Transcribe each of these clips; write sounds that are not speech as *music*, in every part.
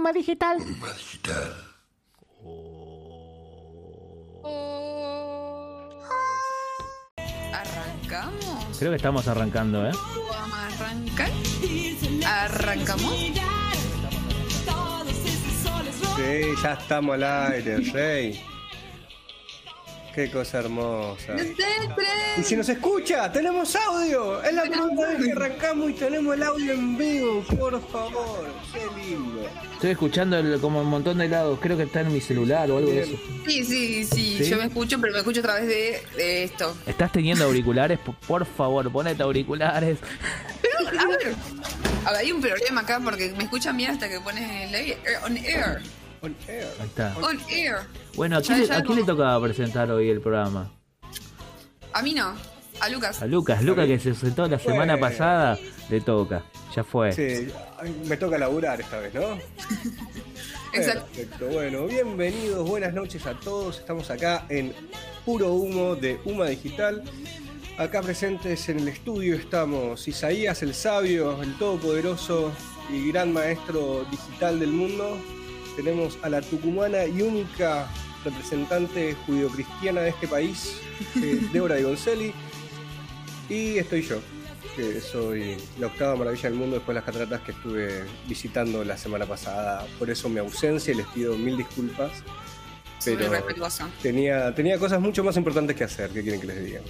Uma Digital. ¿Arrancamos? Creo que estamos arrancando, ¿eh? ¿Vamos a arrancar? ¿Arrancamos? Sí, ya estamos al aire, rey. Qué cosa hermosa. Y si nos escucha, tenemos audio. Es la primera vez que arrancamos y tenemos el audio en vivo, por favor. Qué lindo. Estoy escuchando el- como un montón de lados. Creo que está en mi celular o algo de eso. Sí, sí, sí, ¿Sí? Yo me escucho, pero me escucho a través de, de esto. ¿Estás teniendo auriculares? Por- Por favor, ponete auriculares. Pero, a ver. A ver, hay un problema acá porque me escuchan bien hasta que pones el air, on air. On air. Ahí está. On air. Bueno, ¿a quién, le- ya a quién no. le tocaba presentar hoy el programa? A mí no. A Lucas. A Lucas. Lucas que se sentó la semana Bueno. pasada, le toca. Ya fue. Sí, me toca laburar esta vez, ¿no? *laughs* Exacto. Perfecto. Bueno, bienvenidos, buenas noches a todos. Estamos acá en Puro Humo de Huma Digital. Acá presentes en el estudio estamos Isaías el Sabio, el Todopoderoso y gran maestro digital del mundo. Tenemos a la tucumana y única representante judio-cristiana de este país, eh, *laughs* Débora de Goncelli. Y estoy yo, que soy la octava maravilla del mundo después de las cataratas que estuve visitando la semana pasada. Por eso mi ausencia y les pido mil disculpas. Pero tenía, tenía cosas mucho más importantes que hacer, ¿qué quieren que les diga?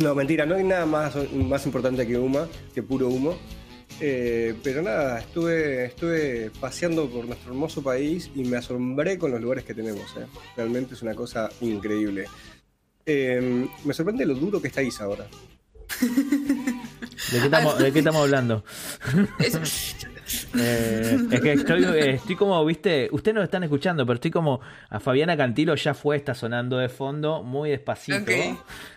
No, mentira, no hay nada más, más importante que Uma, que puro humo. Eh, pero nada, estuve, estuve paseando por nuestro hermoso país y me asombré con los lugares que tenemos. ¿eh? Realmente es una cosa increíble. Eh, me sorprende lo duro que está Isa ahora. *laughs* ¿De qué estamos, de qué estamos hablando? Es- Eh, es que estoy, eh, estoy como, viste, ustedes no lo están escuchando, pero estoy como a Fabiana Cantilo ya fue, está sonando de fondo, muy despacito.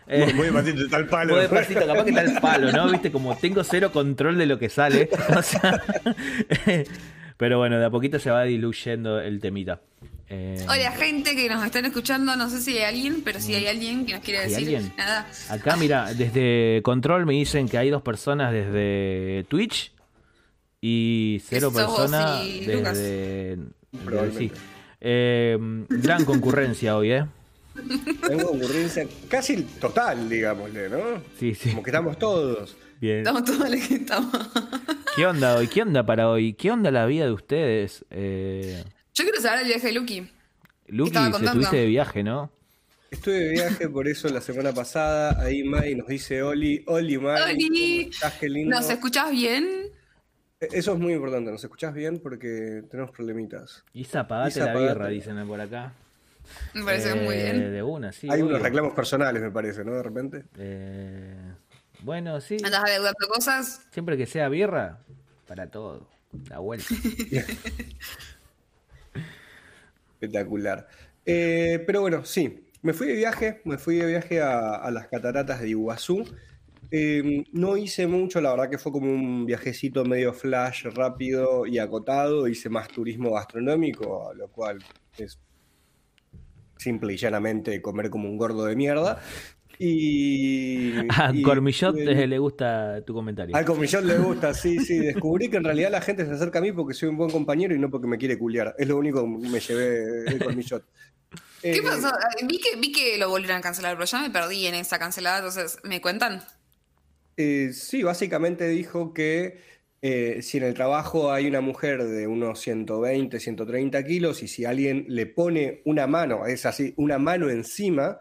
Eh, Muy despacito, está el palo. muy despacito, capaz que está el palo, ¿no? Viste, como tengo cero control de lo que sale. O sea, *laughs* pero bueno, de a poquito se va diluyendo el temita. Eh, Hola, gente que nos están escuchando. No sé si hay alguien, pero si hay alguien que nos quiere ¿Hay decir alguien? nada. Acá, mira, desde Control me dicen que hay dos personas desde Twitch y cero personas desde. Sí. Eh, gran concurrencia hoy, ¿eh? *laughs* Tengo ocurrencia casi total, digámosle, ¿no? Sí, sí. Como que estamos todos. Bien. Estamos todos los que estamos. ¿Qué onda hoy? ¿Qué onda para hoy? ¿Qué onda la vida de ustedes? Eh, Yo quiero saber el viaje de Lucky. Lucky, contando. estuviste de viaje, ¿no? Estuve de viaje por eso la semana pasada. Ahí Mai nos dice Oli, Oli Mai. Oli. ¿cómo estás? Qué lindo. ¿Nos escuchás bien? Eso es muy importante, nos escuchás bien porque tenemos problemitas. Isa, apagate la birra, dicen por acá. Me parece Eh, muy bien. De una, sí. Hay obvio. unos reclamos personales, me parece, ¿no? De repente. Eh, bueno, sí. ¿Andás adeudando cosas? Siempre que sea birra, para todo. La vuelta. *laughs* Espectacular. Eh, pero bueno, sí, me fui de viaje, me fui de viaje a, a las cataratas de Iguazú. Eh, no hice mucho, la verdad que fue como un viajecito medio flash, rápido y acotado. Hice más turismo gastronómico, lo cual es simple y llanamente comer como un gordo de mierda. Y. *laughs* A y- Cormillot y- eh, le gusta tu comentario. Al Cormillot le gusta, sí, sí. Descubrí que en realidad la gente se acerca a mí porque soy un buen compañero y no porque me quiere culiar. Es lo único que me llevé de Cormillot. ¿Qué Eh, pasó? Vi que, vi que lo volvieron a cancelar, pero ya me perdí en esa cancelada, entonces, ¿me cuentan? Eh, sí, básicamente dijo que eh, si en el trabajo hay una mujer de unos 120, 130 kilos y si alguien le pone una mano, es así, una mano encima,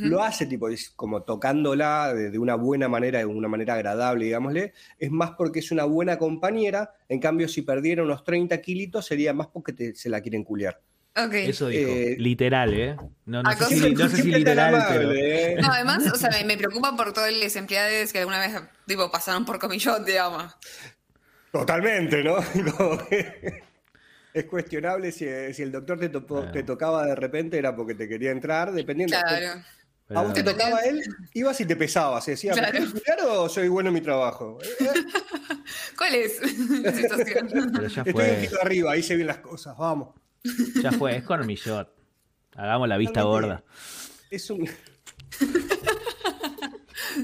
lo hace tipo como tocándola de, de una buena manera, de una manera agradable, digámosle, es más porque es una buena compañera, en cambio si perdiera unos 30 kilitos sería más porque te- se la quieren culiar. Ok. Eso dijo. Eh, literal, ¿eh? No, no sé, si, no sé si literal, amable, pero. ¿eh? *laughs* No, además, o sea, me, preocupa por todos los empleados que alguna vez tipo, pasaron por comillón, digamos. Totalmente, ¿no? *laughs* *laughs* Es cuestionable si, si el doctor te, topo- Claro. te tocaba de repente, era porque te quería entrar, dependiendo. Claro. A vos te Pero- tocaba él, ibas y te pesabas, y decías, Claro. ¿me quieres culiar o soy bueno en mi trabajo? Eh, ¿Cuál es la situación? pero ya Estoy un poquito arriba, ahí se ven las cosas, vamos. Ya fue, es Cormillot. Hagamos la vista Realmente gorda. Es un... *laughs*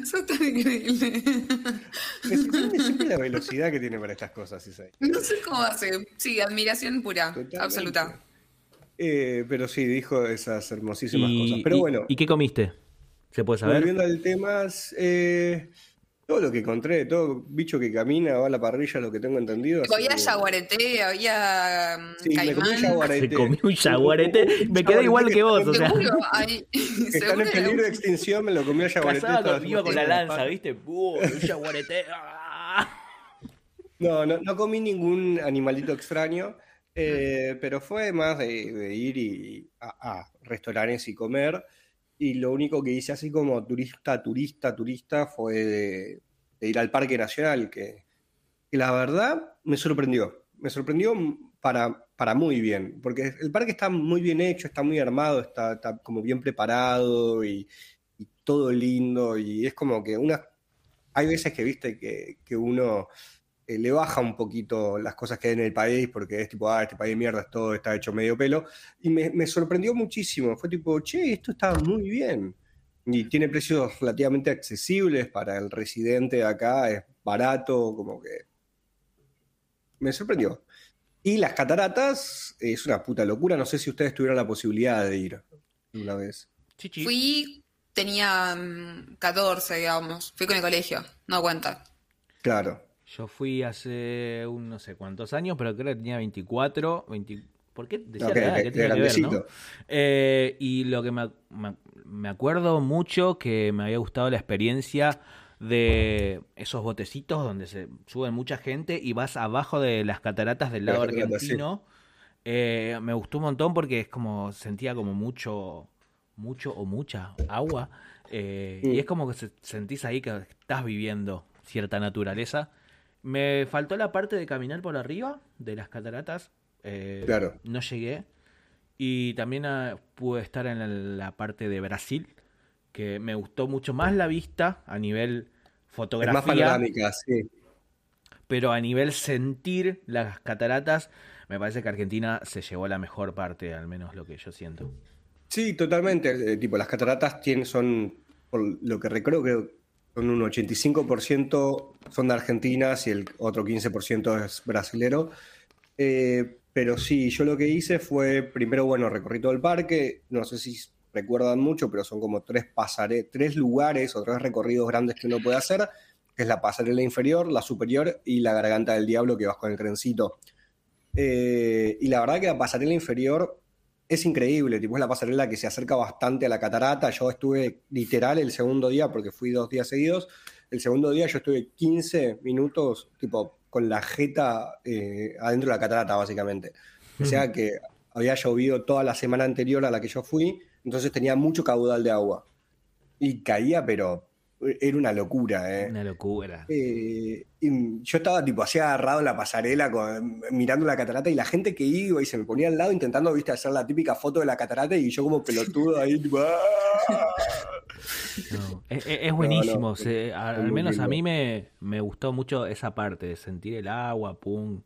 Sos tan increíble. Me sorprende siempre la velocidad que tiene para estas cosas, Isai. No sé cómo hace. Sí, admiración pura, Totalmente. absoluta. Eh, pero sí, dijo esas hermosísimas Y- cosas. Pero y- bueno, ¿Y qué comiste? ¿Se puede saber? volviendo al tema, eh, todo lo que encontré, todo bicho que camina va a la parrilla, lo que tengo entendido. Había yaguareté, había mm, Sí, me comí un yaguareté. Se comió un yaguarete. *laughs* Un Me quedé igual que vos, o sea. Hay- *laughs* Que está en peligro de extinción, me lo comí el yaguareté. Con, iba con la lanza, ¿viste? Un yaguarete. *laughs* ah. No, no, no comí ningún animalito extraño, eh, pero fue más de, de ir y, a, a restaurantes y comer. Y lo único que hice así como turista, turista, turista fue de, de ir al Parque Nacional, que, que la verdad me sorprendió. Me sorprendió para, para muy bien, porque el parque está muy bien hecho, está muy armado, está, está como bien preparado y, y todo lindo. Y es como que una, hay veces que viste que, que uno eh, le baja un poquito las cosas que hay en el país, porque es tipo, ah, este país de mierda es todo, está hecho medio pelo. Y me, me sorprendió muchísimo. Fue tipo, che, esto está muy bien. Y tiene precios relativamente accesibles para el residente de acá, es barato, como que. Me sorprendió. Y las cataratas es una puta locura. No sé si ustedes tuvieron la posibilidad de ir una vez. Chichi. Fui, tenía mm, 14, digamos. Fui con el colegio, no cuenta. Claro. Yo fui hace un no sé cuántos años, pero creo que tenía 24, 20... ¿Por qué decía Ok, la edad? de- ¿Qué tiene que ver, no? Eh, y lo que me, me- me acuerdo mucho que me había gustado la experiencia de esos botecitos donde se suben mucha gente y vas abajo de las cataratas del De lado sí. argentino. Eh, me gustó un montón porque es como sentía como mucho, mucho o mucha agua. eh, Mm. Y es como que se- sentís ahí que estás viviendo cierta naturaleza. Me faltó la parte de caminar por arriba de las cataratas. eh, Claro. No llegué. Y también ah, pude estar en la, parte de Brasil, que me gustó mucho más la vista a nivel Es más fotografía, panorámica, sí. pero a nivel sentir las cataratas, me parece que Argentina se llevó la mejor parte, al menos lo que yo siento. Sí, totalmente. Eh, tipo, las cataratas tienen, son, por lo que recuerdo, que son un 85% son de argentinas y el otro 15% es brasilero. Eh, pero sí, yo lo que hice fue, primero, bueno, recorrí todo el parque, no sé si recuerdan mucho, pero son como tres pasare tres lugares o tres recorridos grandes que uno puede hacer, es la pasarela inferior, la superior y la garganta del diablo que vas con el trencito. Eh, y la verdad que la pasarela inferior es increíble, tipo es la pasarela que se acerca bastante a la catarata. Yo estuve literal el segundo día, porque fui dos días seguidos, el segundo día yo estuve 15 minutos, tipo, con la jeta eh, adentro de la catarata, básicamente. O sea que había llovido toda la semana anterior a la que yo fui, entonces tenía mucho caudal de agua. Y caía, pero era una locura, ¿eh? Una locura. Eh, y yo estaba tipo así agarrado en la pasarela con- mirando la catarata y la gente que iba y se me ponía al lado intentando, viste, hacer la típica foto de la catarata y yo como pelotudo ahí, tipo, ¡ah! No, es, buenísimo. no, se- al menos a mí me, me gustó mucho esa parte de sentir el agua, pum.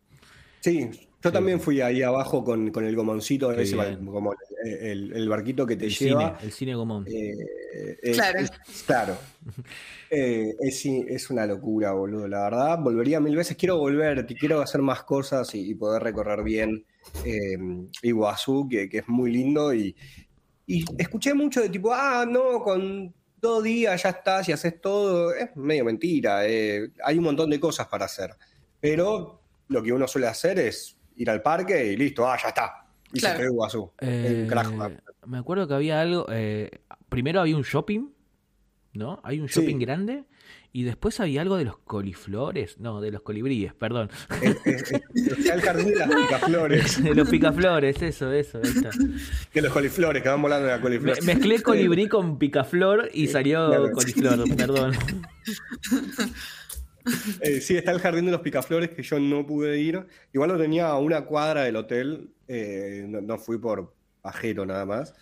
Sí, yo Sí. también fui ahí abajo con, con el gomoncito, Qué ese, bien. como el, el- el barquito que te El lleva. cine, el cine común. Eh, es- Claro. es- claro. *laughs* Eh, es, una locura, boludo. La verdad, volvería mil veces. Quiero volver, quiero hacer más cosas y, y poder recorrer bien eh, Iguazú, que, que es muy lindo. Y, y escuché mucho de tipo, ah, no, con dos días ya estás y haces todo. Es medio mentira. eh, hay un montón de cosas para hacer. Pero lo que uno suele hacer es ir al parque y listo, ah, ya está. Y Claro. se. Eh, Un carajo. me acuerdo que había algo. eh, primero había un shopping, ¿no? Hay un Sí. shopping grande. Y después había algo de los coliflores. No, de los colibríes, perdón. El jardín de las picaflores. *laughs* de los picaflores, eso, eso. ahí está. De los coliflores, que van volando de la Me- coliflor. mezclé *laughs* colibrí con picaflor y salió Claro. coliflor, perdón. *laughs* *laughs* Eh, sí, está el jardín de los picaflores que yo no pude ir. Igual lo tenía a una cuadra del hotel. eh, no, no fui por pajero nada más.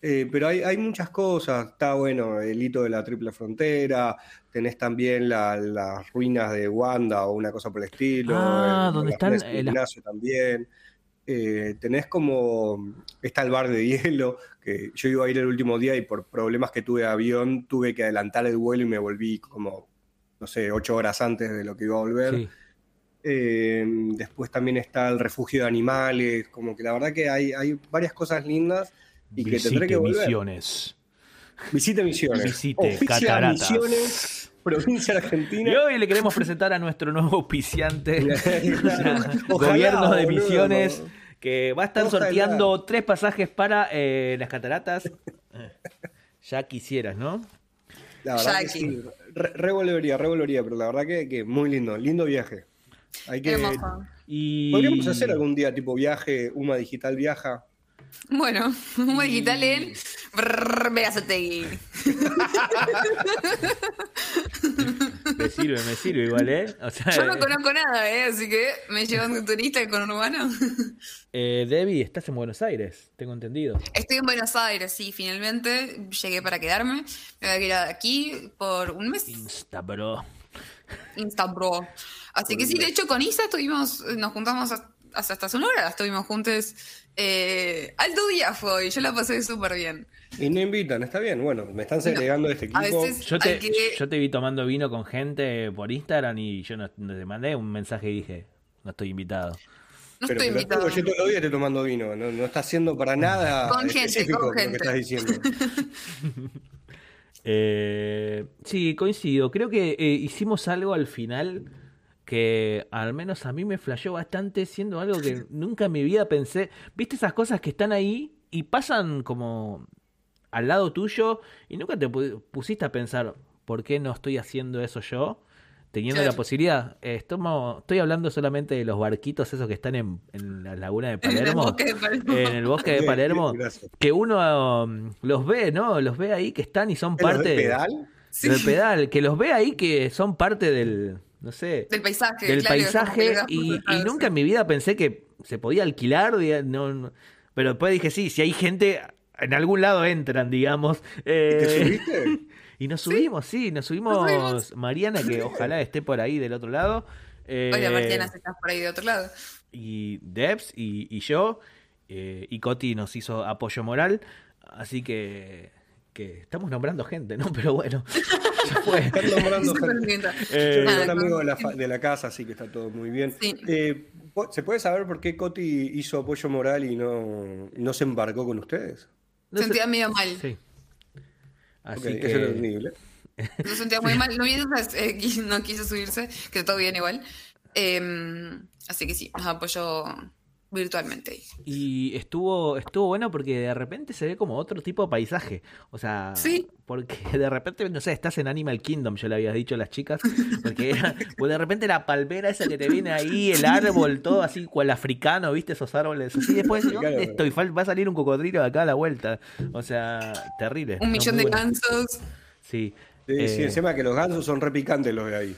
Eh, pero hay, hay muchas cosas. Está bueno el hito de la triple frontera. Tenés también la- las ruinas de Wanda o una cosa por el estilo. Ah, donde están, las- Ignacio también. eh, tenés como, está el bar de hielo, que yo iba a ir el último día y por problemas que tuve de avión tuve que adelantar el vuelo y me volví como, no sé, ocho horas antes de lo que iba a volver. Sí. Eh, después también está el refugio de animales, como que la verdad que hay, hay varias cosas lindas y que tendré que Visite volver. Misiones. Visite Misiones. Visite Cataratas. Misiones, provincia Y argentina. hoy le queremos presentar a nuestro nuevo auspiciante, *laughs* *laughs* Gobierno de boludo. Misiones, que va a estar Ojalá. sorteando tres pasajes para eh, las cataratas. *laughs* Ya quisieras, ¿no? La verdad que Jackie. sí. Re, re volvería, re volvería, pero la verdad que, que muy lindo, lindo viaje. Hay que, Hermoso. Y... podríamos hacer algún día tipo viaje, Uma Digital viaja. Bueno, *laughs* un digital en Vegazategui. *laughs* Me sirve, me sirve igual, ¿eh? O sea, Yo no conozco nada, ¿eh? Así que me llevan de turista con urbano. *laughs* eh, Debbie, estás en Buenos Aires, tengo entendido. Estoy en Buenos Aires, sí, finalmente llegué para quedarme. Me voy a quedar aquí por un mes. Insta, bro. Insta Bro. Así que sí, de hecho con Isa estuvimos, nos juntamos hasta hace una hora, estuvimos juntos. Eh, alto día fue hoy, yo la pasé súper bien. Y no invitan, está bien. Bueno, me están segregando de este equipo. Yo te, hay que- yo te vi tomando vino con gente por Instagram y yo no, no te mandé un mensaje y dije, no estoy invitado. No Pero estoy invitado. yo todos los días estoy tomando vino. No, no está haciendo para nada Con gente, específico con lo que gente. estás diciendo. *laughs* Eh, sí, coincido. Creo que eh, hicimos algo al final que al menos a mí me flasheó bastante, siendo algo que *laughs* nunca en mi vida pensé. ¿Viste esas cosas que están ahí y pasan como al lado tuyo y nunca te pu- pusiste a pensar por qué no estoy haciendo eso yo? Teniendo la posibilidad, Eh, estomo- estoy hablando solamente de los barquitos esos que están en, en la laguna de *laughs* En el Palermo, bosque de Palermo. en el bosque de *laughs* Palermo, que uno um, los ve, ¿no? Los ve ahí que están y son ¿Los de parte pedal? Sí. del pedal, que los ve ahí que son parte del, no sé, Del paisaje. del claro, paisaje y, y nunca en mi vida pensé que se podía alquilar, no, no. pero después dije, sí, si hay gente, en algún lado entran, digamos. ¿Te eh, subiste? *laughs* y nos subimos, sí, nos subimos, Nos subimos. Mariana, que ojalá esté por ahí del otro lado. eh, Hola, Martiana, si estás por ahí de otro lado. y Debs y, y yo, eh, y Coti nos hizo apoyo moral, así que, que estamos nombrando gente, ¿no? *laughs* Pero bueno, *laughs* fue. Están nombrando. Eh, un amigo de la, de la casa, así que está todo muy bien. Sí. Eh, ¿Se puede saber por qué Coti hizo apoyo moral y no, no se embarcó con ustedes? No Sentía medio mal. Sí. Así Ok, que... Eso es horrible. *laughs* Se sentía muy mal. No, eh, *laughs* no quiso subirse, que todo bien igual. Eh, así que sí, nos apoyó virtualmente. Y estuvo, estuvo bueno porque de repente se ve como otro tipo de paisaje. O sea, Sí. porque *laughs* de repente, no sé, estás en Animal Kingdom, yo le había dicho a las chicas. *laughs* Porque era, pues de repente la palmera esa que te viene ahí, el árbol, todo así, cual africano, ¿viste? Esos árboles así. Después, ¿dónde estoy? Va a salir un cocodrilo de acá a la vuelta. O sea, terrible. Un millón de gansos. Sí. Sí, sí, Eh, encima que los gansos son repicantes los de ahí.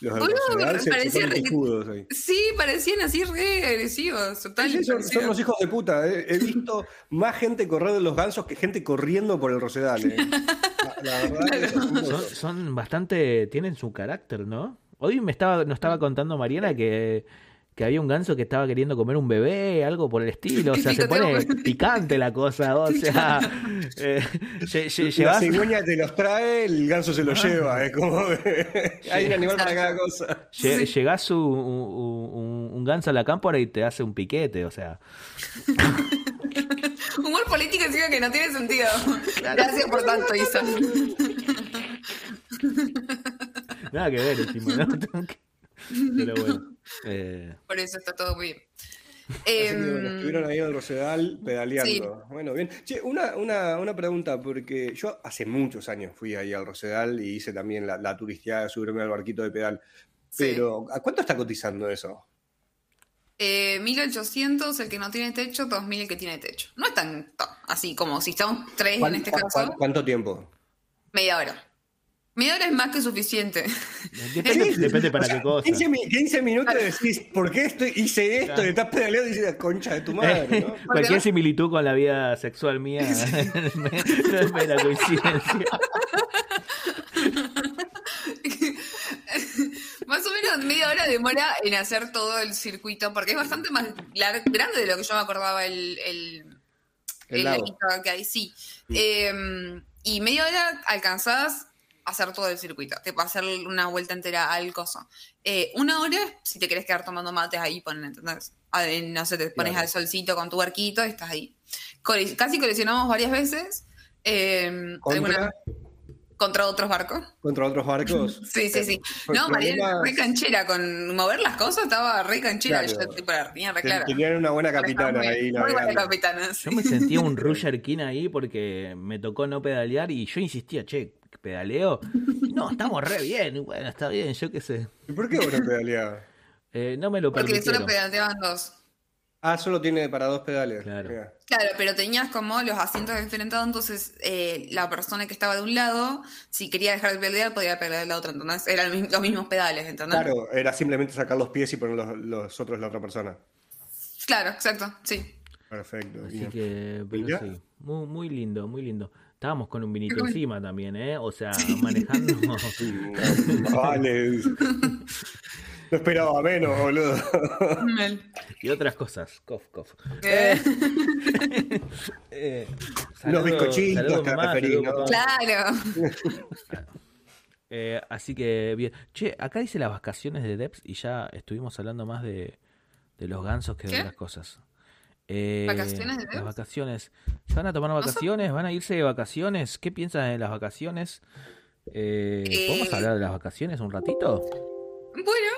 Los Boludo, se picudos ahí. Sí, parecían así re agresivos. Total, Sí, sí, son, unos hijos de puta. eh. He visto más gente correr de los gansos que gente corriendo por el Rosedal. eh. La, la *laughs* verdad que son muy- Son, son bastante, tienen su carácter, ¿no? Hoy me estaba, nos estaba contando Mariana que, que había un ganso que estaba queriendo comer un bebé, algo por el *laughs* estilo, o sea, se pone picante la cosa, *laughs* o sea, eh, lle- lle- La llevas- cigüeña te los trae, el ganso se los lleva. Es como *laughs* hay un animal para cada cosa. lle- llegás un, un- un- un ganso a la cámpora y te hace un piquete, o sea, Humor político encima que no tiene sentido. Gracias por tanto, Isa. nada que ver encima, ¿no? Pero bueno. Eh, Por eso está todo muy bien. Así que, bueno, Em, estuvieron ahí en el Rosedal pedaleando. Bueno, bien. Che, una, una, una pregunta, porque yo hace muchos años fui ahí al Rosedal y hice también la, la turisteada de subirme al barquito de pedal. Sí. Pero, ¿a cuánto está cotizando eso? eh, 1800 el que no tiene techo, 2000 el que tiene techo. No es tan así como si estamos tres en ¿Cuán- este caso, ¿Cuánto tiempo? media hora. Media hora es más que suficiente. depende, Sí, depende o para sea, qué cosa. 15, mi- 15 minutos decís, ¿por qué estoy, hice esto? Y estás pedaleando y dices, concha de tu madre, ¿no? *laughs* Cualquier similitud con la vida sexual mía *laughs* no es mera coincidencia. *laughs* más o menos media hora demora en hacer todo el circuito, porque es bastante más grande de lo que yo me acordaba el, el, El el lago. laguito que hay, sí. Eh, y media hora alcanzás hacer todo el circuito, te hacer una vuelta entera al coso. Eh, una hora, si te querés quedar tomando mates ahí, ponen, ¿entendés? Ah, eh, No sé, te pones Claro. al solcito con tu barquito y estás ahí. Cole- casi coleccionamos varias veces. eh, Contra, alguna- contra otros barcos. contra otros barcos. *laughs* Sí, sí, sí. Pues No, Mariel, problemas- re canchera, con mover las cosas estaba re canchera. Claro. Yo tipo, la tenía re Ten- clara. Tenían una buena capitana Muy- ahí. Muy buena capitana, sí. Yo me sentía un *laughs* Roger King ahí porque me tocó no pedalear y yo insistía, che, ¿pedaleo? No, estamos re bien, bueno, está bien, yo qué sé. ¿Y por qué vos no pedaleabas? *laughs* Eh, no me lo Porque permitieron. solo pedaleaban dos. Ah, solo tiene para dos pedales. Claro. Claro, pero tenías como los asientos diferentes, entonces eh, la persona que estaba de un lado, si quería dejar de pedalear, podía pedalear de la otra. Entonces eran los mi- los mismos pedales, ¿entendés? Claro, era simplemente sacar los pies y poner los, los otros la otra persona. Claro, exacto, sí. Perfecto. Así bien. que, pero sí, muy, muy lindo, muy lindo. Estábamos con un vinito encima también, ¿eh? O sea, manejando. *laughs* Vale. *laughs* No esperaba menos, boludo. Y otras cosas. Cof, cof. Eh, *laughs* Eh, Los bizcochitos, saludo te mamá, referís, saludo ¿no? papá. claro. Eh, así que bien. Che, acá dice las vacaciones de Debs y ya estuvimos hablando más de, de los gansos que de otras cosas. Eh, ¿Vacaciones de Las Debs? vacaciones. ¿Se van a tomar vacaciones? ¿Van a irse de vacaciones? ¿Qué piensan de las vacaciones? Eh, ¿Podemos Eh, hablar de las vacaciones un ratito? Bueno,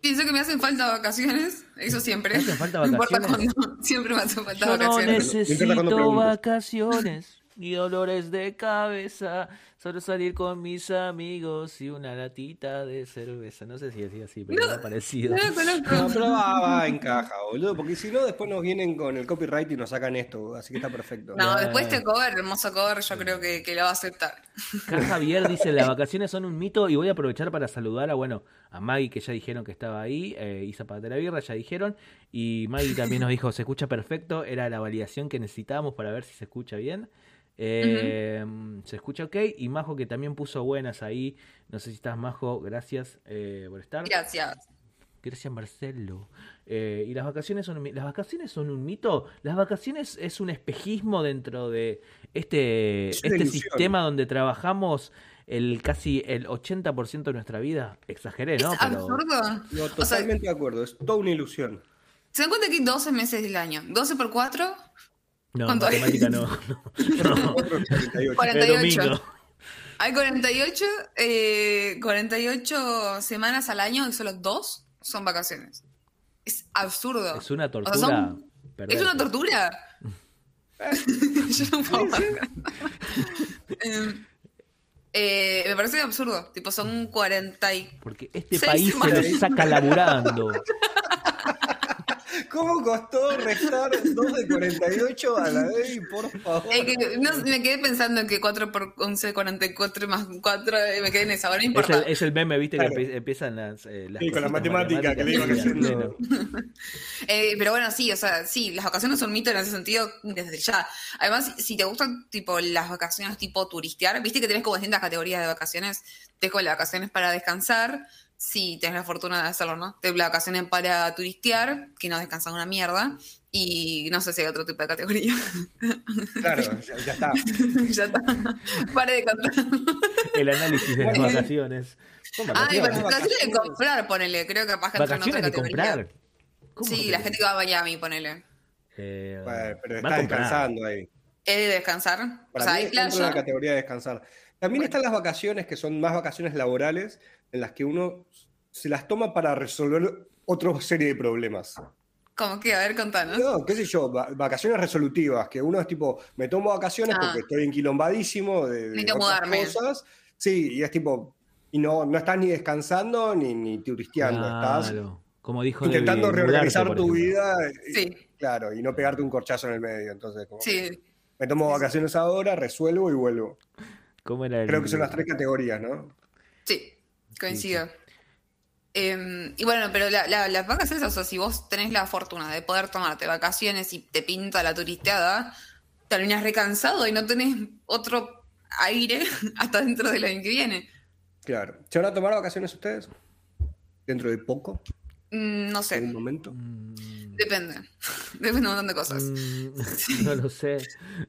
pienso que me hacen falta vacaciones, eso siempre. ¿Te hacen falta No importa vacaciones? siempre me hacen falta Yo no vacaciones. Cuando necesito vacaciones ni dolores de cabeza, solo salir con mis amigos y una latita de cerveza. No sé si decía así, pero No, era parecido. No lo conozco. No, pero va, va, encaja, boludo. Porque si no, después nos vienen con el copyright y nos sacan esto. Así que está perfecto. No, después este cover, hermoso cover, yo creo que, que lo va a aceptar. Javier dice, *laughs* las vacaciones son un mito y voy a aprovechar para saludar a, bueno, a Maggie que ya dijeron que estaba ahí, eh, Isa Patera Birra ya dijeron, y Maggie también nos dijo, se escucha perfecto, era la validación que necesitábamos para ver si se escucha bien. Eh, Se escucha ok, y Majo que también puso buenas ahí, no sé si estás Majo, gracias eh, por estar. Gracias. Gracias Marcelo. Eh, y las vacaciones son un, las vacaciones son un mito. Las vacaciones es un espejismo dentro de este, Es este sistema donde trabajamos el casi el 80% de nuestra vida. Exageré, ¿no? Es Pero absurdo. No, O sea, totalmente de acuerdo. Es toda una ilusión. ¿Se dan cuenta que hay 12 meses del año? 12 por 4, no, ¿Cuánto hay? matemática no. *laughs* no, no. 448. Es 48. domingo. Hay 48, eh, 48 semanas al año y solo dos son vacaciones. Es absurdo. Es una O sea, tortura. son- es una tortura. *laughs* Yo no puedo. Em, eh, me parece absurdo. Tipo, son 40 y... Porque este Seis país se semanas. lo saca laburando. *laughs* ¿Cómo costó restar 2 de 48 a la ley, por favor? Que- no, me quedé pensando en que 4 por 11, 44 más 4, eh, me quedé en esa, ahora no Es importa. el, es el meme, viste, Claro. que empie- empiezan las, eh, las Sí, con la matemática que le iban haciendo. Eh, pero bueno, sí, o sea, sí, las vacaciones son un mito en ese sentido desde ya. Además, si te gustan tipo las vacaciones tipo turistear, viste que tenés como distintas categorías de vacaciones. Tenés como las vacaciones para descansar, si tenés la fortuna de hacerlo, ¿no? Las vacaciones para turistear, que no descansan una mierda. Y no sé si hay otro tipo de categoría. Claro, ya, ya está. *laughs* ya está. Pare de contar. El análisis de las vacaciones. Ah, y vacaciones. vacaciones de comprar, ponele. Creo que capaz que entra en otra ¿Vacaciones de categoría. comprar? ¿Cómo Sí, la gente que va a Miami, ponele. Eh, Bueno, pero está descansando ahí. ¿Es de descansar? Para o sea, mí hay la playa. categoría de descansar. También están las vacaciones que son más vacaciones laborales, en las que uno se las toma para resolver otra serie de problemas. Como que, a ver, contanos. No, qué sé yo, va- vacaciones resolutivas, que uno es tipo, me tomo vacaciones Ah. porque estoy enquilombadísimo de, de Necesito otras mudarme. cosas. Sí, y es tipo, y no, no estás ni descansando ni, ni turisteando, estás. Como dijo intentando reorganizar mudarte, tu vida. y- Sí, Claro, y no pegarte un corchazo en el medio. Entonces, como, sí. me tomo vacaciones ahora, resuelvo y vuelvo. ¿Cómo era el- Creo que son las tres categorías, ¿no? Sí, coincido. Eh, y bueno, pero la- la- las vacaciones, o sea, si vos tenés la fortuna de poder tomarte vacaciones y te pinta la turisteada, terminás recansado y no tenés otro aire *laughs* hasta dentro del año que viene. Claro. ¿Se van a tomar vacaciones ustedes? dentro de poco, Mm, no en sé, algún momento. Mm, depende. *laughs* Depende de un montón de cosas. mm, *laughs* no lo sé.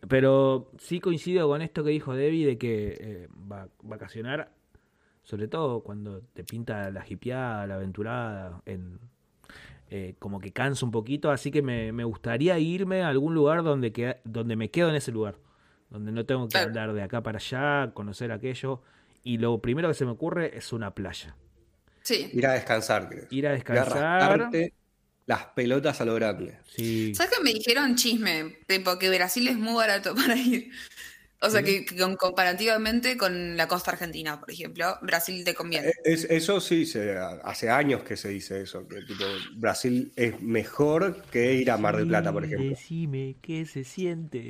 Pero sí coincido con esto que dijo Debbie de que eh, va- vacacionar, sobre todo cuando te pinta la hipeada, la aventurada, en, eh, como que cansa un poquito. Así que me, me gustaría irme a algún lugar donde, queda- donde me quedo en ese lugar. Donde no tengo que Claro. hablar de acá para allá, conocer aquello. Y lo primero que se me ocurre es una playa. Sí. Ir a descansar, creo. Ir a Ir a descansar. Las pelotas a lo grande. Sí. ¿Sabes que me dijeron chisme? Tipo que Brasil es muy barato *laughs* para ir. O sea, que, que con- comparativamente con la costa argentina, por ejemplo, Brasil te conviene. Eh, Es, eso sí, se, hace años que se dice eso, que tipo, Brasil es mejor que ir a Mar del Plata, por ejemplo. Decime qué se siente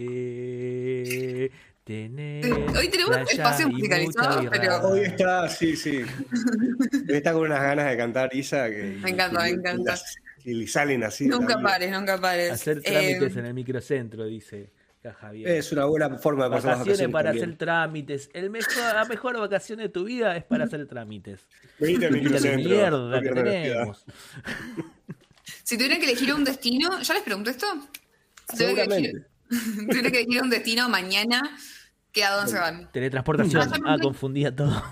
tener. Hoy tenemos playa espacio musicalizado, pero-. Hoy está, sí, sí. *laughs* Hoy está con unas ganas de cantar Isa que Me encanta, me encanta. Y le salen así. Nunca pares, nunca pares. Hacer trámites Eh, en el microcentro, dice Javier. Es una buena forma de pasar las Vacaciones vacaciones. para también. hacer trámites. El mejor, la mejor vacación de tu vida es para hacer trámites. Venite al microcentro. mierda que tenemos. si tuvieran que elegir un destino, ¿ya les pregunté esto? Si tuvieran que elegir, Seguramente. *laughs* tuvieran que elegir un destino mañana, ¿qué a dónde se van? Teletransportación. Ah, Ah, confundía todo.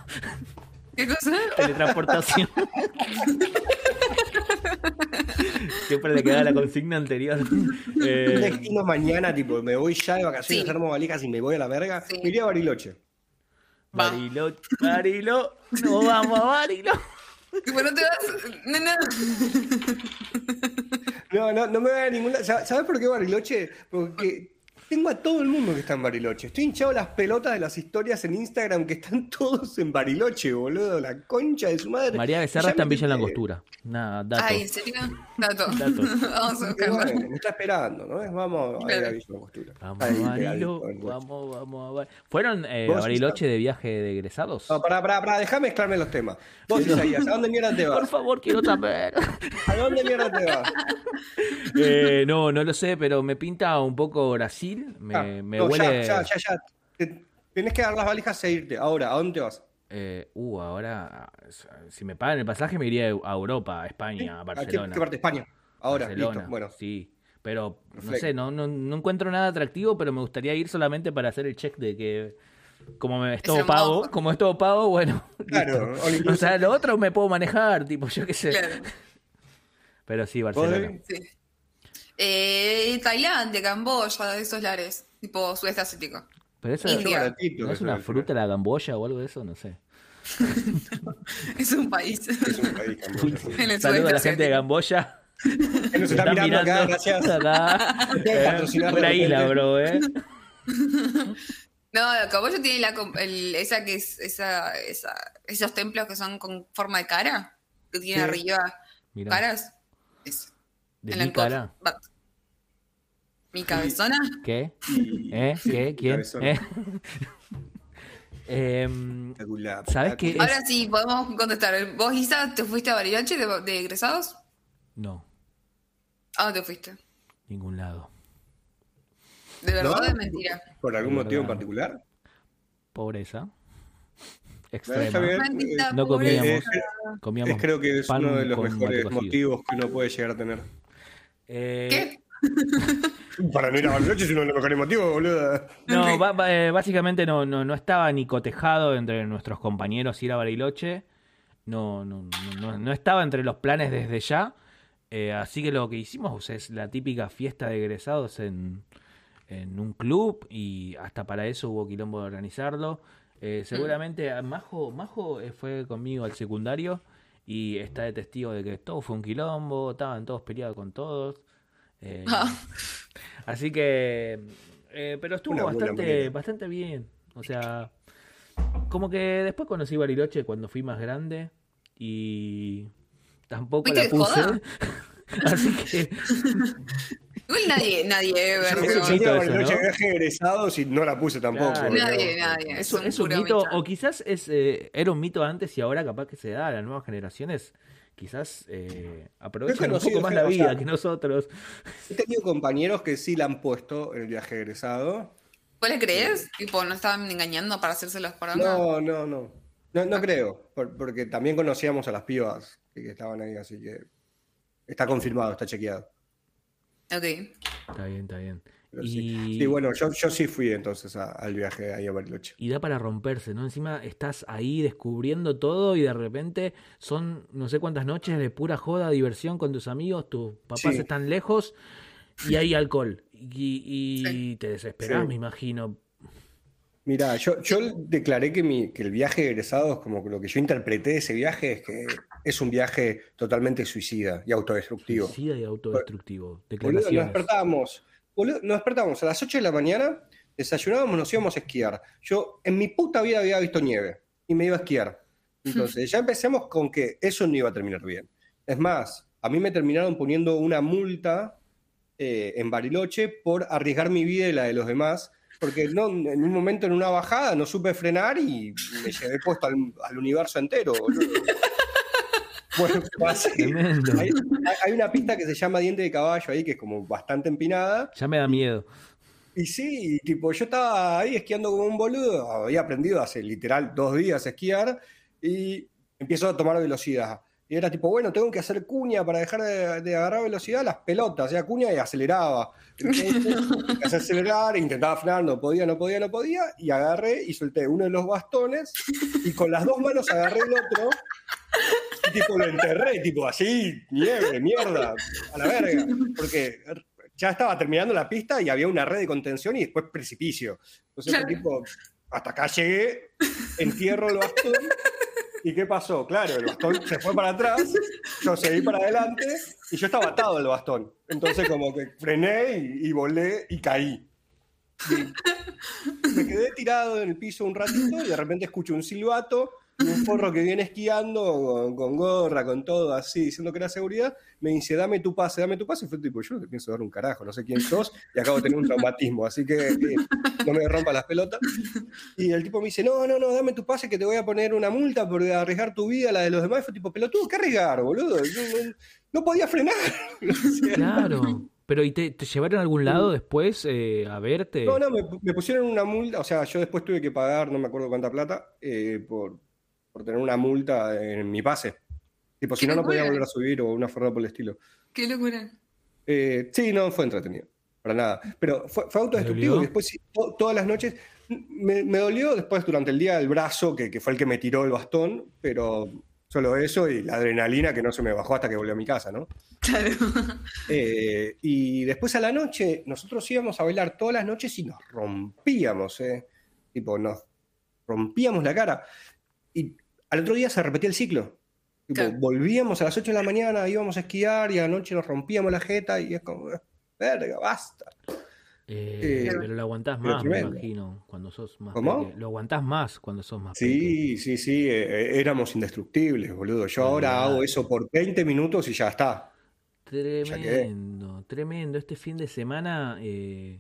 ¿Qué cosa? Teletransportación. *laughs* Siempre le queda la consigna anterior. *laughs* Un Eh, destino mañana, tipo, me voy ya de vacaciones, Sí. armo valijas y me voy a la verga. Sí. Me iría a Bariloche. Va. Barilo, Barilo, no vamos a Barilo. Tipo, no te vas. No, no. No, no, no me voy a ninguna. ¿Sabes sabes por qué Bariloche? Porque tengo a todo el mundo que está en Bariloche. Estoy hinchado las pelotas de las historias en Instagram que están *laughs* todos en Bariloche, boludo. La concha de su madre. María Becerra está en Villa Langostura. Nada, dato. Ay, ¿en serio? Dato. *laughs* Dato. *laughs* Vamos a buscarlo. bueno, me está esperando, ¿no? Vamos a ir a. Villa Langostura. Vamos Ahí, a Barilo, pegadito, en- vamos, vamos a Bar- ¿Fueron eh, a Bariloche de viaje de egresados? No, pará, pará, pará, dejá mezclarme los temas. Vos, Isaías, ¿a dónde mierda te Por vas? favor, quiero saber. ¿A dónde mierda te vas? Eh, no, no lo sé, pero me pinta un poco Brasil. Me, Ah, me no, huele. Ya, ya, ya, ya. Te- Tenés que dar las valijas e irte. Ahora, ¿a dónde te vas? Eh, uh, ahora, si me pagan el pasaje, me iría a Europa, a España, a ¿A qué, Barcelona. qué parte de España? Ahora, Barcelona, listo. Bueno, sí. Pero, no sé, no, no, no encuentro nada atractivo, pero me gustaría ir solamente para hacer el check de que, como me, es todo pago, como es todo pago, bueno, *laughs* Claro, O sea, lo otro me puedo manejar, tipo, yo qué sé. Claro, Pero sí, ¿Vos, Barcelona. Sí. Eh, Tailandia, Camboya, esos lares, tipo sudeste asiático. Pero eso India. Yo baratito, ¿no es una es. fruta la gamboya o algo de eso? No sé. *laughs* Es un país. Es un país, Camboya. Saludos a la gente de. Gamboya. Que nos está mirando acá, gracias. Acá. *laughs* Eh, Una isla, bro, ¿eh? No, Camboya tiene la, com- el- esa que es esa, esa, esos templos que son con forma de cara, que tiene Sí. arriba Mirá, caras. Eso. De mi cara. Mi cabezona. ¿Qué? ¿Eh? ¿Qué? ¿Quién? ¿Eh? *laughs* Em, Espectacular. ¿Sabes qué? Es- Ahora sí, podemos contestar. ¿Vos, Isa, te fuiste a Bariloche de, de egresados? no, ¿A dónde te fuiste? ningún lado. ¿De verdad ¿No? o de mentira? ¿Por algún De motivo en particular? Pobreza. Está Extrema. bien. Maldita no comíamos. Es, Comíamos es creo que es uno de los mejores motivos que uno puede llegar a tener. Eh, ¿Qué? *laughs* Para no ir a Bariloche es uno de los mejores motivos, boludo. No, ba- eh, básicamente no, no, no estaba ni cotejado entre nuestros compañeros ir a Bariloche. No, no, no, no- no estaba entre los planes desde ya. Eh, así que lo que hicimos es la típica fiesta de egresados en, en un club y hasta para eso hubo quilombo de organizarlo. Eh, seguramente Majo, Majo fue conmigo al secundario y está de testigo de que todo fue un quilombo, estaban todos peleados con todos. Eh, Ah. *laughs* Así que, eh, pero estuvo Una bastante, bastante bien. O sea, como que después conocí Bariloche cuando fui más grande y tampoco ¿Fuiste la puse. *laughs* Así que *laughs* Igual nadie, *laughs* nadie Yo egresados y no la puse tampoco. Claro. Nadie, nadie. es Es un, es un mito, o quizás es, eh, era un mito antes y ahora capaz que se da a las nuevas generaciones. Quizás eh, aprovechan un poco más la o vida sea, que nosotros. He tenido compañeros que sí la han puesto en el viaje egresado. ¿Vos le crees? Tipo, ¿no estaban engañando para hacérselos por onda? No, no, no. No, no creo, por- porque también conocíamos a las pibas que estaban ahí, así que está confirmado, está chequeado. Ok. Está bien, está bien. Pero Y, sí. Sí, bueno, yo, yo sí fui entonces a- al viaje ahí a Bariloche. y da para romperse, ¿no? Encima estás ahí descubriendo todo y de repente son no sé cuántas noches de pura joda, diversión con tus amigos, tus papás Sí. están lejos y hay alcohol. Y, y Sí. te desesperás, Sí. me imagino. Mira, yo, yo declaré que, mi, que el viaje de egresados, como que lo que yo interpreté de ese viaje, es que es un viaje totalmente suicida y autodestructivo. Suicida y autodestructivo. Boludo, nos Declaraciones. despertábamos, boludo, nos despertábamos a las 8 de la mañana, desayunábamos, nos íbamos a esquiar. Yo en mi puta vida había visto nieve y me iba a esquiar. *laughs* Entonces ya empecemos con que eso no iba a terminar bien. Es más, a mí me terminaron poniendo una multa eh, en Bariloche por arriesgar mi vida y la de los demás, porque no, en un momento en una bajada no supe frenar y me llevé puesto al, al universo entero. boludo. Bueno. *laughs* Hay, hay una pista que se llama Diente de Caballo ahí, que es como bastante empinada. Ya me da miedo. Y sí, y tipo, yo estaba ahí esquiando como un boludo. Había aprendido hace literal dos días a esquiar y empiezo a tomar velocidad. Y era tipo, bueno, tengo que hacer cuña para dejar de, de agarrar velocidad las pelotas. Hacía cuña y aceleraba. *laughs* Entonces, acelerar, intentaba frenar, no podía, no podía, no podía. Y agarré y solté uno de los bastones y con las dos manos agarré el otro. Y tipo lo enterré, tipo así, nieve, mierda, a la verga. Porque ya estaba terminando la pista y había una red de contención y después precipicio. Entonces, Claro. tipo, hasta acá llegué, entierro el bastón. ¿Y qué pasó? Claro, el bastón se fue para atrás, yo seguí para adelante y yo estaba atado al bastón. Entonces, como que frené y, volé y caí. Me quedé tirado en el piso un ratito y de repente escucho un silbato y un forro que viene esquiando con, con gorra, con todo así, diciendo que era seguridad. Me dice, dame tu pase, dame tu pase. Y fue tipo, yo no te pienso dar un carajo, no sé quién sos y acabo de tener un traumatismo, así que eh, no me rompa las pelotas. Y el tipo me dice, no, no, no, dame tu pase que te voy a poner una multa por arriesgar tu vida, la de los demás. Y fue tipo, pelotudo, ¿qué arriesgar, boludo? No, no- no podía frenar. *laughs* Claro. Pero ¿y te, te llevaron a algún lado después eh, a verte? No, no, me, me pusieron una multa, o sea, yo después tuve que pagar, no me acuerdo cuánta plata, eh, por, por tener una multa en mi pase. Tipo, si ¡Qué no, no podía volver a subir o una forma por el estilo. Qué locura. Eh, sí, no fue entretenido, para nada. Pero fue, fue autodestructivo y después sí, to- todas las noches me, me dolió después durante el día el brazo, que, que fue el que me tiró el bastón, pero solo eso y la adrenalina que no se me bajó hasta que volví a mi casa, ¿no? Claro. *laughs* Eh, y después a la noche, nosotros íbamos a bailar todas las noches y nos rompíamos, ¿eh? Tipo, nos rompíamos la cara. Y al otro día se repetía el ciclo. Tipo, Claro. volvíamos a las 8 de la mañana, íbamos a esquiar y a la noche nos rompíamos la jeta y es como, "Eh, verga, basta. Eh, Eh, pero lo aguantás más, me imagino, cuando sos más ¿Cómo? peque- Lo aguantás más cuando sos más peque. Sí, sí, sí, eh, éramos indestructibles, boludo. Yo ahora hago eso por 20 minutos y ya está. Tremendo, tremendo. Este fin de semana, eh,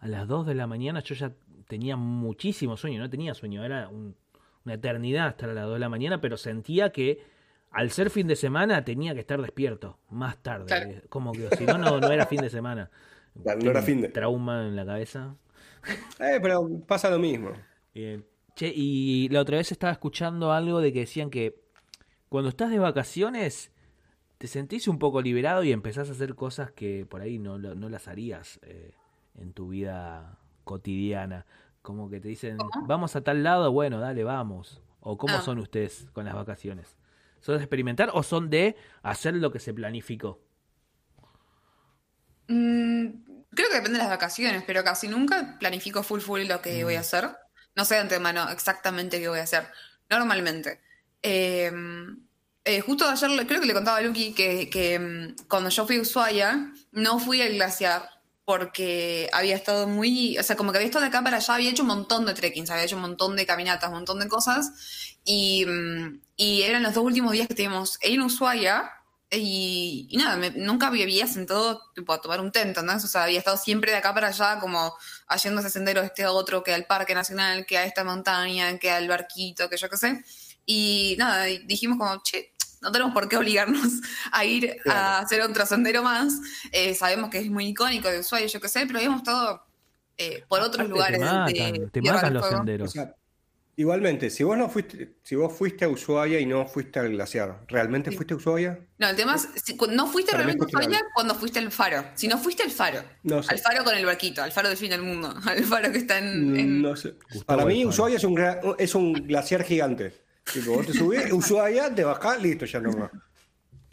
a las 2 de la mañana, yo ya tenía muchísimo sueño. No tenía sueño, era un- una eternidad estar a las 2 de la mañana, pero sentía que al ser fin de semana tenía que estar despierto más tarde. Claro. eh, Como que si no, no, no era fin de semana. *laughs* Claro, no era fin de- Trauma en la cabeza. Eh, pero pasa lo mismo. Bien. Che, y la otra vez estaba escuchando algo de que decían que cuando estás de vacaciones te sentís un poco liberado y empezás a hacer cosas que por ahí no, lo- no las harías eh, en tu vida cotidiana. Como que te dicen, ¿Cómo? vamos a tal lado, bueno, dale, vamos. O cómo Ah. son ustedes con las vacaciones. ¿Son de experimentar o son de hacer lo que se planificó? Mm, creo que depende de las vacaciones, pero casi nunca planifico full full lo que voy a hacer. No sé de antemano exactamente qué voy a hacer. Normalmente. Eh, eh, justo ayer creo que le contaba a Lucky que, que, mm, cuando yo fui a Ushuaia no fui al glaciar porque había estado muy, o sea, como que había estado de acá para allá, había hecho un montón de trekkings, había hecho un montón de caminatas, un montón de cosas y, mm, y eran los dos últimos días que estuvimos en Ushuaia y, y nada, me- nunca me había sentado tipo, a tomar un té, ¿entendés? O sea, había estado siempre de acá para allá, como haciendo ese sendero este a otro, que al Parque Nacional, que a esta montaña, que al barquito, que yo qué sé. Y nada, dijimos como, che, no tenemos por qué obligarnos *laughs* a ir a hacer otro sendero más. Eh, sabemos que es muy icónico de Ushuaia, yo qué sé, pero habíamos estado eh, por otros Aparte lugares te de matan, te los. O senderos. sea, Igualmente, si vos no fuiste, si vos fuiste a Ushuaia y no fuiste al glaciar, ¿realmente Sí. fuiste a Ushuaia? No, el tema es, si- no fuiste Para realmente a Ushuaia cuando fuiste al faro. Si no fuiste al faro. No sé. Al faro con el barquito, al faro del fin del mundo. *laughs* Al faro que está en. en- No sé. Gustavo Para mí. Ushuaia es un, es un glaciar gigante. Tipo, vos te subís, Ushuaia, te bajás, listo, ya no más.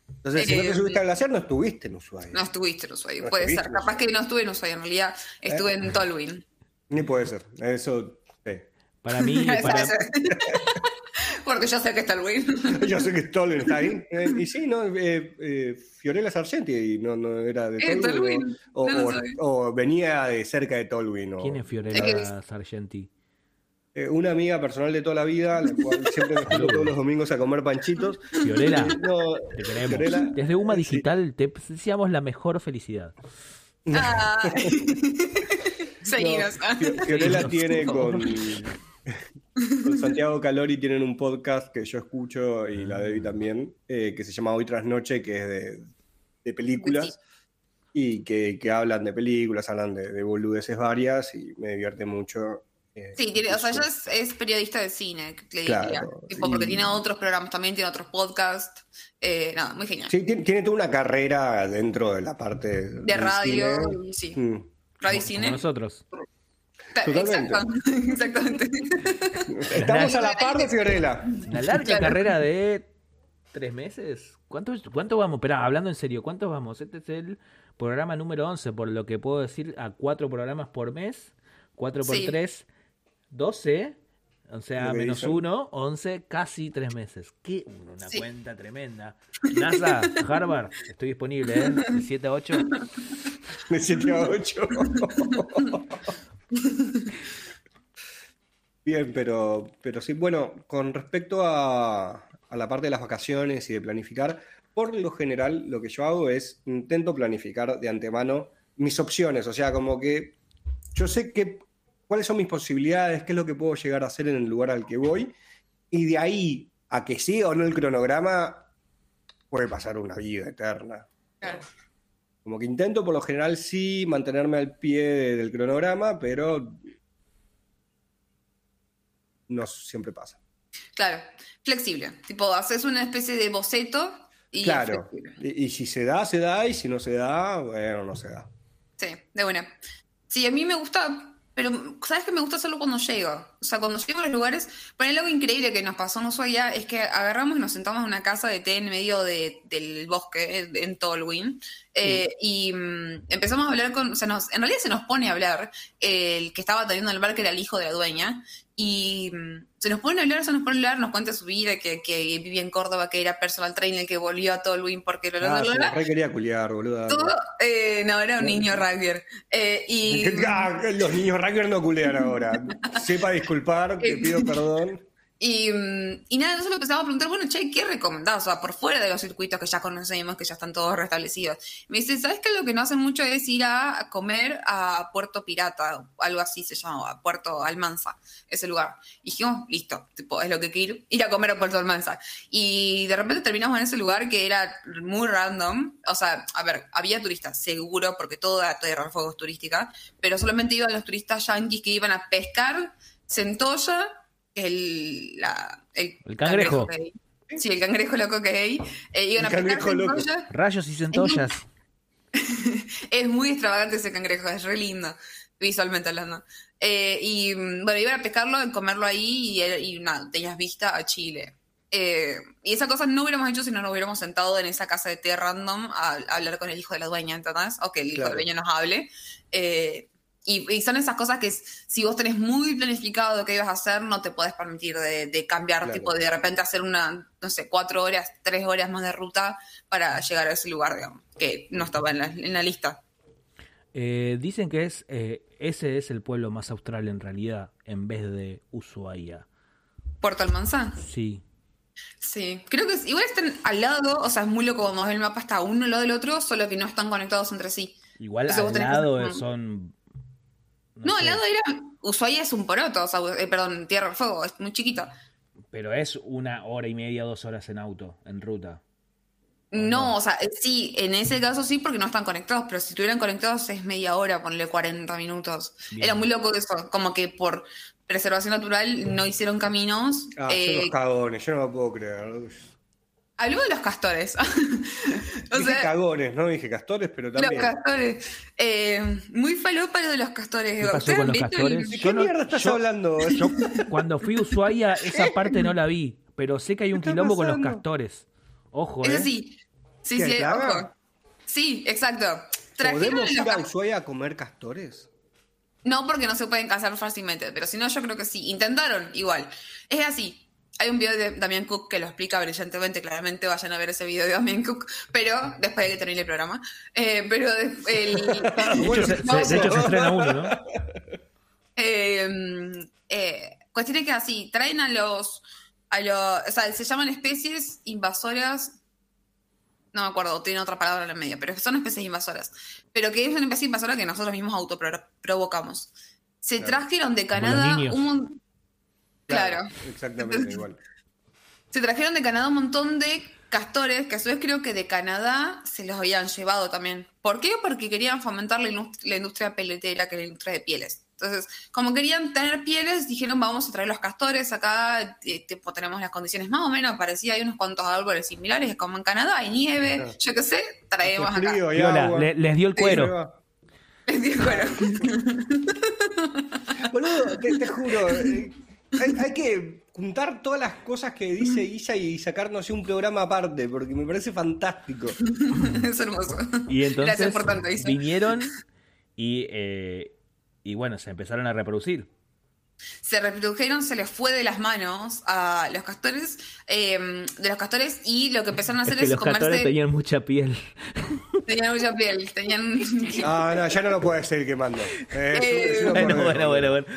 Entonces, si no Eh, te subiste al glaciar, no estuviste en Ushuaia. No estuviste en Ushuaia. No Puede ser. Capaz que no estuve en Ushuaia. En realidad estuve Eh. en Tolwyn. Ni puede ser. Eso. sí. Para mí, *laughs* para, *laughs* Porque yo sé que es Tolwyn. *laughs* Yo sé que Tolwyn está ahí. Eh, y sí, ¿no? Eh, eh, Fiorella Sargenti y no, no era de Eh, Tolwyn. O, No o- venía de cerca de Tolwyn. o- ¿quién es Es Fiorella Sargenti? Eh, una amiga personal de toda la vida, la cual siempre me junto todos los domingos a comer panchitos. Fiorella, No, te queremos. Fiorella, Desde Uma sí. Digital te deseamos la mejor felicidad. Ah. *laughs* No, Fio- Fiorella tiene con, con Santiago Calori tienen un podcast que yo escucho y la Debbie también, eh, que se llama Hoy tras Noche, que es de, de películas y que, que hablan de películas, hablan de, de boludeces varias y me divierte mucho. Eh, Sí, tiene, o sea, ella es, es periodista de cine, le diría. Claro, Tipo, y- porque tiene otros programas también, tiene otros podcasts. Eh, nada, muy genial. Sí, tiene, tiene toda una carrera dentro de la parte de radio, cine. sí. Mm. Radio y Como cine. nosotros. Ta- Totalmente. exacto, *laughs* Exactamente. Estamos a la par de Fiorella. Una larga Claro. carrera de tres meses. ¿Cuánto, ¿Cuánto vamos? Espera, hablando en serio, ¿cuántos vamos? Este es el programa número 11, por lo que puedo decir, a cuatro programas por mes. 4 por Sí. 3, 12. O sea, menos dicen. 1, 11, casi tres meses. Qué una Sí. cuenta tremenda. NASA, Harvard, estoy disponible, ¿eh? De 7 a 8. De 7 a 8. Bien, pero, pero sí, bueno, con respecto a, a la parte de las vacaciones y de planificar, por lo general lo que yo hago es intento planificar de antemano mis opciones, o sea, como que yo sé que, cuáles son mis posibilidades, qué es lo que puedo llegar a hacer en el lugar al que voy, y de ahí a que siga o no el cronograma, puede pasar una vida eterna. Claro. Como que intento por lo general sí mantenerme al pie de- del cronograma, pero no siempre pasa. Claro, flexible. Tipo, haces una especie de boceto y claro. Y, y si se da, se da, y si no se da, bueno, no se da. Sí, de buena. Sí, a mí me gusta, pero ¿sabes que me gusta hacerlo cuando llego? O sea, cuando llego a los lugares, poner algo increíble que nos pasó en Ushuaia es que agarramos y nos sentamos en una casa de té en medio de- del bosque, en Tolwyn, eh, y mm, empezamos a hablar con, o sea, nos- en realidad se nos pone a hablar el que estaba teniendo el bar, que era el hijo de la dueña, y mm, se nos pone a hablar, se nos pone a hablar, nos cuenta su vida, que, que vivía en Córdoba, que era personal trainer, que volvió a Tolwyn porque... bla, Ah, la re quería culiar, boluda. Todo, eh, no, era un niño rugby. Eh, y *laughs* Ah, los niños Racker no culean ahora. Sepa disculpar, te pido *laughs* perdón. Y, mm, y nada, le empezaba a preguntar, bueno, che, ¿qué recomendás? O sea, por fuera de los circuitos que ya conocemos, que ya están todos restablecidos. Me dice, ¿sabes qué? Lo que no hacen mucho es ir a comer a Puerto Pirata, algo así se llamaba, Puerto Almanza, ese lugar. Y dijimos, listo, tipo, es lo que que ir, a comer a Puerto Almanza. Y de repente terminamos en ese lugar que era muy random. O sea, a ver, había turistas, seguro, porque toda Tierra del Fuego es turística, pero solamente iban los turistas yanquis que iban a pescar centolla, el, la, el, El cangrejo. que hay. Sí, el cangrejo loco que hay. Eh, iban El a pescar cangrejo loco. Rayos y centollas. *laughs* Es muy extravagante ese cangrejo, es re lindo, visualmente hablando. Eh, y mm, bueno, iban a pescarlo, a comerlo ahí y, era- y nada, tenías vista a Chile. Eh, y esa cosa no hubiéramos hecho si no nos hubiéramos sentado en esa casa de té random a, a hablar con el hijo de la dueña, ¿entendés? O que el hijo Claro. de la dueña nos hable. Eh, y, y son esas cosas que si vos tenés muy planificado lo que ibas a hacer, no te podés permitir de, de cambiar, Claro. tipo de repente hacer una, no sé, cuatro horas, tres horas más de ruta para llegar a ese lugar, digamos, que no estaba en la, en la lista. Eh, dicen que es eh, ese es el pueblo más austral en realidad, en vez de Ushuaia. Puerto Almanzán. Sí. Sí, creo que es- igual están al lado, o sea, es muy loco cuando ves el mapa, está uno al lado del otro, solo que no están conectados entre sí. Igual al lado como- son. No, al sé, lado era. Ushuaia es un poroto, o sea, eh, perdón, Tierra del Fuego, es muy chiquito. Pero es una hora y media, dos horas en auto, en ruta. No, o sea, eh, sí, en ese caso sí, porque no están conectados, pero si estuvieran conectados es media hora, ponle 40 minutos. Bien. Era muy loco eso, como que por preservación natural no hicieron caminos. Ah, eh, son los cagones, yo no lo puedo creer. Habló de los castores. *laughs* o Dije sea, cagones, no dije castores, pero los también. castores. Eh, muy falopa lo de los castores. ¿Qué pasó ¿Ustedes con los castores? el- ¿De Yo qué no- mierda estás yo- hablando? *laughs* Yo cuando fui a Ushuaia, *laughs* esa parte no la vi, pero sé que hay un ¿Qué está quilombo con los castores. Ojo, Es ¿eh? así. Sí, ¿Qué, sí, plaga? ojo. Sí, exacto. ¿Podemos los ir a. Ushuaia a comer castores? No, porque no se pueden cazar fácilmente, pero si no, yo creo que sí. Intentaron igual. Es así. Hay un video de Damián Cook que lo explica brillantemente, claramente vayan a ver ese video de Damián Cook, pero después de que termine el programa. Eh, pero de- el, *laughs* De hecho, se, no, se- de hecho, se estrena uno, ¿no? *laughs* eh, eh, cuestión es que así, traen a los, a los, o sea, se llaman especies invasoras, no me acuerdo, tiene otra palabra en la media, pero son especies invasoras. Pero que es una especie invasora que nosotros mismos autoprovocamos. Se Claro. trajeron de Canadá un Claro. Exactamente igual. Se trajeron de Canadá un montón de castores, que a su vez creo que de Canadá se los habían llevado también. ¿Por qué? Porque querían fomentar la, indust- la industria peletera, que es la industria de pieles. Entonces, como querían tener pieles, dijeron vamos a traer los castores acá, eh, tipo, tenemos las condiciones más o menos parecidas, hay unos cuantos árboles similares, como en Canadá, hay nieve, Claro. yo qué sé, traemos acá. frío, agua. le- les dio el Sí, cuero. Les digo, bueno, *laughs* Boludo, te, te juro, eh, hay, hay que juntar todas las cosas que dice Isa y sacarnos un programa aparte, porque me parece fantástico. *laughs* es hermoso. Y entonces Gracias por tanto, Isa. vinieron *laughs* y, eh, y bueno, se empezaron a reproducir. se reprodujeron, se les fue de las manos a los castores, eh, de los castores, y lo que empezaron a Es hacer que es, los comerse. castores tenían mucha piel. Tenían mucha piel, tenían. Ah, *laughs* no, ya no lo puedes seguir quemando. Eh, un Bueno, bueno, bueno, bueno.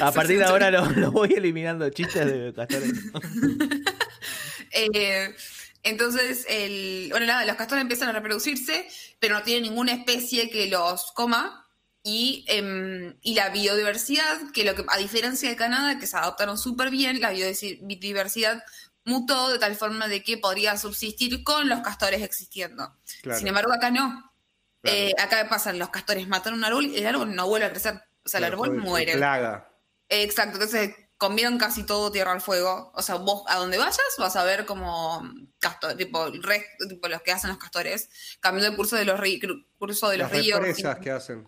A partir de ahora lo, lo voy eliminando chistes de castores. *laughs* Eh, entonces, el, bueno, nada, los castores empiezan a reproducirse, pero no tienen ninguna especie que los coma. Y, em, y la biodiversidad, que lo que a diferencia de Canadá, que se adaptaron súper bien, la biodiversi- biodiversidad mutó de tal forma de que podría subsistir con los castores existiendo. Claro. Sin embargo, acá no. Claro. Eh, acá pasan, los castores matan un árbol y el árbol no vuelve a crecer. O sea, el árbol muere. Plaga. Eh, Exacto, entonces comieron casi todo tierra al fuego. O sea, vos a donde vayas vas a ver como castor, tipo, tipo los que hacen los castores, cambiando el curso de los, cru- curso de los Las ríos. que hacen.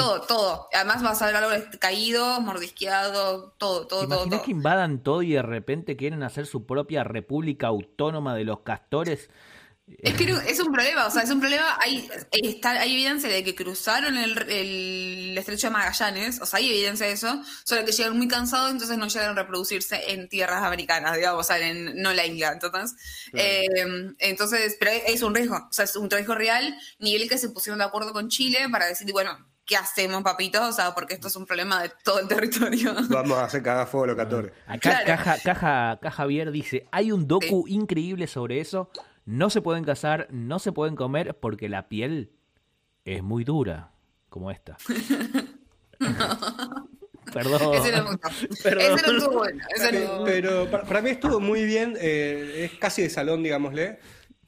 Todo, todo. Además vas a ver árboles caídos, mordisqueados, todo, todo, ¿Te todo. todo. que invadan todo y de repente quieren hacer su propia república autónoma de los castores? Es que es un problema, o sea, es un problema. Hay, está, hay evidencia de que cruzaron el, el estrecho de Magallanes, o sea, hay evidencia de eso, solo que llegan muy cansados, entonces no llegan a reproducirse en tierras americanas, digamos, o sea, en, no la isla. Entonces, Claro. eh, entonces, pero es un riesgo, o sea, es un riesgo real, nivel que se pusieron de acuerdo con Chile para decir, bueno, ¿qué hacemos, papitos? O sea, porque esto es un problema de todo el territorio. *laughs* Vamos a hacer cagar fuego a los castores. Acá Claro. Caja, Caja, Caja Javier dice, hay un docu increíble sobre eso, no se pueden cazar, no se pueden comer porque la piel es muy dura, como esta. *laughs* *laughs* Perdón. Ese no me gustó. Perdón. Ese no estuvo bueno. ese no- Pero para, para mí estuvo muy bien, eh, es casi de salón, digámosle.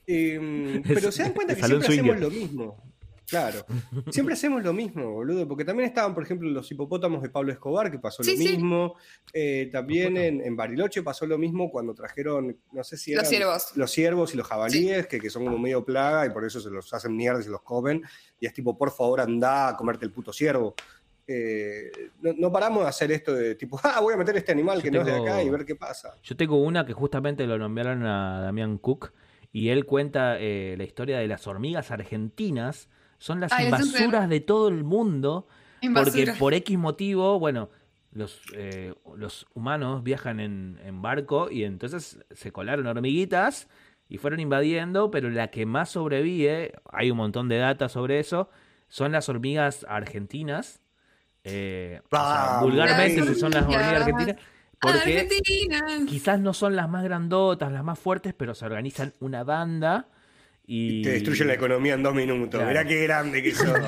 Eh, pero se dan cuenta que siempre hacemos lo mismo. Claro, siempre hacemos lo mismo, boludo, porque también estaban, por ejemplo, los hipopótamos de Pablo Escobar, que pasó Sí, lo sí. mismo. Eh, también en, en Bariloche pasó lo mismo cuando trajeron, no sé si Los eran ciervos. los ciervos y los jabalíes, que, que son como medio plaga y por eso se los hacen mierda y se los comen. Y es tipo, por favor, anda a comerte el puto ciervo. Eh, no, no paramos de hacer esto de tipo, *laughs* ah, voy a meter este animal Yo que no es de acá y ver qué pasa. Yo tengo una que justamente lo nombraron a Damián Cook y él cuenta eh, la historia de las hormigas argentinas. Son las Ay, invasuras de todo el mundo porque por X motivo, bueno, los, eh, los humanos viajan en, en barco y entonces se colaron hormiguitas y fueron invadiendo, pero la que más sobrevive, hay un montón de data sobre eso, son las hormigas argentinas. Eh, o sea, Vamos. vulgarmente son las hormigas hormigas argentinas. Porque Argentina. quizás no son las más grandotas, las más fuertes, pero se organizan una banda y... Te destruye la economía en dos minutos. Claro. Mirá qué grande que sos. *laughs*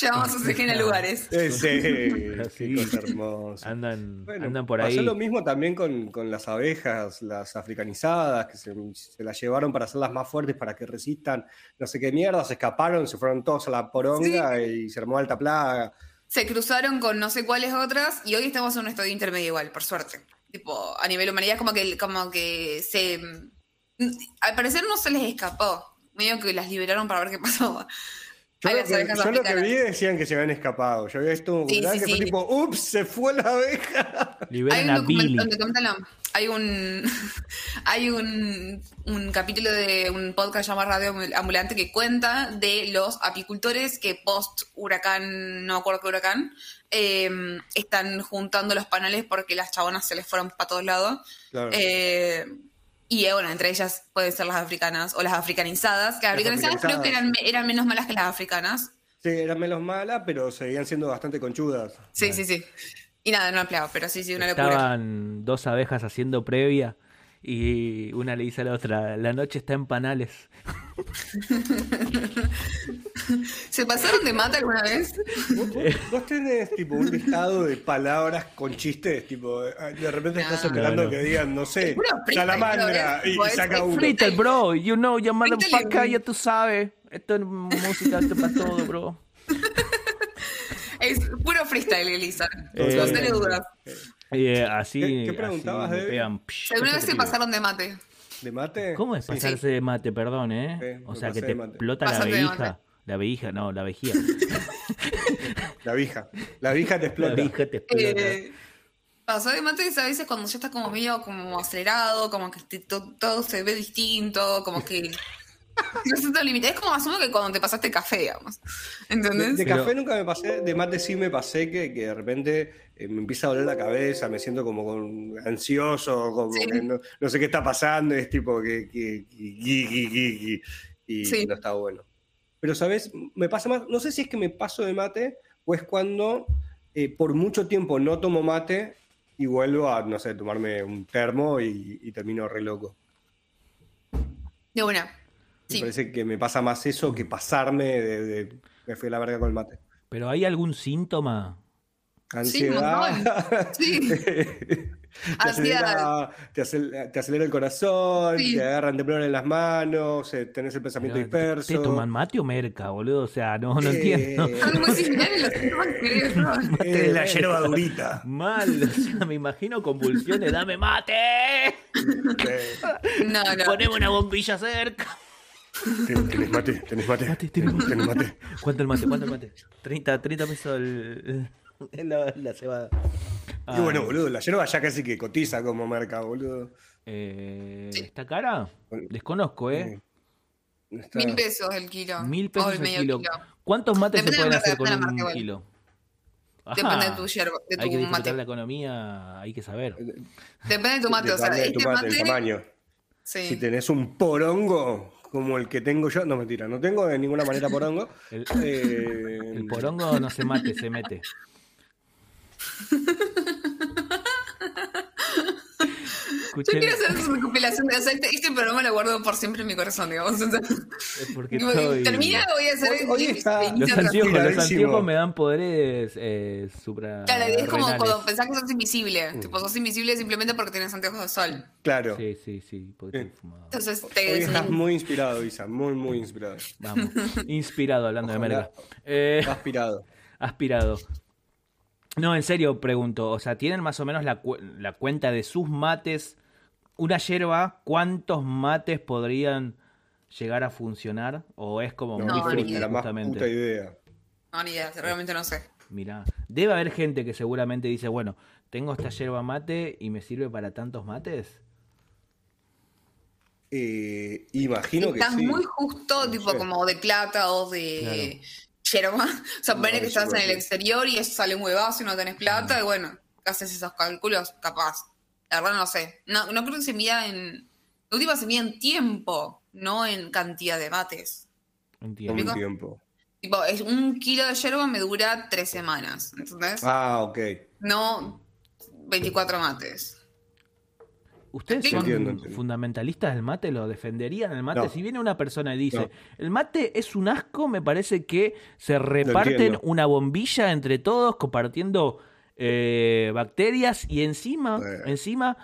Llevamos oxígeno a *laughs* lugares. Sí, Sí. *laughs* cosa hermosa. Andan, Bueno, andan por pasó ahí. lo mismo también con, con las abejas, las africanizadas, que se, se las llevaron para hacerlas más fuertes para que resistan no sé qué mierda, se escaparon, se fueron todos a la poronga y se armó alta plaga. Se cruzaron con no sé cuáles otras y hoy estamos en un estadio intermedio igual, por suerte. Tipo, a nivel humanidad, como que, como que se. Al parecer no se les escapó. Medio que las liberaron para ver qué *laughs* pasaba. Yo, lo que, abejas yo lo que vi decían que se habían escapado. Yo había visto un Sí, que fue sí. tipo, ups, se fue la abeja. Hay *laughs* Liberen un no. hay un *laughs* hay un, un capítulo de un podcast llamado Radio Ambulante que cuenta de los apicultores que post huracán, no me acuerdo qué huracán, eh, están juntando los paneles porque las chabonas se les fueron para todos lados. Claro. Eh, y eh, bueno, entre ellas pueden ser las africanas o las africanizadas, que las africanizadas creo que eran, menos malas que las africanas. Sí, eran menos malas, pero seguían siendo bastante conchudas. Sí, sí, sí. Y nada, no empleado, pero sí, sí, una locura. Estaban dos abejas haciendo previa y una le dice a la otra, la noche está en panales. *laughs* ¿Se pasaron de mata alguna vez? ¿Vos, vos- vos tenés tipo un listado de palabras con chistes, tipo, eh, de repente estás No. esperando No, no. que digan, no sé, salamandra, y, y saca uno. freestyle. Fritter, bro, you know, ya motherfucker, ya tú sabes. Esto es música, esto es para todo, bro. *laughs* Es puro freestyle, Elisa. Eh, no tenés dudas. Eh, así, ¿Qué- preguntabas, pegan, psh, ¿Alguna vez se pasaron de mate? ¿De mate? ¿Cómo es Sí. pasarse de mate, perdón, eh? Sí, o sea, que te explota la mate. La vejiga, no, la vejiga. La vija. La vija te la explota. vejiga te explota. Eh, pasar de mate a veces cuando ya estás como medio como acelerado, como que te- todo se ve distinto, como que... *laughs* No sé, te limitas. Es como asumo que cuando te pasaste café, digamos. De, ¿Entendés? de café nunca me pasé, de mate sí me pasé que, que de repente eh, me empieza a doler la cabeza, me siento como con- ansioso, como Sí. que no, no sé qué está pasando, es tipo que, que- que- gui, gui, gui, gui, y Sí. no está bueno. Pero, ¿sabes? Me pasa más, no sé si es que me paso de mate o es cuando eh, por mucho tiempo no tomo mate y vuelvo a, no sé, tomarme un termo y, y termino re loco. De una. Me parece que me pasa más eso que pasarme de, de- me fui a la verga con el mate. Pero ¿hay algún síntoma? Sí, un Ansiedad. Sí. *laughs* te, Ansiedad. acelera, te, acel- te acelera el corazón, Sí. te agarran temblor en las manos, eh, tenés el pensamiento Pero, disperso. ¿Te toman mate o merca, boludo? O sea, no, no Eh, entiendo. Son *laughs* muy similares los síntomas *laughs* creo. eh, la yerba durita. Mal, o sea, me imagino convulsiones, dame mate. Eh, No, no. Poneme una bombilla cerca. Ten- tenés mate, tenés mate, Mate, tenés, tenés tenés mate. *laughs* ¿Cuánto el mate? ¿Cuánto el mate? 30, 30 pesos el, el- la, la cebada. Y bueno, Ay, boludo, la yerba ya casi que cotiza como marca, boludo. eh, ¿Está cara? Desconozco, ¿eh? Está- Mil pesos el kilo. Mil pesos el el medio kilo. kilo. ¿Cuántos mates Depende se de pueden hacer con un marca igual. kilo? Depende de tu yerba, de Hay que tu disfrutar mate. la economía, hay que saber. Depende de tu mate. O sea, Depende de tu este mate, mate. el tamaño. Sí. Si tenés un porongo como el que tengo yo, no mentira, no tengo de ninguna manera porongo. *laughs* El, Eh, el porongo no se mate, se mete. *laughs* Yo quiero hacer esa recopilación de. O sea, este, este programa lo guardo por siempre en mi corazón, digamos. O sea, es porque tipo, estoy... Termina, voy a hacer. Hoy- hoy está- Los anteojos, los anteojos me dan poderes eh, supra Claro, es como renales. cuando pensás que sos invisible. Tipo, sos invisible simplemente porque tenés anteojos de sol. Claro. Sí, sí, sí, porque Sí. fumado. Entonces Hoy te estás muy inspirado, Isa, muy, muy inspirado. Vamos, inspirado hablando de merga. Eh, Aspirado. aspirado. No, en serio pregunto, o sea, ¿tienen más o menos la, cu- la cuenta de sus mates? Una yerba, ¿cuántos mates podrían llegar a funcionar? ¿O es como No, muy no, ni friki, idea. la más justamente? puta idea. No, ni idea, realmente no sé. Mirá, debe haber gente que seguramente dice, bueno, tengo esta yerba mate y me sirve para tantos mates. Eh, imagino que estás sí. muy justo, No tipo sé. como de plata o de yerba. *laughs* O sea, No, que estás en el exterior y eso sale un huevazo y no tenés plata, y bueno, haces esos cálculos, capaz. La verdad no sé. No, no creo que se mida en. De última se mida en tiempo, no en cantidad de mates. ¿Explico? tiempo. Tipo, es un kilo de yerba me dura tres semanas. ¿Entendés? Ah, ok. No 24 mates. ¿Ustedes son Entiendo, entiendo. fundamentalistas del mate? ¿Lo defenderían el mate? No. Si viene una persona y dice, No. el mate es un asco, me parece que se reparten una bombilla entre todos compartiendo eh, bacterias y encima, encima,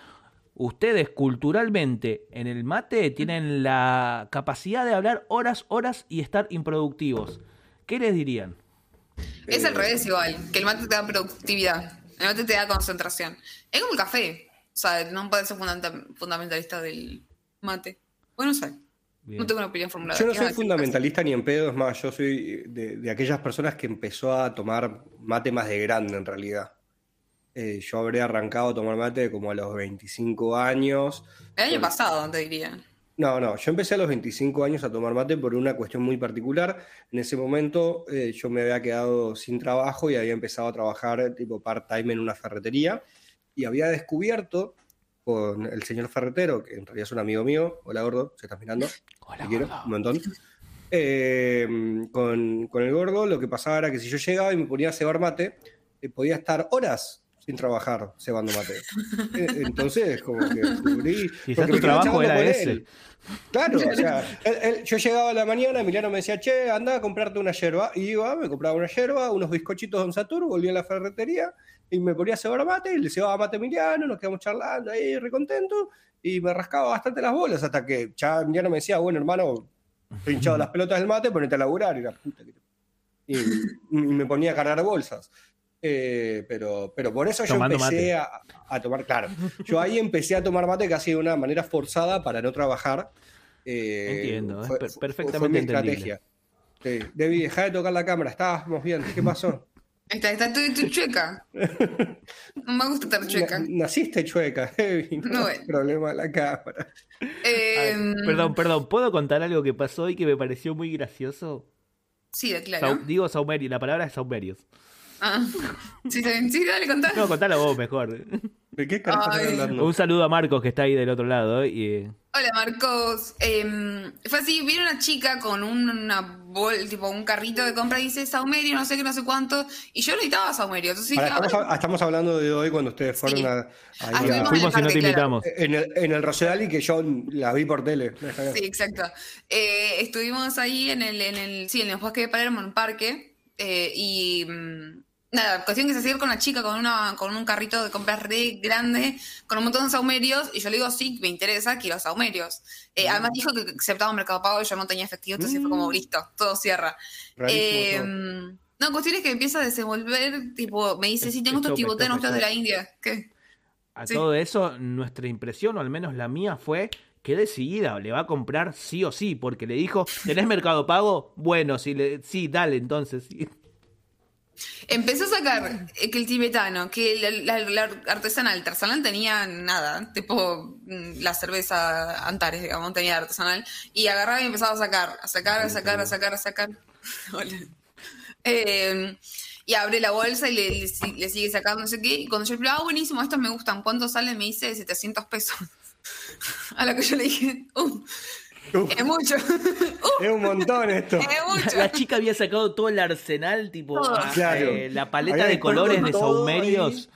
ustedes culturalmente en el mate tienen la capacidad de hablar horas, horas y estar improductivos. ¿Qué les dirían? Es Eh, al revés igual, que el mate te da productividad, el mate te da concentración. Es como el café, o sea, no puedes ser fundamenta- fundamentalista del mate. Bueno, no sé, Bien. no tengo una opinión formulada. Yo no ¿Qué soy fundamentalista ni en pedo, es más, yo soy de, de aquellas personas que empezó a tomar mate más de grande en realidad. Eh, yo habré arrancado a tomar mate como a los 25 años. El año pasado, te diría. No, no, yo empecé a los 25 años a tomar mate por una cuestión muy particular. En ese momento eh, yo me había quedado sin trabajo y había empezado a trabajar tipo part-time en una ferretería y había descubierto con el señor ferretero, que en realidad es un amigo mío, hola gordo, se estás mirando, Hola, te quiero gordo. un montón. Eh, con, con el gordo lo que pasaba era que si yo llegaba y me ponía a cebar mate, eh, podía estar horas sin trabajar cebando mate. Eh, Entonces, como que descubrí... Quizás tu trabajo era ese. él. Claro, o sea, él- él- yo llegaba a la mañana, Emiliano me decía, che, anda a comprarte una yerba. Y iba, me compraba una yerba, unos bizcochitos Don Satur, volvía a la ferretería y me ponía a cebar mate, y le cebaba mate a Emiliano, nos quedamos charlando ahí, recontentos, y me rascaba bastante las bolas hasta que ya Emiliano me decía, bueno, hermano, he hinchado las pelotas del mate, ponete a laburar. Y, la puta que y me ponía a cargar bolsas. Eh, pero, pero por eso yo empecé a, a tomar, claro, yo ahí empecé a tomar mate casi de una manera forzada para no trabajar. Eh, Entiendo, es fue- perfectamente fue mi estrategia. Sí. Debbie, deja de tocar la cámara, estábamos bien, ¿qué pasó? Está, está estoy chueca. No me gusta estar chueca. Na- naciste chueca, Debbie, no, No, problema de la cámara. Eh, Ay, perdón, perdón, ¿puedo contar algo que pasó y que me pareció muy gracioso? Sí, claro. digo saumerio, la palabra es saumerios. Ah. Sí, sí, dale, contá. No, contalo vos mejor. ¿De qué carajo hablando? Un saludo a Marcos que está ahí del otro lado. Y, eh, Hola Marcos, Em, fue así, viene una chica con un, una bol, tipo un carrito de compra y dice Saumerio, no sé qué, no sé cuánto, y yo necesitaba Saumerio, entonces dije, estamos, "Ah, a- estamos hablando de hoy cuando ustedes fueron Sí. a, Ah, ahí a- fuimos y no te claro. invitamos. en el, en el Rosedal y que yo la vi por tele. Sí, exacto. Eh, estuvimos ahí en el, en el, sí, en el bosque de Palermo, en un parque, eh, y mm, nada, cuestión que se acerca una chica con una, con un carrito de compras re grande, con un montón de saumerios, y yo le digo, sí, me interesa, quiero saumerios. Eh, Mm. Además dijo que aceptaba Mercado Pago y yo no tenía efectivo, entonces fue como, listo, todo cierra. Eh, todo. no, cuestión es que empieza a desenvolver, tipo, me dice, sí, tengo Esto estos tiburones está de la India. ¿Qué? a Sí. todo eso, nuestra impresión, o al menos la mía, fue que decidida, le va a comprar sí o sí, porque le dijo, ¿tenés mercado pago? Bueno, si le, sí, dale, entonces. Empezó a sacar eh, que el tibetano, que la, la- la artesanal, artesanal tenía nada, tipo mm, la cerveza Antares, digamos, tenía artesanal, y agarraba y empezaba a sacar, a sacar, a sacar, a sacar, a sacar. *laughs* Hola. Eh, y abre la bolsa y le, le si- le sigue sacando no sé qué, y cuando yo le digo, ah, buenísimo, estos me gustan, ¿cuánto salen? Me dice 700 pesos. *laughs* A lo que yo le dije, uh, Uf, es mucho, *laughs* es un montón esto. es mucho. La chica había sacado todo el arsenal, tipo, ah, Claro. eh, la paleta Había de colores de saumerios.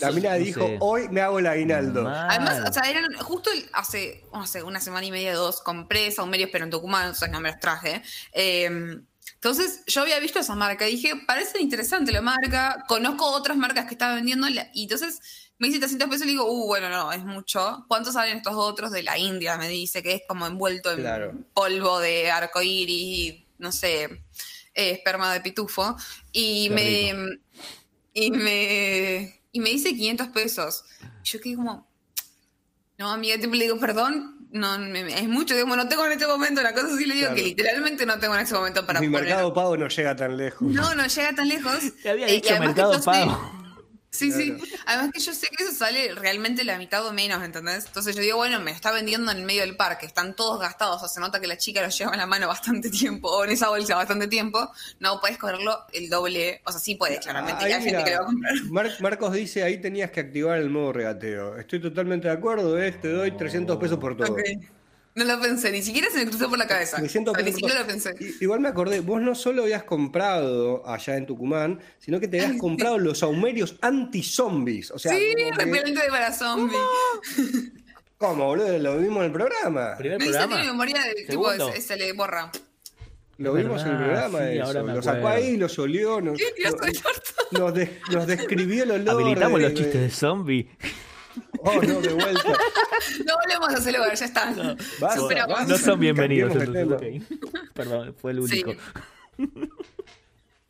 La mina No dijo, sé. hoy me hago el aguinaldo. Mal. Además, o sea, eran justo el- hace, no sé, una semana y media, dos, compré saumerios, pero en Tucumán, o sea, no me los traje. Eh, entonces, yo había visto esa marca y dije, parece interesante la marca, conozco otras marcas que estaba vendiendo, y entonces me dice 300 pesos y le digo, uh, bueno, no, es mucho. ¿Cuántos salen estos otros de la India? Me dice que es como envuelto en Claro. polvo de arcoíris y, no sé, eh, esperma de pitufo. Y Qué me, y me y me dice 500 pesos. Y yo quedé como, no, amiga, tipo, le digo, perdón, no, me- es mucho, digamos, no tengo en este momento, la cosa sí le digo Claro. que literalmente no tengo en este momento para Mi poner. mercado pago no llega tan lejos. No, no llega tan lejos. Te había Eh, dicho mercado pago. Sí. Claro. Además que yo sé que eso sale realmente la mitad o menos, ¿entendés? Entonces yo digo, bueno, me está vendiendo en el medio del parque, están todos gastados, o sea, se nota que la chica lo lleva en la mano bastante *laughs* tiempo, o en esa bolsa bastante tiempo, no puedes cobrarlo el doble, o sea, sí puedes, claramente, Ahí, hay gente que lo va a comprar. Mar- Marcos dice, ahí tenías que activar el modo regateo. Estoy totalmente de acuerdo, ¿ves? te doy 300 pesos por todo. Ok. No lo pensé, ni siquiera se me cruzó por la cabeza. 300 O sea, ni siquiera lo pensé. Igual me acordé, vos no solo habías comprado allá en Tucumán, sino que te habías comprado los saumerios anti-zombies. O sea, sí, como que- repelente de para zombie. ¿Cómo, boludo? Lo vimos en el programa. ¿Primer Me dice programa? tiene memoria de tipo, ¿Segundo? se, se le borra. Lo Es vimos en el programa. sí, eso. me Lo sacó ahí, lo solió. Nos, *laughs* ¿Qué? Dios, nos, nos describió el olor. Habilitamos de- los chistes de zombie. Oh, no, de vuelta. *laughs* No volvemos a hacerlo, ya está. Basta, Superamos. basta. No son bienvenidos. Cambiemos entonces, de ok. *laughs* Perdón, fue el Sí. *laughs* único.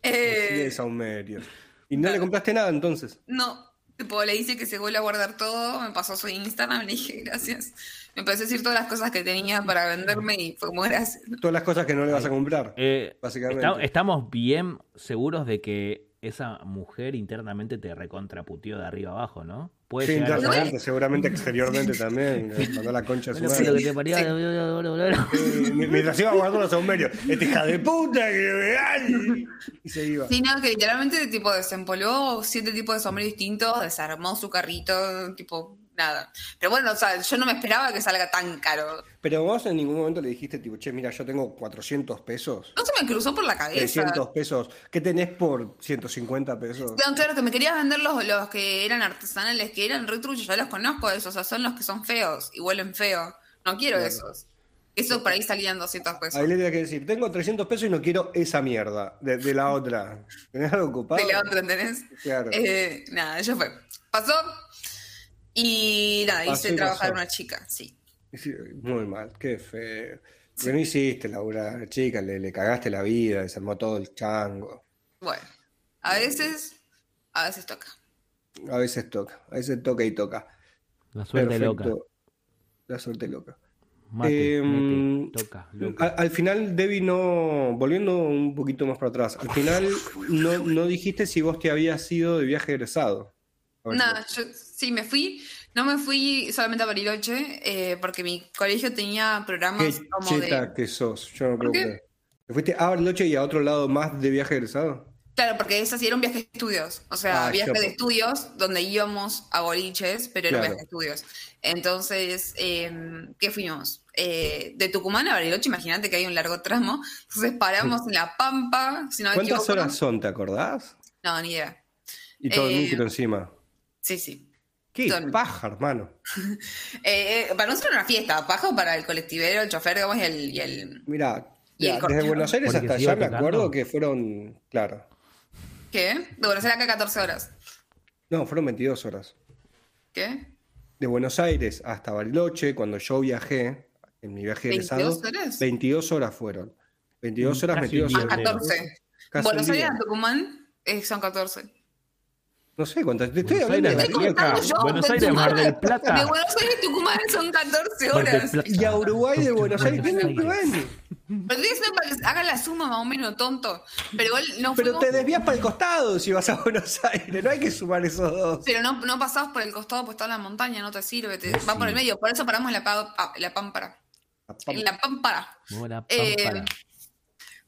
Eh, Sí, de Saumerio. Y no le compraste nada entonces. No, tipo, le dice que se vuelve a guardar todo, me pasó su Instagram, le dije gracias. Me empecé a decir todas las cosas que tenía para venderme y fue como gracias. Todas las cosas que no le vas a comprar. Eh, Básicamente. esta- estamos bien seguros de que esa mujer internamente te recontraputeó de arriba abajo, ¿no? Puede Sí, a internamente, seguramente exteriormente también. Mandó la concha a su *laughs* Bueno, madre. pero que te parió- Sí. Eh, mientras iba guardando los saumerios. Esta hija de puta que vean. Y se iba. Sí, no, que literalmente tipo desempolvó siete tipos de sombreros distintos, desarmó su carrito, tipo, nada. Pero bueno, o sea, yo no me esperaba que salga tan caro. Pero vos en ningún momento le dijiste, tipo, che, mira, yo tengo 400 pesos. No se me cruzó por la cabeza. 300 pesos. ¿Qué tenés por 150 pesos? No, claro, que me querías vender los, los que eran artesanales, que eran retruchos, ya los conozco esos, o sea, son los que son feos y huelen feo. No quiero Claro. esos. Esos por ahí salían 200 pesos. Ahí le tenía que decir, tengo 300 pesos y no quiero esa mierda de, de la otra. ¿Tenés algo ocupado? De la otra, ¿entendés? Claro. Eh, nada, eso fue. Pasó y nada, hice trabajar a pasó. una chica, sí. Sí, Muy mal, qué feo. Porque no hiciste, Laura, la chica, le, le cagaste la vida, desarmó todo el chango. Bueno, a veces, a veces toca. A veces toca, a veces toca y toca. La suerte Perfecto. loca. La suerte loca. Mate, Eh, mete, toca, loca. al final, Debbie, no. Volviendo un poquito más para atrás, al final no, no dijiste si vos te habías ido de viaje egresado. Nada, yo sí me fui, no me fui solamente a Bariloche, eh, porque mi colegio tenía programas Qué como cheta de. que sos, yo no qué? creer. ¿Te fuiste a Bariloche y a otro lado más de viaje egresado? Claro, porque ese sí era un viaje de estudios. O sea, Ah, viaje yo- de estudios donde íbamos a boliches, pero era un viaje de estudios. Entonces, eh, ¿qué fuimos? Eh, de Tucumán a Bariloche, imagínate que hay un largo tramo. Entonces paramos *laughs* en La Pampa, si no me ¿Cuántas equivoco. horas son, te acordás? No, ni idea. Y todo el Eh, núcleo encima. Sí, sí. Qué paja, hermano. *laughs* Eh, eh, para nosotros era una fiesta, paja para el colectivero, el chofer, digamos, y el, y el- Mira, Y el desde. Buenos Aires Porque hasta allá me acuerdo que fueron, claro. ¿Qué? De Buenos Aires acá 14 horas. No, fueron 22 horas. ¿Qué? De Buenos Aires hasta Bariloche, cuando yo viajé, en mi viaje egresado, ¿22 horas? 22 horas fueron. 22 horas Casi metidos un Ah, día en entero. 14. Casi Buenos. Aires a Tucumán eh, son 14. No sé cuántas. Te estoy Buenos hablando de yo, Buenos de Aires, Mar del Plata. De Buenos Aires Tucumán son 14 Mar del horas. Y a Uruguay de Buenos Aires. Pero para que hagan la suma más o menos tonto. Pero no Pero fuimos- te desvías para el costado si vas a Buenos Aires. No hay que sumar esos dos. Pero no, no pasabas por el costado, pues está la montaña, no te sirve, te, va por el medio. Por eso paramos en la, pa- pa- la pámpara. En la pámpara. Buena Eh, pámpara.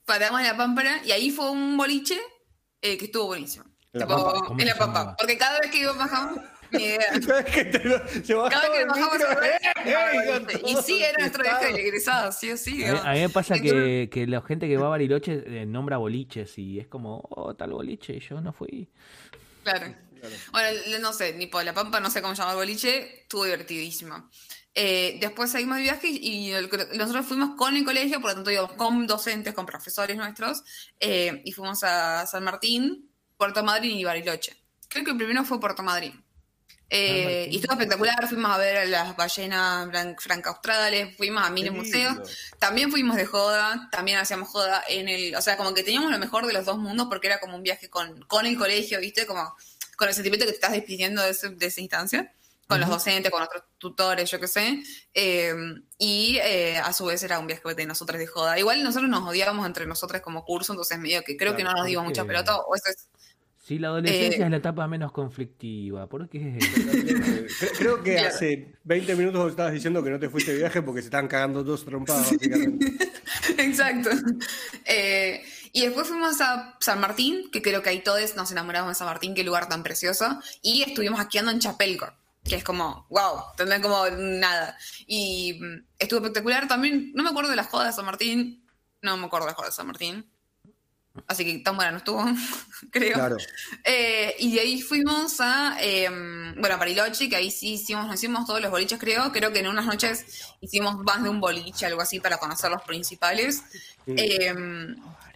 Paramos en la pámpara y ahí fue un boliche eh, que estuvo buenísimo. ¿En la llamaba? Porque cada vez que íbamos bajamos, ni idea. *laughs* ¿Sabes que te lo- se bajaba Cada vez que el bajamos ¡eh, eh! Y sí, era nuestro viaje de egresado, sí o sí. A mí, digamos. a mí me pasa que, que la gente que va a Bariloche eh, nombra boliches y es como, oh, tal boliche, y yo no fui. Claro. Bueno, no sé, ni por la pampa, no sé cómo se llama el boliche, estuvo divertidísimo. Eh, después seguimos de viaje y, y el- nosotros fuimos con el colegio, por lo tanto íbamos con docentes, con profesores nuestros, eh, y fuimos a San Martín, Puerto Madryn y Bariloche. Creo que el primero fue Puerto Madryn. Eh, Martín. y estuvo espectacular, fuimos a ver a las ballenas blan- franca-australes, fuimos a mil museos, también fuimos de joda, también hacíamos joda en el, o sea, como que teníamos lo mejor de los dos mundos porque era como un viaje con, con el colegio, ¿viste? Como con el sentimiento que te estás despidiendo de, ese- de esa instancia, con los docentes, con otros tutores, yo qué sé. Eh, y eh, a su vez era un viaje de nosotros de joda. Igual nosotros nos odiábamos entre nosotros como curso, entonces medio que creo que no Claro, nos dimos ¿por mucha pelota, o eso es Si la adolescencia Eh, es la etapa menos conflictiva, ¿por qué? Cre- *laughs* Creo que hace 20 minutos vos estabas diciendo que no te fuiste de viaje porque se estaban cagando dos trompadas, básicamente. *laughs* Exacto. Eh, y después fuimos a San Martín, que creo que ahí todos nos enamoramos de San Martín, qué lugar tan precioso. Y estuvimos esquiando en Chapelco, que es como, wow, tendrán como nada. Y mm, estuvo espectacular también. No me acuerdo de las jodas de San Martín. No me acuerdo de las jodas de San Martín. Así que tan buena no estuvo, *laughs* creo. Claro. Eh, y de ahí fuimos a, eh, bueno, a Bariloche, que ahí sí hicimos, nos hicimos todos los boliches, creo. Creo que en unas noches hicimos más de un boliche, algo así, para conocer los principales. Eh,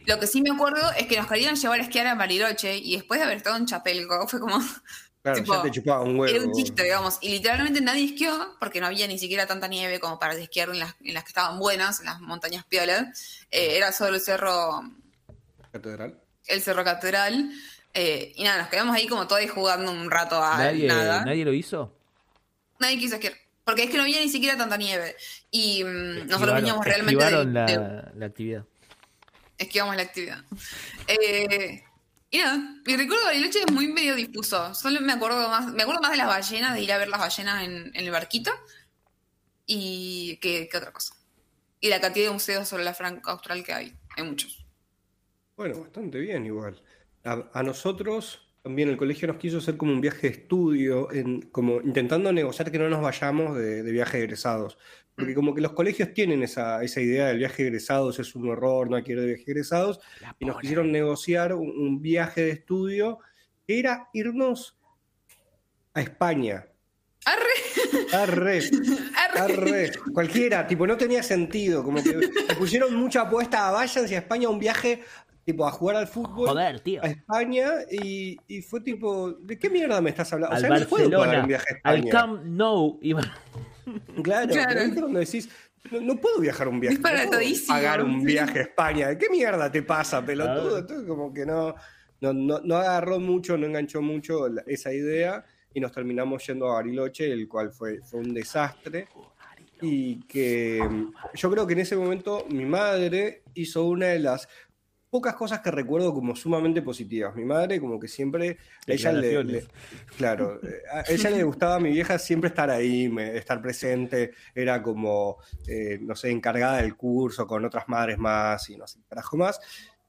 lo que sí me acuerdo es que nos querían llevar a esquiar a Bariloche y después de haber estado en Chapelco, *laughs* fue como, Claro, Tipo, ya te chupaba un huevo. era un chiste, digamos. Y literalmente nadie esquió porque no había ni siquiera tanta nieve como para esquiar en las, en las que estaban buenas, en las montañas piolas. Eh, era solo el cerro, Catedral. el cerro catedral. Eh, y nada, nos quedamos ahí como todos jugando un rato a ¿Nadie, nada. ¿Nadie lo hizo? Nadie quiso esquiar. Porque es que no había ni siquiera tanta nieve. Y mm, nosotros veníamos realmente de, esquivaron la, de- la actividad. esquivamos la actividad. Eh, y nada, mi recuerdo de Bariloche es muy medio difuso. Solo me acuerdo más, me acuerdo más de las ballenas, de ir a ver las ballenas en, en el barquito. Y que, que otra cosa. Y la cantidad de museos sobre la franca austral que hay. Hay muchos. Bueno, bastante bien igual. A, a nosotros también el colegio nos quiso hacer como un viaje de estudio, en, como intentando negociar que no nos vayamos de, de viaje de egresados. Porque como que los colegios tienen esa, esa idea del viaje de egresados, es un horror, no hay que ir de viaje de egresados, y nos quisieron negociar un, un viaje de estudio que era irnos a España. ¡Arre! Arre, ¡Arre! arre. Cualquiera, tipo, no tenía sentido. Como que le pusieron mucha apuesta a váyanse a España a un viaje, tipo, a jugar al fútbol. Joder, tío. a España y, y fue tipo, ¿de qué mierda me estás hablando? O Al sea, no puedo pagar Barcelona, un viaje a al España. Camp Nou. iba- Claro, Claro. pero viste cuando decís, no, no puedo viajar un viaje. no puedo pagar un viaje a España. ¿Qué mierda te pasa, pelotudo? Claro. Entonces, como que no, no, no, no agarró mucho, no enganchó mucho la- esa idea y nos terminamos yendo a Bariloche, el cual fue, fue un desastre. Y que yo creo que en ese momento mi madre hizo una de las pocas cosas que recuerdo como sumamente positivas. Mi madre como que siempre, a ella le, le- claro, eh, a ella le gustaba a mi vieja siempre estar ahí, me- estar presente, era como, eh, no sé, encargada del curso con otras madres más y no sé, carajo más.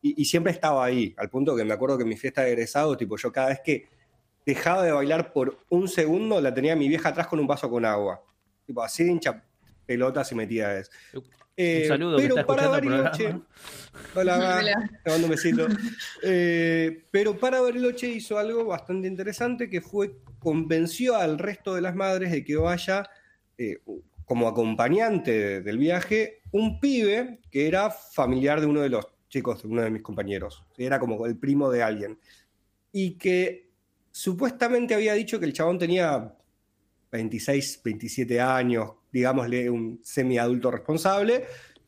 Y, y siempre estaba ahí, al punto que me acuerdo que en mi fiesta de egresado, tipo, yo cada vez que dejaba de bailar por un segundo, la tenía mi vieja atrás con un vaso con agua. Tipo, así de hincha pelotas y metidas. Eh, Un saludo que pero está para Bariloche. *laughs* Hola, te mando un besito. *laughs* Eh, pero para Bariloche hizo algo bastante interesante que fue convenció al resto de las madres de que vaya eh, como acompañante de- del viaje un pibe que era familiar de uno de los chicos de uno de mis compañeros. Era como el primo de alguien. Y que supuestamente había dicho que el chabón tenía 26, 27 años, digámosle un semiadulto responsable.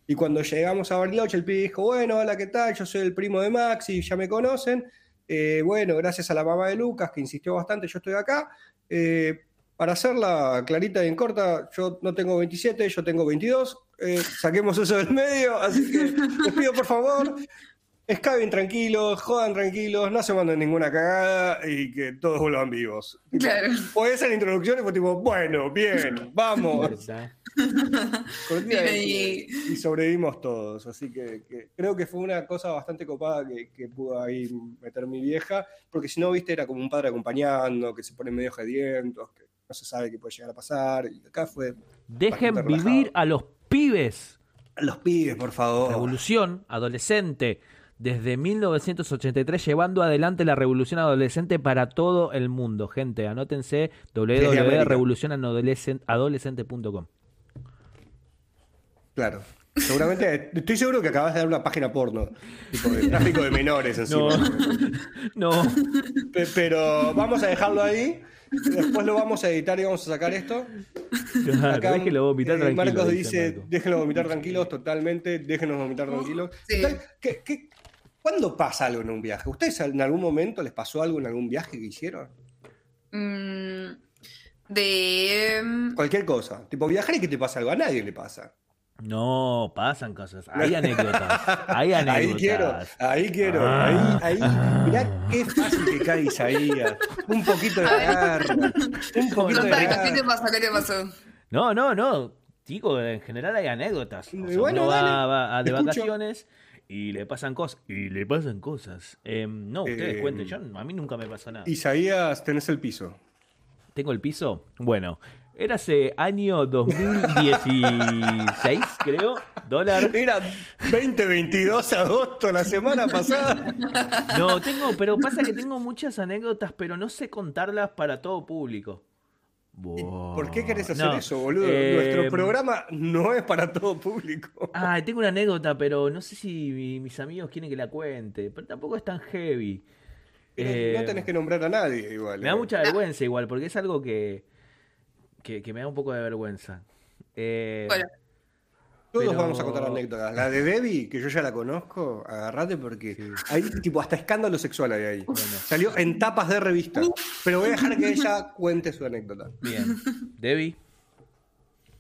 Y cuando llegamos a Bariloche, el pibe dijo, bueno, hola, ¿qué tal? Yo soy el primo de Maxi, ya me conocen. Eh, bueno, gracias a la mamá de Lucas, que insistió bastante, yo estoy acá. Eh, para hacerla clarita y en corta, yo no tengo 27, yo tengo 22. Eh, saquemos eso del medio, así que les pido por favor, escaben tranquilos, jodan tranquilos, no se manden ninguna cagada y que todos vuelvan vivos. Claro. Fue esa la introducción y fue tipo, bueno, bien, *laughs* vamos. Y, Y- y sobrevivimos todos. Así que, que creo que fue una cosa bastante copada que, que pudo ahí meter mi vieja, porque si no, viste, era como un padre acompañando, que se pone medio gedientos, que no se sabe qué puede llegar a pasar. Y acá fue Dejen relajado. vivir a los pibes. a los pibes, por favor. Revolución adolescente. Desde 1983 llevando adelante la revolución adolescente para todo el mundo. Gente, anótense www.revolucionadolescente.com. Claro. Seguramente, estoy seguro que acabas de dar una página porno, tipo de tráfico de menores encima. No, no. Pe- Pero vamos a dejarlo ahí. Después lo vamos a editar y vamos a sacar esto. Claro, Acá, déjenlo vomitar eh, tranquilo. Marcos dice, Marco. déjenlo vomitar tranquilos, totalmente, déjenos vomitar tranquilos. Sí. Total, ¿qué- qué- cuándo pasa algo en un viaje? ¿Ustedes en algún momento les pasó algo en algún viaje que hicieron? Mm, de. mm, Cualquier cosa. Tipo, viajar y que te pasa algo, a nadie le pasa. No, pasan cosas. Hay anécdotas. Hay *laughs* anécdotas. Ahí quiero, ahí quiero, Ah. ahí, ahí. Mirá qué fácil que cae Isaías. Un poquito de garra, un poquito de Contá, ¿Qué te garra. pasó? ¿Qué te pasó? No, no, no. Digo, en general hay anécdotas. O sea, bueno, uno va, dale, va a- de escucho. vacaciones y le pasan cosas. Y le pasan cosas. Eh, no, ustedes Eh, cuenten. Yo, a mí nunca me pasó nada. Isaías, tenés el piso. ¿Tengo el piso? Bueno, Era ese año 2016, *laughs* creo, dólar. Era 2022 agosto, la semana pasada. No, tengo, pero pasa que tengo muchas anécdotas, pero no sé contarlas para todo público. ¿Por qué querés hacer No, eso, boludo? eh, Nuestro programa no es para todo público. Ah, tengo una anécdota, pero no sé si mi- mis amigos quieren que la cuente. Pero tampoco es tan heavy. Eh, no tenés que nombrar a nadie igual. Me da eh. mucha vergüenza igual, porque es algo que, que, que me da un poco de vergüenza. Eh, Bueno, Todos pero- vamos a contar anécdotas. La de Debbie, que yo ya la conozco, agarrate porque hay tipo hasta escándalo sexual hay ahí. Salió en tapas de revista. Pero voy a dejar que ella cuente su anécdota. Bien. Debbie.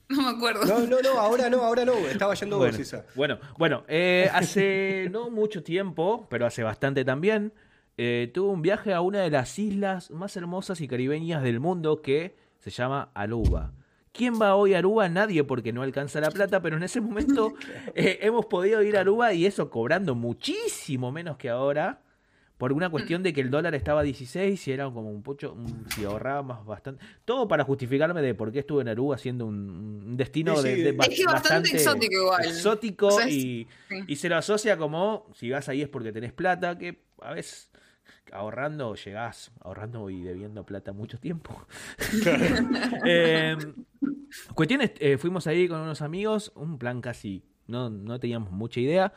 no me acuerdo. No, no, no, ahora no, ahora no. Estaba yendo Bueno, vos, Isa. bueno, bueno, eh, hace no mucho tiempo, pero hace bastante también, eh, tuve un viaje a una de las islas más hermosas y caribeñas del mundo que se llama Aruba. ¿Quién va hoy a Aruba? Nadie porque no alcanza la plata, pero en ese momento *laughs* eh, hemos podido ir a Aruba y eso cobrando muchísimo menos que ahora. Por una cuestión de que el dólar estaba a 16 y era como un pocho, si ahorraba más bastante. Todo para justificarme de por qué estuve en Aruba siendo un, un destino Sí, de, sí. de Es ba- que bastante exótico igual. Exótico O sea, es- y, sí. y se lo asocia como si vas ahí es porque tenés plata, que a veces ahorrando llegás ahorrando y debiendo plata mucho tiempo. *laughs* *laughs* Eh, cuestiones, eh, fuimos ahí con unos amigos, un plan casi, no, no teníamos mucha idea.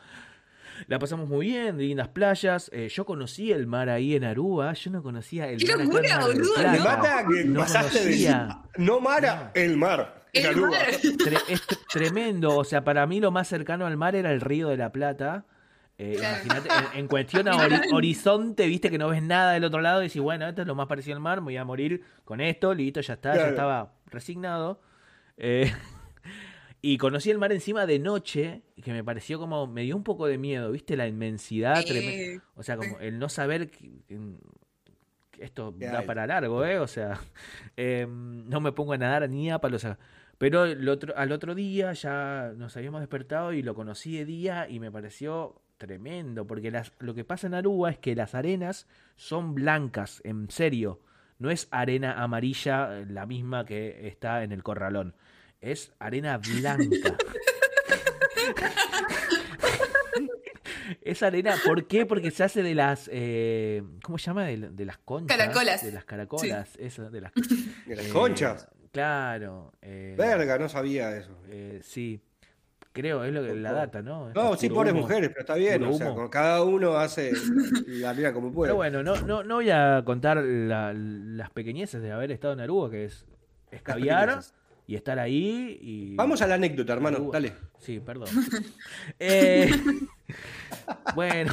La pasamos muy bien, lindas playas. Eh, yo conocí el mar ahí en Aruba, yo no conocía el ¡Qué mar en locura, boludo! Plata. Me mata que No pasaste conocía. de. No Mara, el mar. El Aruba. mar. Tre- es tr- tremendo. O sea, para mí lo más cercano al mar era el río de la Plata. Eh. Imagínate, en, en cuestión *laughs* a hori- horizonte, viste que no ves nada del otro lado y decís, bueno, esto es lo más parecido al mar, me voy a morir con esto, listo, ya está, ya estaba resignado. Eh, *laughs* y conocí el mar encima de noche, que me pareció como, me dio un poco de miedo, viste, la inmensidad Sí. tremenda. O sea, como el no saber que, que esto ¿Qué da para largo, ¿eh? O sea, *laughs* eh, no me pongo a nadar ni a palos. Pero el otro, al otro día ya nos habíamos despertado y lo conocí de día y me pareció tremendo, porque las, lo que pasa en Aruba es que las arenas son blancas, en serio. No es arena amarilla eh, la misma que está en el corralón. Es arena blanca. Es arena, ¿por qué? Porque se hace de las, eh, ¿cómo se llama? De, la- de las conchas. Caracolas. De las caracolas, eso, de las, De las eh, conchas. Claro. eh, Verga, no sabía eso. eh, sí, creo, es lo que la data, ¿no? No, Es sí, pobres humo. mujeres, pero está bien. O sea, cada uno hace la vida como puede. Pero bueno, no, no, no voy a contar la- las pequeñeces de haber estado en Aruba, que es escabiar y estar ahí y... Vamos a la anécdota, hermano. Aruba. Dale. Sí, perdón. *laughs* Eh, *laughs* bueno,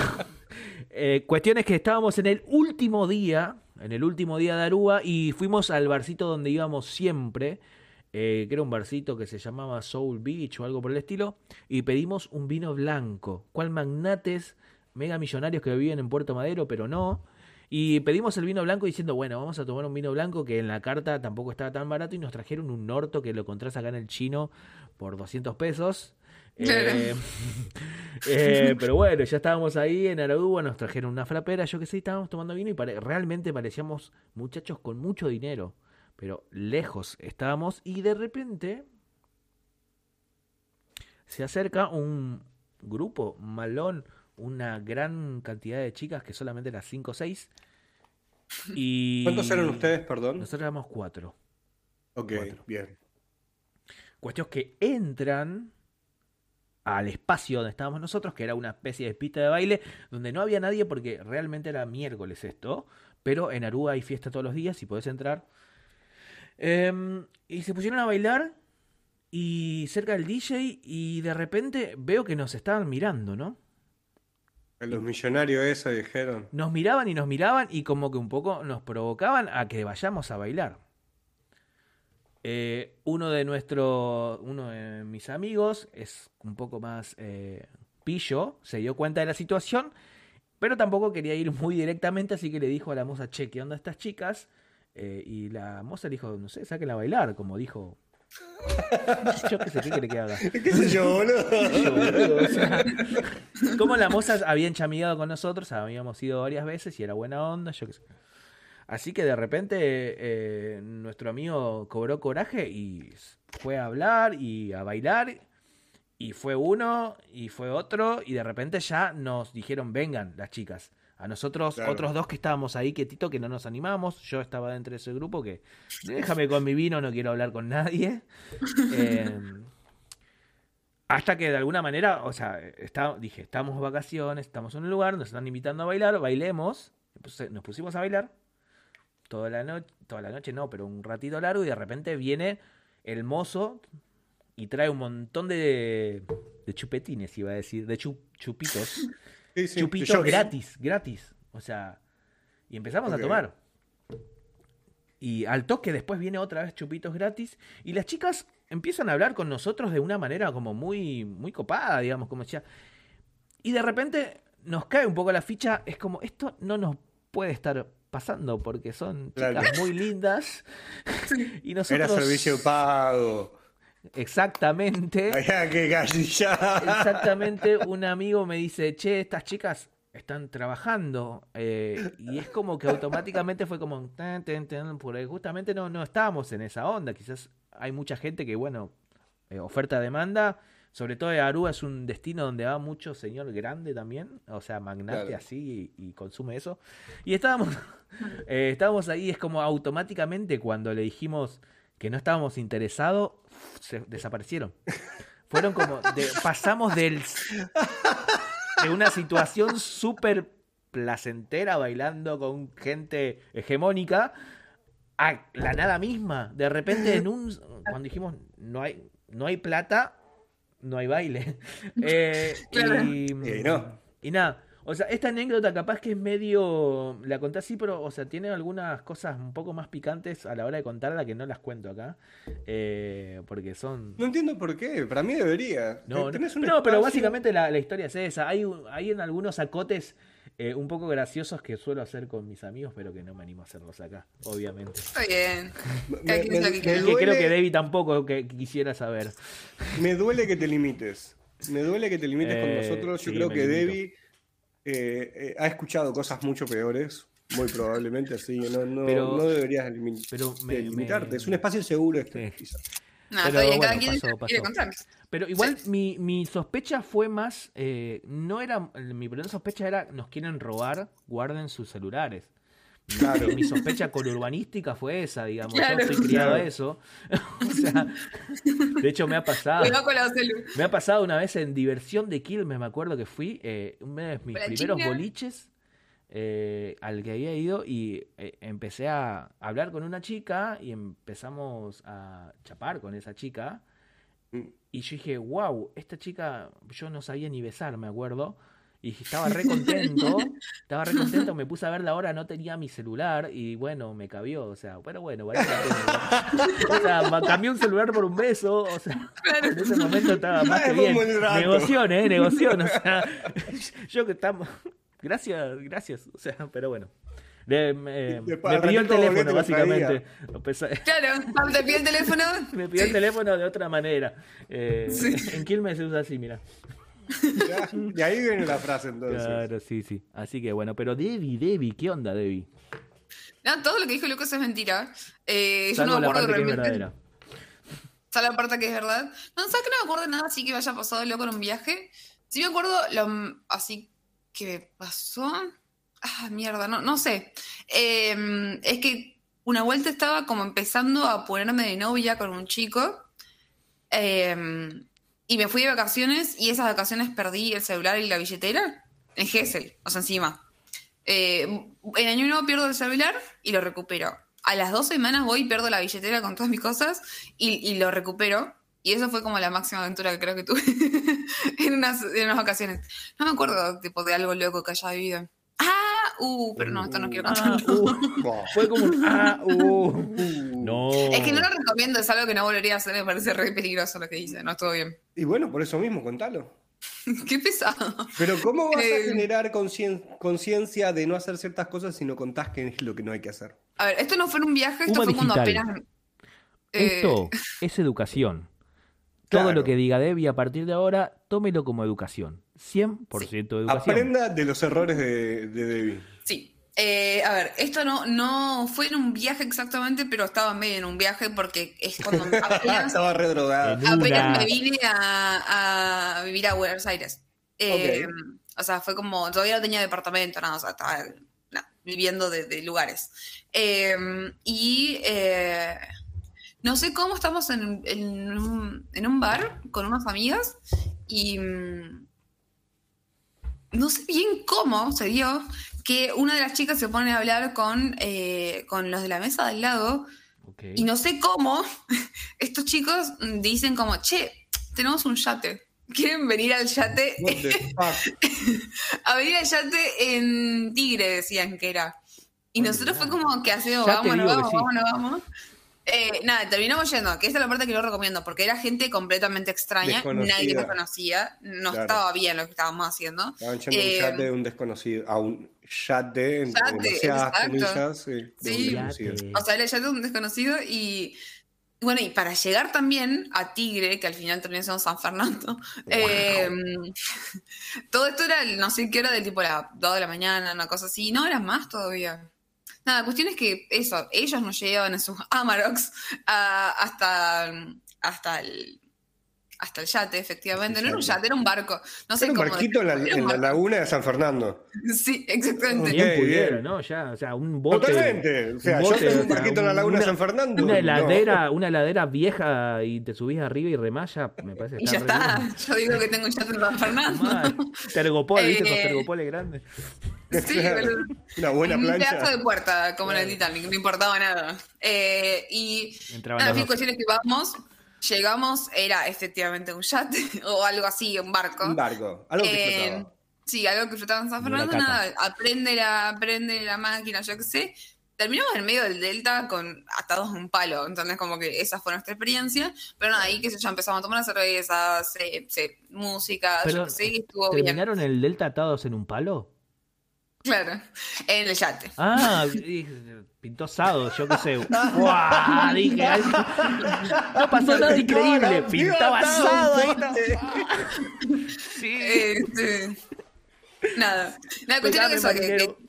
eh, cuestión es que estábamos en el último día, en el último día de Aruba, y fuimos al barcito donde íbamos siempre, eh, que era un barcito que se llamaba Soul Beach o algo por el estilo, y pedimos un vino blanco, cual magnates mega millonarios que viven en Puerto Madero, pero no. Y pedimos el vino blanco diciendo, bueno, vamos a tomar un vino blanco que en la carta tampoco estaba tan barato y nos trajeron un norto que lo encontrás acá en el chino por 200 pesos. *laughs* Eh, *laughs* eh, pero bueno, ya estábamos ahí en Aruba, nos trajeron una frapera, yo qué sé, estábamos tomando vino y pare- realmente parecíamos muchachos con mucho dinero, pero lejos estábamos y de repente se acerca un grupo malón, una gran cantidad de chicas que solamente las 5 o 6. Y ¿Cuántos eran ustedes, perdón? Nosotros éramos cuatro. Ok, cuatro. bien. Cuestión que entran al espacio donde estábamos nosotros, que era una especie de pista de baile, donde no había nadie porque realmente era miércoles esto, pero en Aruba hay fiesta todos los días y podés entrar. Em, y se pusieron a bailar y cerca del DJ y de repente veo que nos estaban mirando, ¿no? Los millonarios eso dijeron. Nos miraban y nos miraban y como que un poco nos provocaban a que vayamos a bailar. Eh, uno de nuestros, uno de mis amigos es un poco más eh, pillo, se dio cuenta de la situación, pero tampoco quería ir muy directamente, así que le dijo a la moza, che, ¿qué onda estas chicas? Eh, y la moza dijo, no sé, sáquenla a bailar, como dijo. *laughs* Yo qué sé, ¿qué quiere que haga? ¿Qué sé yo, boludo? *laughs* Yo, boludo, o sea, como la moza había enchamiado con nosotros, habíamos ido varias veces y era buena onda, yo qué sé. Así que de repente eh, nuestro amigo cobró coraje y fue a hablar y a bailar. Y fue uno y fue otro. Y de repente ya nos dijeron, vengan las chicas. A nosotros, Claro. otros dos que estábamos ahí quietito, que no nos animamos. Yo estaba dentro de ese grupo que déjame con mi vino, no quiero hablar con nadie. *laughs* Eh, hasta que de alguna manera, o sea, está, dije, estamos vacaciones, estamos en un lugar, nos están invitando a bailar, bailemos. Entonces, nos pusimos a bailar toda la noche, toda la noche no, pero un ratito largo y de repente viene el mozo y trae un montón de, de chupetines, iba a decir, de chu- chupitos, *laughs* Sí, sí, chupitos yo- gratis, gratis. O sea, y empezamos a tomar. Y al toque después viene otra vez chupitos gratis y las chicas empiezan a hablar con nosotros de una manera como muy muy copada, digamos, como decía. Y de repente nos cae un poco la ficha, es como esto no nos puede estar pasando porque son chicas Claro. muy lindas *laughs* *laughs* y Era nosotros servicio pago. Exactamente. *laughs* Exactamente, un amigo me dice, che, estas chicas están trabajando. eh, y es como que automáticamente fue como, tan, tan, tan, porque justamente no, no estábamos en esa onda. Quizás hay mucha gente que, bueno, eh, oferta-demanda. Sobre todo Aruba es un destino donde va mucho señor grande también, o sea, magnate Claro. así y, y consume eso. Y estábamos, *laughs* eh, estábamos ahí, es como automáticamente cuando le dijimos que no estábamos interesados, se desaparecieron. Fueron como, de- pasamos del, de una situación súper placentera bailando con gente hegemónica a la nada misma. De repente en un cuando dijimos no hay no hay plata, no hay baile. *laughs* Eh, Claro. y, Y no. y nada. O sea, esta anécdota capaz que es medio. La conté así, pero, o sea, tiene algunas cosas un poco más picantes a la hora de contarla que no las cuento acá. Eh, porque son. No entiendo por qué. Para mí debería. No, no, Tenés un no, pero básicamente la, la historia es esa. Hay, hay en algunos acotes eh, un poco graciosos que suelo hacer con mis amigos, pero que no me animo a hacerlos acá, obviamente. Está bien. Me, que que creo duele- que Debbie tampoco que quisiera saber. Me duele que te limites. Me duele que te limites con Eh, nosotros. Yo sí, creo que limito. Debbie eh, eh, ha escuchado cosas mucho peores, muy probablemente, así que no, no, Pero- no deberías pero me- limitarte. me- Es un espacio seguro este, Sí. quizás. No, Pero bien, cada bueno, quien pasó. Pero igual Sí. mi, mi sospecha fue más, eh, no era, mi primera sospecha era, nos quieren robar, guarden sus celulares. Mi- Claro. Mi sospecha con urbanística fue esa, digamos. Claro. Yo soy criado a eso. *laughs* o sea, de hecho me ha pasado. Me ha pasado una vez en Diversión de Quilmes, me acuerdo que fui, eh, uno de mis ¿Con la primeros China? boliches eh, al que había ido y eh, empecé a hablar con una chica y empezamos a chapar con esa chica. Mm. Y yo dije, wow, esta chica, yo no sabía ni besar, me acuerdo. Y estaba re contento, *laughs* estaba re contento, me puse a ver la hora, no tenía mi celular y bueno, me cabió, o sea, pero bueno, vale. O sea, cambié un celular por un beso, o sea, en ese momento estaba más que bien. Negoción, eh, negoción, o sea, *laughs* yo que estamos, gracias, gracias, o sea, pero bueno. *laughs* Me, pidió el teléfono, básicamente. Claro, te pide el teléfono. me pidió el teléfono de otra manera. Eh, Sí. En Quilmes se usa así, mira. *laughs* Ya, De ahí viene la frase entonces. Claro, sí, sí. Así que bueno, pero Debbie, Debbie, ¿qué onda, Debbie? No, todo lo que dijo Lucas es mentira. Eh, yo no me la acuerdo parte que es realmente. Sale la parte que es verdad. No, ¿sabes que no me acuerdo de nada así que me haya pasado loco en un viaje? Sí me acuerdo lo así que me pasó. Ah, mierda, no, no sé. Eh, es que una vuelta estaba como empezando a ponerme de novia con un chico. eh, y me fui de vacaciones y esas vacaciones perdí el celular y la billetera en Gessel, o sea, encima. Eh, en año nuevo pierdo el celular y lo recupero. A las dos semanas voy y pierdo la billetera con todas mis cosas y, y lo recupero. Y eso fue como la máxima aventura que creo que tuve *laughs* en, unas, en unas vacacionnes. No me acuerdo tipo, de algo loco que haya vivido. Ah, uh, pero no, esto no quiero Ah, contarlo. uh, Buah. *laughs* fue como un ah, uh, Uh. no. Es que no lo recomiendo, es algo que no volvería a hacer, me parece re peligroso lo que dice, no estuvo bien. Y bueno, por eso mismo, contalo. *laughs* Qué pesado. Pero ¿cómo vas a Eh, generar concien- conciencia de no hacer ciertas cosas si no contás qué es lo que no hay que hacer? A ver, esto no fue en un viaje, esto Uma fue cuando apenas. eh, Esto es educación. Todo Claro. lo que diga Debbie a partir de ahora, tómelo como educación. 100% educación. Aprenda de los errores de, de Debbie. Sí. Eh, a ver, esto no, no fue en un viaje exactamente, pero estaba medio en un viaje porque es cuando *laughs* apenas, Estaba re drogada. En apenas me vine a, a vivir a Buenos Aires. Eh, O sea, fue como, todavía no tenía departamento, nada, o sea, estaba viviendo de, de lugares. Eh, y eh, no sé cómo estamos en, en un, en un bar con unas amigas y no sé bien cómo se dio que una de las chicas se pone a hablar con, eh, con los de la mesa del lado y no sé cómo *laughs* estos chicos dicen como, che, tenemos un yate. ¿Quieren venir al yate? *laughs* A venir al yate en Tigre, decían que era. Y nosotros fue como que hacemos, vamos, sí. vámonos, vamos. Eh, nada, terminamos yendo, que esta es la parte que no recomiendo, porque era gente completamente extraña, nadie nos conocía, no Claro. estaba bien lo que estábamos haciendo. Estaban yendo a un Eh, yate de un desconocido. A un yate, entre Yate, demasiadas exacto. comillas. sí, de un Sí. desconocido. Yate. O sea, era ya de un desconocido y bueno, y para llegar también a Tigre, que al final terminó siendo San Fernando, eh, *laughs* todo esto era, el no sé qué hora, del tipo las 2 de la mañana, una cosa así, no, era más todavía. Nada, cuestión es que eso, ellos nos llevaban en sus *laughs* Amaroks a- hasta, hasta el hasta el yate, efectivamente. El No era un yate. era un barco. No sé Era un cómo barquito en la, era un en la laguna de San Fernando. Sí, exactamente. Ok, Bien pudiera, bien. ¿no? Ya, o sea, un bote. Totalmente. O sea, un yo bote, tengo o un sea, barquito en la laguna de San Fernando. Una no. heladera, una heladera vieja y te subís arriba y remalla, me parece que Y ya está. bien. Yo digo que tengo un yate en San Fernando. Mal. Tergopol, ¿viste? Esos Eh, tergopoles grandes. Sí, *laughs* boludo. Una buena un plancha. pedazo de puerta, como en el Titanic, no importaba nada. Eh, y Entraban nada, dos. cuestiones que vamos, llegamos, era efectivamente un yate *laughs* o algo así, un barco. Un barco. Algo que Eh, sí, algo que flotaba en San Fernando, nada, aprende la, aprende la máquina, yo qué sé. Terminamos en medio del delta con atados a un palo, entonces como que esa fue nuestra experiencia, pero nada, ahí que ya empezamos a tomar una cerveza, se, se- música, yo qué sé, y estuvo bien. ¿Terminaron el delta atados en un palo? Claro, en el yate. Ah, *laughs* y- pintó asado, yo qué sé. *laughs* ¡Guau! Dije, algo- no pasó nada increíble. Pintaba asado. Sí. Este, nada. La cuestión Pegame, es eso, que, marinero. que-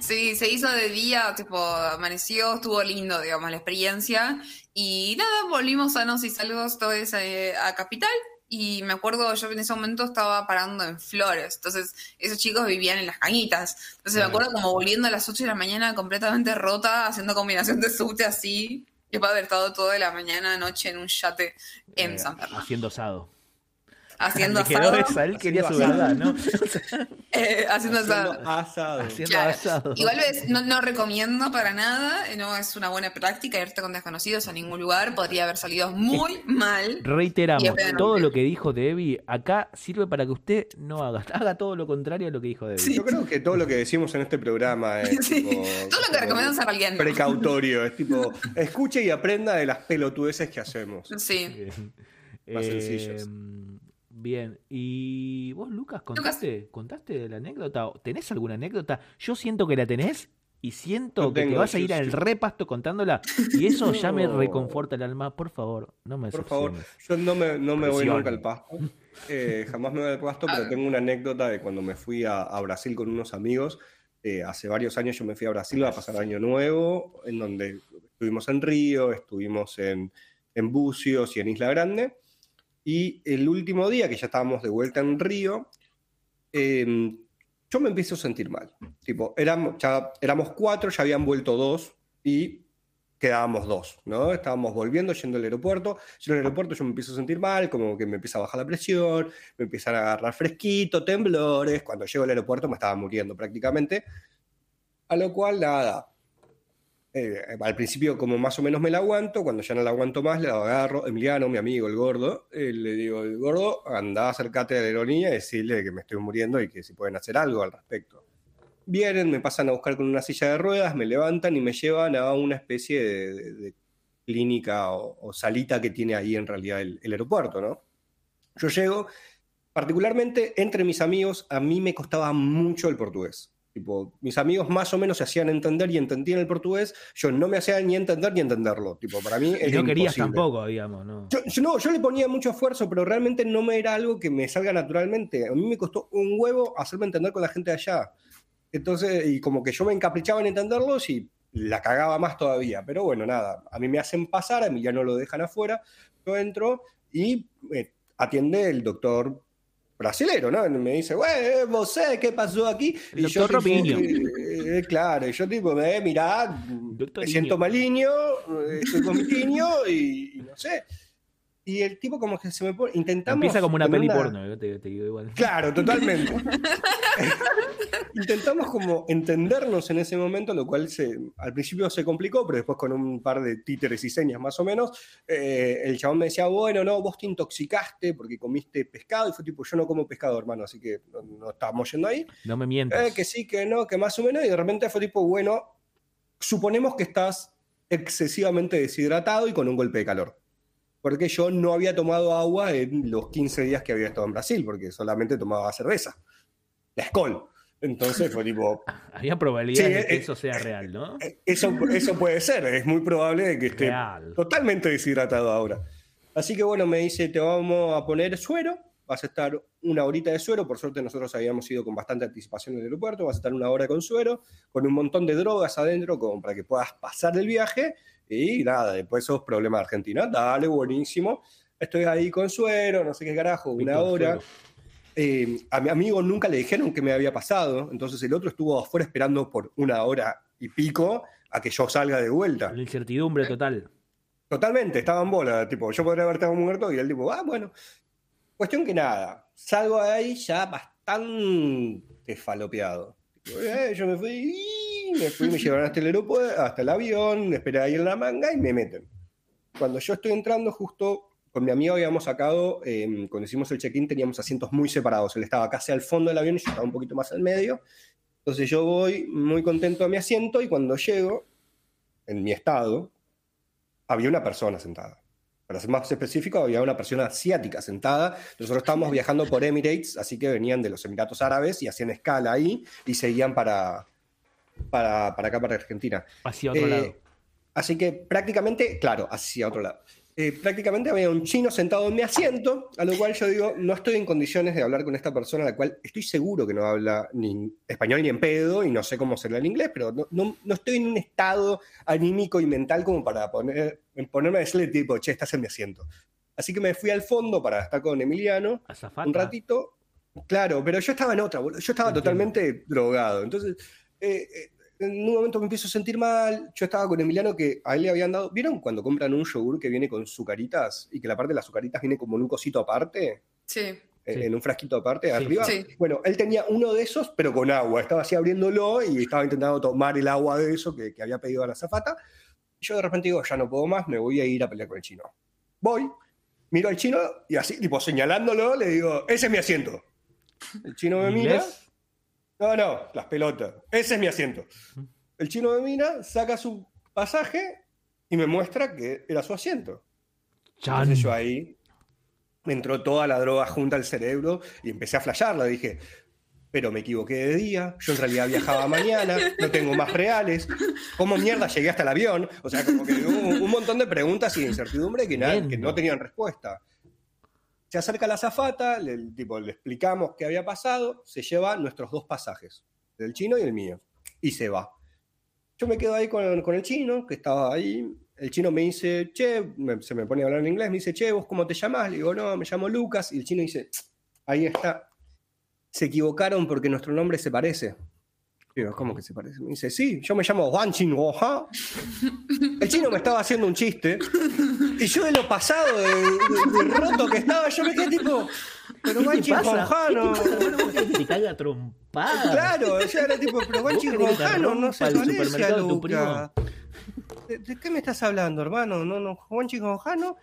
sí, se hizo de día, tipo, amaneció, estuvo lindo, digamos, la experiencia. Y nada, volvimos sanos y salvos todos eh, a Capital. Y me acuerdo, yo en ese momento estaba parando en Flores. Entonces, esos chicos vivían en las cañitas. Entonces, me acuerdo como volviendo a las 8 de la mañana completamente rota, haciendo combinación de subte así. Después de haber estado toda la mañana, noche en un yate en Eh, San Fernando. Haciendo asado. Haciendo quedó asado. esa, él quería su Haciendo verdad, ¿no? *laughs* eh, haciendo asado. Haciendo asado. Haciendo Claro. asado. Igual ves, no, no recomiendo para nada, no es una buena práctica irte con desconocidos a ningún lugar, podría haber salido muy mal. Reiteramos, todo lo que dijo Debbie acá sirve para que usted no haga, *laughs* haga todo lo contrario a lo que dijo Debbie. Yo creo que todo lo que decimos en este programa es *laughs* Sí. tipo, Todo lo que recomendamos en realidad no. precautorio. Es tipo, escuche y aprenda de las pelotudeces que hacemos. Sí. Más Eh, sencillos. Bien, y vos, Lucas, ¿contaste, ¿contaste la anécdota? ¿Tenés alguna anécdota? Yo siento que la tenés y siento No que te vas a ir al sí. repasto contándola y *laughs* eso ya me reconforta el alma. Por favor, no me Por favor, yo no me, no me voy nunca al pasto. Eh, jamás me voy al pasto, pero tengo una anécdota de cuando me fui a, a Brasil con unos amigos. Eh, hace varios años yo me fui a Brasil a pasar Año Nuevo, en donde estuvimos en Río, estuvimos en, en Bucios y en Isla Grande. Y el último día, que ya estábamos de vuelta en Río, eh, yo me empiezo a sentir mal. Tipo, éramos, ya, éramos cuatro, ya habían vuelto dos y quedábamos dos, ¿no? Estábamos volviendo, yendo al aeropuerto. Yo en el aeropuerto yo me empiezo a sentir mal, como que me empieza a bajar la presión, me empiezan a agarrar fresquito, temblores. Cuando llego al aeropuerto me estaba muriendo prácticamente. A lo cual, nada. Eh, al principio como más o menos me la aguanto, cuando ya no la aguanto más, le agarro, Emiliano, mi amigo, el gordo, eh, le digo, el gordo, anda, acércate a la aerolínea y decirle que me estoy muriendo y que si pueden hacer algo al respecto. Vienen, me pasan a buscar con una silla de ruedas, me levantan y me llevan a una especie de, clínica o, o salita que tiene ahí en realidad el, el aeropuerto, ¿no? Yo llego, particularmente entre mis amigos, a mí me costaba mucho el portugués. Tipo, mis amigos más o menos se hacían entender y entendían el portugués, yo no me hacía ni entender ni entenderlo. Tipo, para mí Y no querías imposible. tampoco, digamos, ¿no? Yo, yo no, yo le ponía mucho esfuerzo, pero realmente no me era algo que me salga naturalmente. A mí me costó un huevo hacerme entender con la gente de allá. Entonces, y como que yo me encaprichaba en entenderlos y la cagaba más todavía. Pero bueno, nada, a mí me hacen pasar, a mí ya no lo dejan afuera, yo entro y eh, atiende el doctor brasilero, ¿no? Me dice, güey, vos sé qué pasó aquí. El y yo, tipo, eh, eh, claro, y yo tipo, eh, mirá, Doctor me siento Niño. maliño, eh, estoy con mi tiño y, y no sé. Y el tipo como que se me pone, intentamos... Empieza como una peli porno, yo te, te digo igual. Claro, totalmente. *laughs* *laughs* Intentamos como entendernos en ese momento, lo cual se, al principio se complicó, pero después con un par de títeres y señas más o menos, eh, el chabón me decía, bueno, no, vos te intoxicaste porque comiste pescado, y fue tipo, yo no como pescado, hermano, así que no, no estábamos yendo ahí. No me mientas. Eh, que sí, que no, que más o menos, y de repente fue tipo, bueno, suponemos que estás excesivamente deshidratado y con un golpe de calor. Porque yo no había tomado agua en los 15 días que había estado en Brasil, porque solamente tomaba cerveza. La Skol. Entonces fue tipo, *laughs* Había probabilidades Sí, de que eh, eso sea real, ¿no? eh, eso, eso puede ser, es muy probable de que esté Real. totalmente deshidratado ahora. Así que bueno, me dice, te vamos a poner suero, vas a estar una horita de suero, por suerte nosotros habíamos ido con bastante anticipación en el aeropuerto, vas a estar una hora con suero, con un montón de drogas adentro, como para que puedas pasar el viaje, y nada, después esos problemas de Argentina, dale, buenísimo, estoy ahí con suero, no sé qué carajo, una hora. Eh, a mi amigo nunca le dijeron que me había pasado, entonces el otro estuvo afuera esperando por una hora y pico a que yo salga de vuelta. La incertidumbre total. Totalmente, estaba en bola. Tipo, yo podría haber estado muerto y él, tipo, ah, bueno. Cuestión que nada, salgo de ahí ya bastante falopeado. Tipo, eh, yo me fui, y me fui, me llevaron hasta el aeropuerto, hasta el avión, esperé ahí en la manga y me meten. Cuando yo estoy entrando, justo con mi amigo habíamos sacado, eh, cuando hicimos el check-in teníamos asientos muy separados. Él estaba casi al fondo del avión y yo estaba un poquito más al medio. Entonces yo voy muy contento a mi asiento y cuando llego, en mi estado, había una persona sentada. Para ser más específico, había una persona asiática sentada. Nosotros estábamos viajando por Emirates, así que venían de los Emiratos Árabes y hacían escala ahí y seguían para, para, para acá, para Argentina. Hacia otro Eh, lado. Así que prácticamente, claro, hacia otro lado. Eh, prácticamente había un chino sentado en mi asiento, a lo cual yo digo, no estoy en condiciones de hablar con esta persona, a la cual estoy seguro que no habla ni español ni en pedo, y no sé cómo será el inglés, pero no, no- no estoy en un estado anímico y mental como para poner, ponerme a decirle tipo, che, estás en mi asiento. Así que me fui al fondo para estar con Emiliano, Azafata. un ratito. Claro, pero yo estaba en otra. Yo estaba Entiendo. totalmente drogado. Entonces, eh, eh, en un momento me empiezo a sentir mal. Yo estaba con Emiliano que a él le habían dado. ¿Vieron cuando compran un yogur que viene con sucaritas y que la parte de las sucaritas viene como en un cosito aparte? Sí. eh, Sí. En un frasquito aparte, Sí, arriba. sí. Bueno, él tenía uno de esos, pero con agua. Estaba así abriéndolo y estaba intentando tomar el agua de eso que, que había pedido a la zafata. Y yo de repente digo, ya no puedo más, me voy a ir a pelear con el chino. Voy, miro al chino y así, tipo señalándolo, le digo, ese es mi asiento. El chino me mira. No, no, las pelotas. Ese es mi asiento. El chino me mira, saca su pasaje y me muestra que era su asiento. Chan. Entonces yo ahí me entró toda la droga junta al cerebro y empecé a flashearla. Dije, pero me equivoqué de día, yo en realidad viajaba mañana, no tengo más reales. ¿Cómo mierda llegué hasta el avión? O sea, como que hubo un montón de preguntas y de incertidumbre que, nada, que no tenían respuesta. Se acerca la azafata, le, tipo, le explicamos qué había pasado, se lleva nuestros dos pasajes, el chino y el mío, y se va. Yo me quedo ahí con, el chino, que estaba ahí. El chino me dice, che, se me pone a hablar en inglés, me dice, che, ¿vos cómo te llamás? Le digo, no, me llamo Lucas. Y el chino dice, ahí está. Se equivocaron porque nuestro nombre se parece. Digo, ¿cómo que se parece? Me dice, sí, yo me llamo Juan Chingoja. El chino me estaba haciendo un chiste. Y yo de lo pasado, de, de- de roto que estaba, yo me quedé tipo, pero Juan ¿Qué te caiga trompada. Claro, yo era tipo, pero Juan ¿Vos querés que te Chingoja no, se parece a Luca. ¿De, de qué me estás hablando, hermano? No, no, Juan Chingoja no.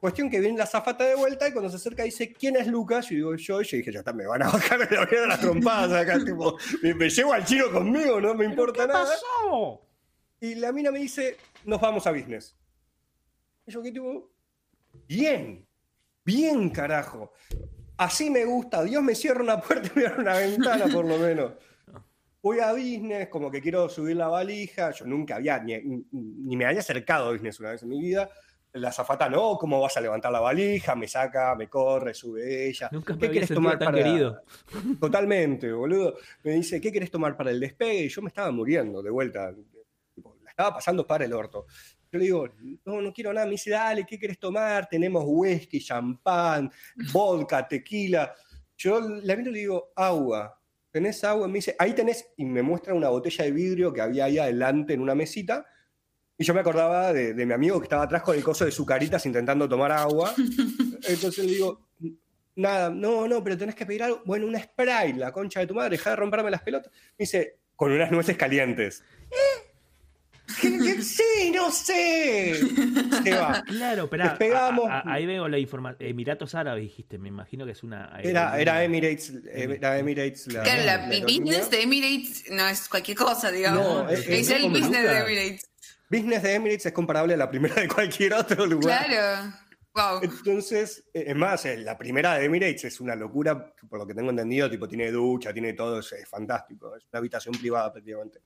Cuestión que viene la zafata de vuelta y cuando se acerca dice, ¿quién es Lucas? Y digo, yo, y yo dije, ya está, me van a bajar me voy a dar las trompadas acá, *laughs* tipo, me, me llevo al chino conmigo, no me importa ¿Qué nada. pasó? Y la mina me dice, nos vamos a business. Y yo que tipo, bien, bien carajo. Así me gusta, Dios me cierra una puerta y me abre una ventana por lo menos. Voy a business, como que quiero subir la valija. Yo nunca había, ni, ni me había acercado a business una vez en mi vida. La zafata no, ¿cómo vas a levantar la valija? Me saca, me corre, sube ella. Nunca me ¿Qué sentido tomar tan para querido. *laughs* Totalmente, boludo. Me dice, ¿qué querés tomar para el despegue? Y yo me estaba muriendo de vuelta. La estaba pasando para el orto. Yo le digo, no, no quiero nada. Me dice, dale, ¿qué querés tomar? Tenemos whisky, champán, vodka, tequila. Yo la miro y le digo, agua. ¿Tenés agua? Me dice, ahí tenés. Y me muestra una botella de vidrio que había ahí adelante en una mesita. Y yo me acordaba de, de mi amigo que estaba atrás con el coso de sucaritas intentando tomar agua. *laughs* Entonces le digo, nada, no, no, pero tenés que pedir algo. Bueno, una Sprite, la concha de tu madre, deja de romperme las pelotas. Me dice, con unas nueces calientes. *laughs* ¿Qué- qué? Sí, no sé. Se va. *laughs* Claro, pero Despegamos. ahí veo la información. Emiratos Árabes dijiste, me imagino que es una. Era, era Emirates, era Emirates la, Claro, la, la el business de Emirates no es cualquier cosa, digamos. No, es- es, es el business de. Emirates. Business de Emirates es comparable a la primera de cualquier otro lugar. Claro. Wow. Entonces, eh, es más, eh, la primera de Emirates es una locura, por lo que tengo entendido, tipo tiene ducha, tiene todo, es, es fantástico, es una habitación privada prácticamente.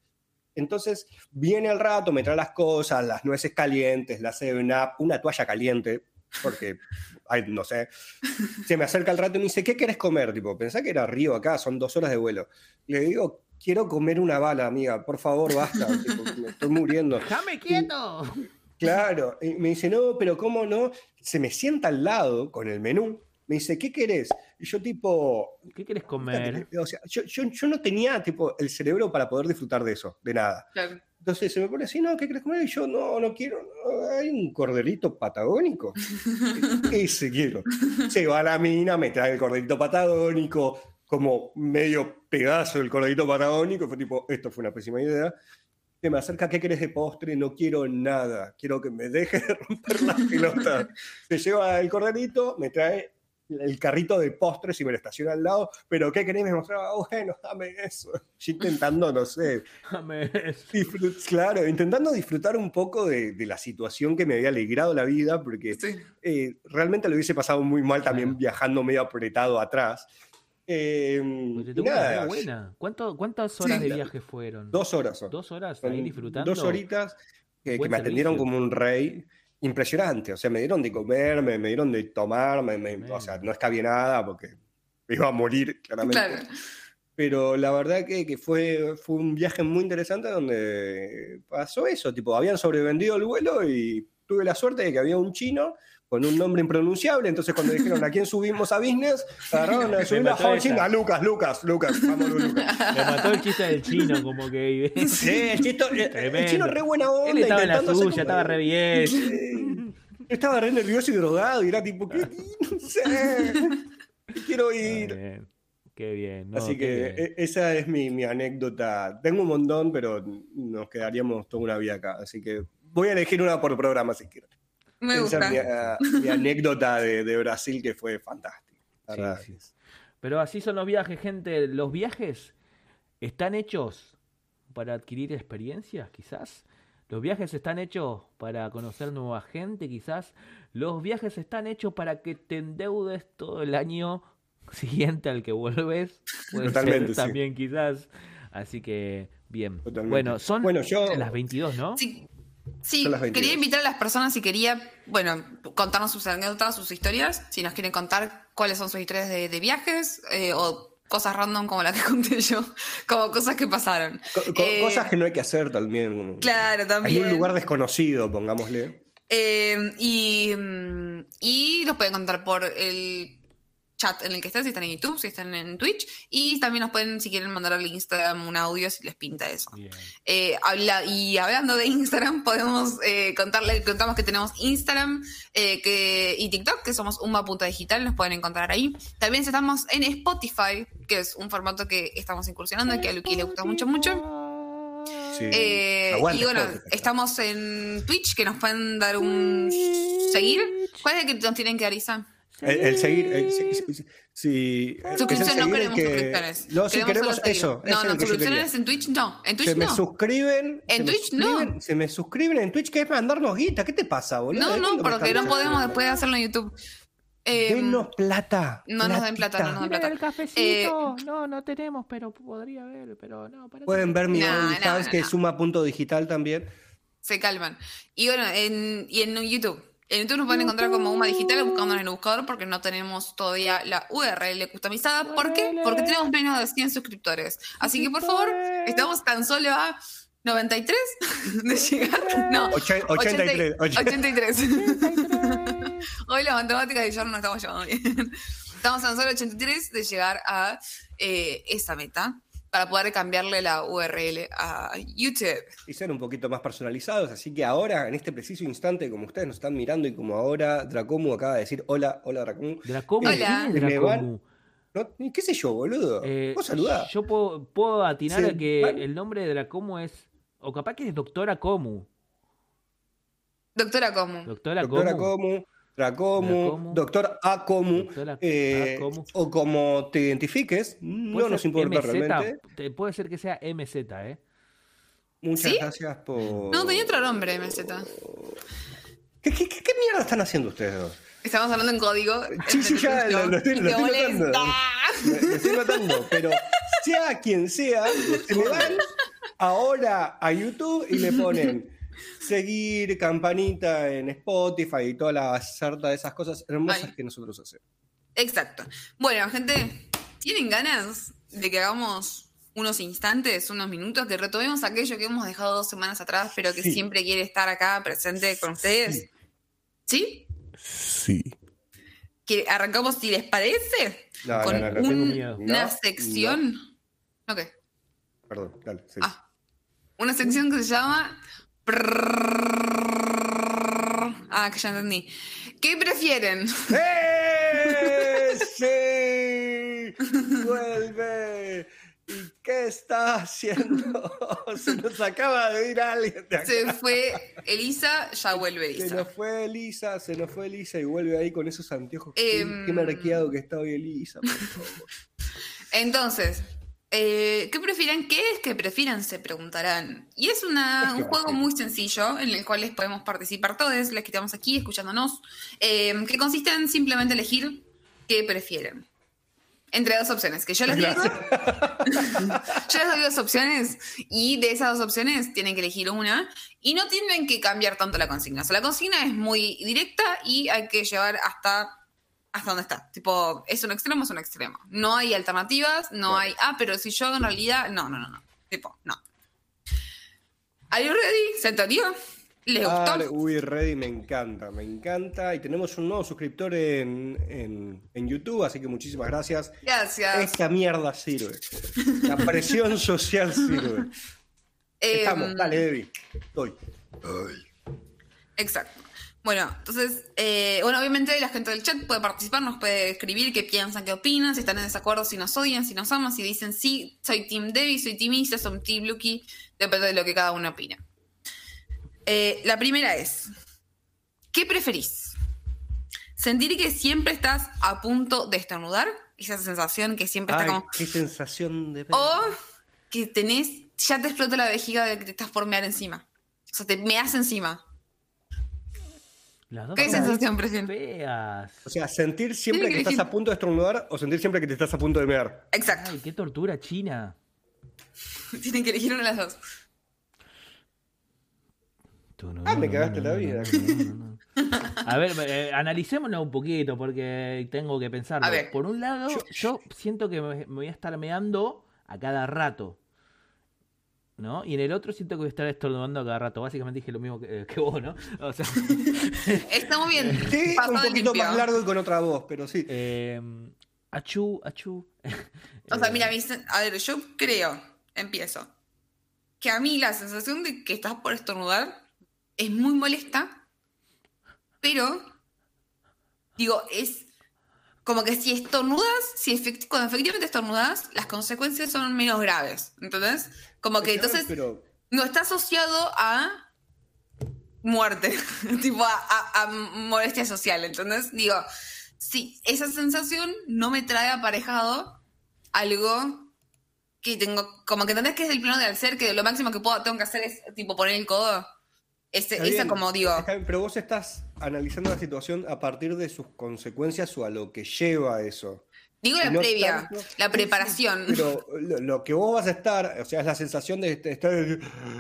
Entonces, viene al rato, me trae las cosas, las nueces calientes, la 7-Up, una toalla caliente, porque, ay, no sé, se me acerca al rato y me dice, ¿qué querés comer? Tipo, pensá que era Río acá, son dos horas de vuelo. Le digo, quiero comer una bala, amiga, por favor, basta, *laughs* tipo, me estoy muriendo. ¡Déjame quieto! Claro, y me dice, no, pero ¿cómo no? Se me sienta al lado con el menú, me dice, ¿qué querés? Y yo tipo, ¿Qué querés comer? o sea, yo, yo, yo no tenía tipo el cerebro para poder disfrutar de eso, de nada. Claro. Entonces se me pone así, no, ¿qué querés comer? Y yo, no, no quiero, no, hay un corderito patagónico. *laughs* Ese quiero. Se va a la mina, me trae el corderito patagónico, como medio pedazo del corderito patagónico, fue tipo, esto fue una pésima idea. Se me acerca, ¿qué querés de postre? No quiero nada, quiero que me deje de romper las *laughs* pelotas. Se lleva el corderito, me trae el carrito de postres y me lo estaciona al lado, pero ¿qué querés? Me mostraba, bueno, dame eso. *laughs* Yo intentando, no sé, Déjame eso. Disfrut- claro, intentando disfrutar un poco de, de la situación que me había alegrado la vida, porque Sí. eh, realmente lo hubiese pasado muy mal también viajando medio apretado atrás. Eh, Pues nada, buena. ¿Cuánto- ¿Cuántas horas Sí. de viaje fueron? dos horas son. ¿Dos horas ahí disfrutando? Dos horitas que, que me atendieron como un rey. Impresionante, o sea, me dieron de comer, me, me dieron de tomar, me- me- o sea, no escabie nada porque me iba a morir, claramente. Claro. Pero la verdad que, que fue, fue un viaje muy interesante donde pasó eso, tipo, habían sobrevendido el vuelo y tuve la suerte de que había un chino con un nombre impronunciable, entonces cuando dijeron a quién subimos a business, agarraron a subir a Lucas, Lucas, Lucas, vámonos Lucas. Me mató el chiste del chino, como que. Sí, el, chito- el- chino re buena onda. Él estaba en la suya, como- estaba re bien. Estaba re nervioso y drogado y era tipo, ¿qué? No sé, quiero ir. bien. Qué bien. no, Así que bien. e- esa es mi, mi anécdota. Tengo un montón, pero nos quedaríamos toda una vida acá. Así que voy a elegir una por programa si quiero. Me Esa gusta. es mi, ah, mi anécdota de, de Brasil que fue fantástica. Sí. Pero así son los viajes, gente. Los viajes están hechos para adquirir experiencias, quizás. Los viajes están hechos para conocer nueva gente, quizás. Los viajes están hechos para que te endeudes todo el año *laughs* siguiente al que vuelves. Puede Totalmente, ser sí. también, quizás. Así que, bien. Totalmente. Bueno, son Bueno, yo- las 22, ¿no? Sí, sí, Son las 22. quería invitar a las personas si quería, bueno, contarnos sus anécdotas, sus historias, si nos quieren contar cuáles son sus historias de, de viajes eh, o cosas random como la que *laughs* conté yo, como cosas que pasaron. Co- Eh, cosas que no hay que hacer también. Claro, también. un lugar desconocido, pongámosle. Eh, y, y los pueden contar por el chat en el que estén, si están en YouTube, si están en Twitch. Y también nos pueden, si quieren, mandar al Instagram un audio si les pinta eso. Eh, habla, y hablando de Instagram, *laughs* podemos eh, contarle, contamos que tenemos Instagram eh, que, y TikTok, que somos uma.digital, nos pueden encontrar ahí. También estamos en Spotify, que es un formato que estamos incursionando y que a Luqui le gusta mucho, mucho. Sí. Eh, Aguante y bueno, estamos en Twitch, que nos pueden dar un seguir. ¿Cuál es el que nos tienen que dar, Isa? El, el seguir. el- si, si- el Suscripción, no queremos que- suscripciones. No, si queremos eso. No, no, suscripciones en Twitch no. En Twitch se me no. suscriben. En me Twitch no. Se me suscriben en Twitch, que es mandarnos guita. ¿Qué te pasa, boludo? No, ¿De no, me porque no podemos después hacerlo en YouTube. Eh, Denos plata. no nos den plata, no nos den plata. el cafecito. no, no tenemos, pero podría haber, pero no. para Pueden ver mi No, OnlyFans, no, que no. es suma.digital también. se calman. Y bueno, en, y en YouTube. En YouTube nos pueden encontrar como UMA Digital buscándonos en el buscador porque no tenemos todavía la URL customizada. ¿Por qué? Porque tenemos menos de 100 suscriptores. Así que por favor, estamos tan solo a 93 *laughs* de llegar. No, Oche- 83, 83. Hoy las matemáticas de John no estamos llevando bien. Estamos tan solo 83 de llegar a eh, esa meta para poder cambiarle la URL a YouTube. y ser un poquito más personalizados. Así que ahora, en este preciso instante, como ustedes nos están mirando y como ahora Dracomu acaba de decir, hola, hola Dracomu. Dracomu, Hola. ¿quién es Me van- Dracomu? No, ¿Qué sé yo, boludo? Eh, ¿Vos saludá? Yo puedo, puedo atinar a que van- el nombre de Dracomu es. O capaz que es Doctora Comu. Doctora Como. Doctora, Doctora Comu. Comu, Dracomu, Dracomu. Doctor Acomu, eh, o como te identifiques, no nos importa MZ, realmente. te- puede ser que sea MZ, ¿eh? Muchas ¿Sí? gracias por... No, tenía otro nombre, MZ. ¿Qué, qué, qué- qué mierda están haciendo ustedes dos? Estamos hablando en código. Sí, sí, ya lo- lo estoy- lo estoy molesta. Me, me estoy notando, pero sea quien sea, se me van ahora a YouTube y le ponen seguir, campanita en Spotify y toda la sarta de esas cosas hermosas que nosotros hacemos. Exacto. Bueno, gente, ¿tienen ganas de que hagamos unos instantes, unos minutos, que retomemos aquello que hemos dejado dos semanas atrás, pero que Sí. siempre quiere estar acá presente con ustedes? ¿Sí? Sí. ¿Que arrancamos, si les parece? No, con no, no, un- una sección. ¿No qué? Perdón, dale. sí. Ah, una sección que se llama. Ah, que ya entendí. ¿Qué prefieren? ¡Eh! ¡Sí! *laughs* ¡Vuelve! ¿Y qué está haciendo? *laughs* Se nos acaba de ir alguien de acá. Se fue Elisa, ya vuelve Se Elisa. nos fue Elisa, se nos fue Elisa y vuelve ahí con esos anteojos. Qué- Em. Qué marqueado que está hoy Elisa, por favor. *laughs* Entonces, eh, ¿qué prefieren? ¿Qué es que prefieran? Se preguntarán. Y es una- un juego muy sencillo en el cual les podemos participar todos, les que estamos aquí escuchándonos, eh, que consiste en simplemente elegir qué prefieren. Entre dos opciones, que yo les digo. *laughs* yo les doy dos opciones y de esas dos opciones tienen que elegir una y no tienen que cambiar tanto la consigna. O sea, la consigna es muy directa y hay que llevar hasta hasta donde está. Tipo, es un extremo, es un extremo. No hay alternativas, no hay, ah, pero si yo en realidad, no, no, no, no. Tipo, no. ¿Are you ready? ¿Se entendió? ¿Les gustó? Dale, uy, Ready, me encanta, me encanta. Y tenemos un nuevo suscriptor en, en- en YouTube, así que muchísimas gracias. Gracias. Esta mierda sirve. La presión social sirve. *laughs* Em, Estamos, dale, Debbie. Estoy. Exacto. Bueno, entonces, eh, bueno, obviamente la gente del chat puede participar, nos puede escribir qué piensan, qué opinan, si están en desacuerdo, si nos odian, si nos aman, si dicen sí, soy Team Debbie, soy Team Isa, soy Team Lucky, depende de lo que cada uno opina. Eh, la primera es, ¿qué preferís? ¿Sentir que siempre estás a punto de estornudar? Esa sensación que siempre Ay, está como... qué sensación de... O que tenés, ya te explota la vejiga de que te estás por mear encima. O sea, te meas encima. Las dos ¿Qué sensación prefieren? feas. O sea, sentir siempre que que estás a punto de estornudar o sentir siempre que te estás a punto de mear. Exacto. Ay, qué tortura china. *laughs* Tienen que elegir una de las dos. Ah, me cagaste la vida. A ver, eh, analicémonos un poquito porque tengo que pensarlo. A ver. Por un lado, yo, siento que me, me voy a estar meando a cada rato. ¿No? Y en el otro siento que voy a estar estornudando a cada rato. Básicamente dije lo mismo que, que vos, ¿no? *laughs* O sea, *laughs* Está muy bien. Sí, un poquito limpio. más largo y con otra voz, pero sí. eh, achú, achú. O sea, *laughs* Eh, mira, a ver, yo creo, empiezo, que a mí la sensación de que estás por estornudar es muy molesta, pero, digo, es como que si estornudas, si efecti- cuando efectivamente estornudas, las consecuencias son menos graves, ¿entendés? Como que entonces Pero no está asociado a muerte, *laughs* tipo a, a- a molestia social. Entonces, digo, sí, esa sensación no me trae aparejado algo que tengo, como que entendés que es el plano del ser, que lo máximo que puedo, tengo que hacer es tipo poner el codo. Ese, esa bien, como digo, bien, pero vos estás analizando la situación a partir de sus consecuencias o a lo que lleva eso. Digo la no previa, tanto- la preparación. pero lo, lo que vos vas a estar, o sea, es la sensación de estar.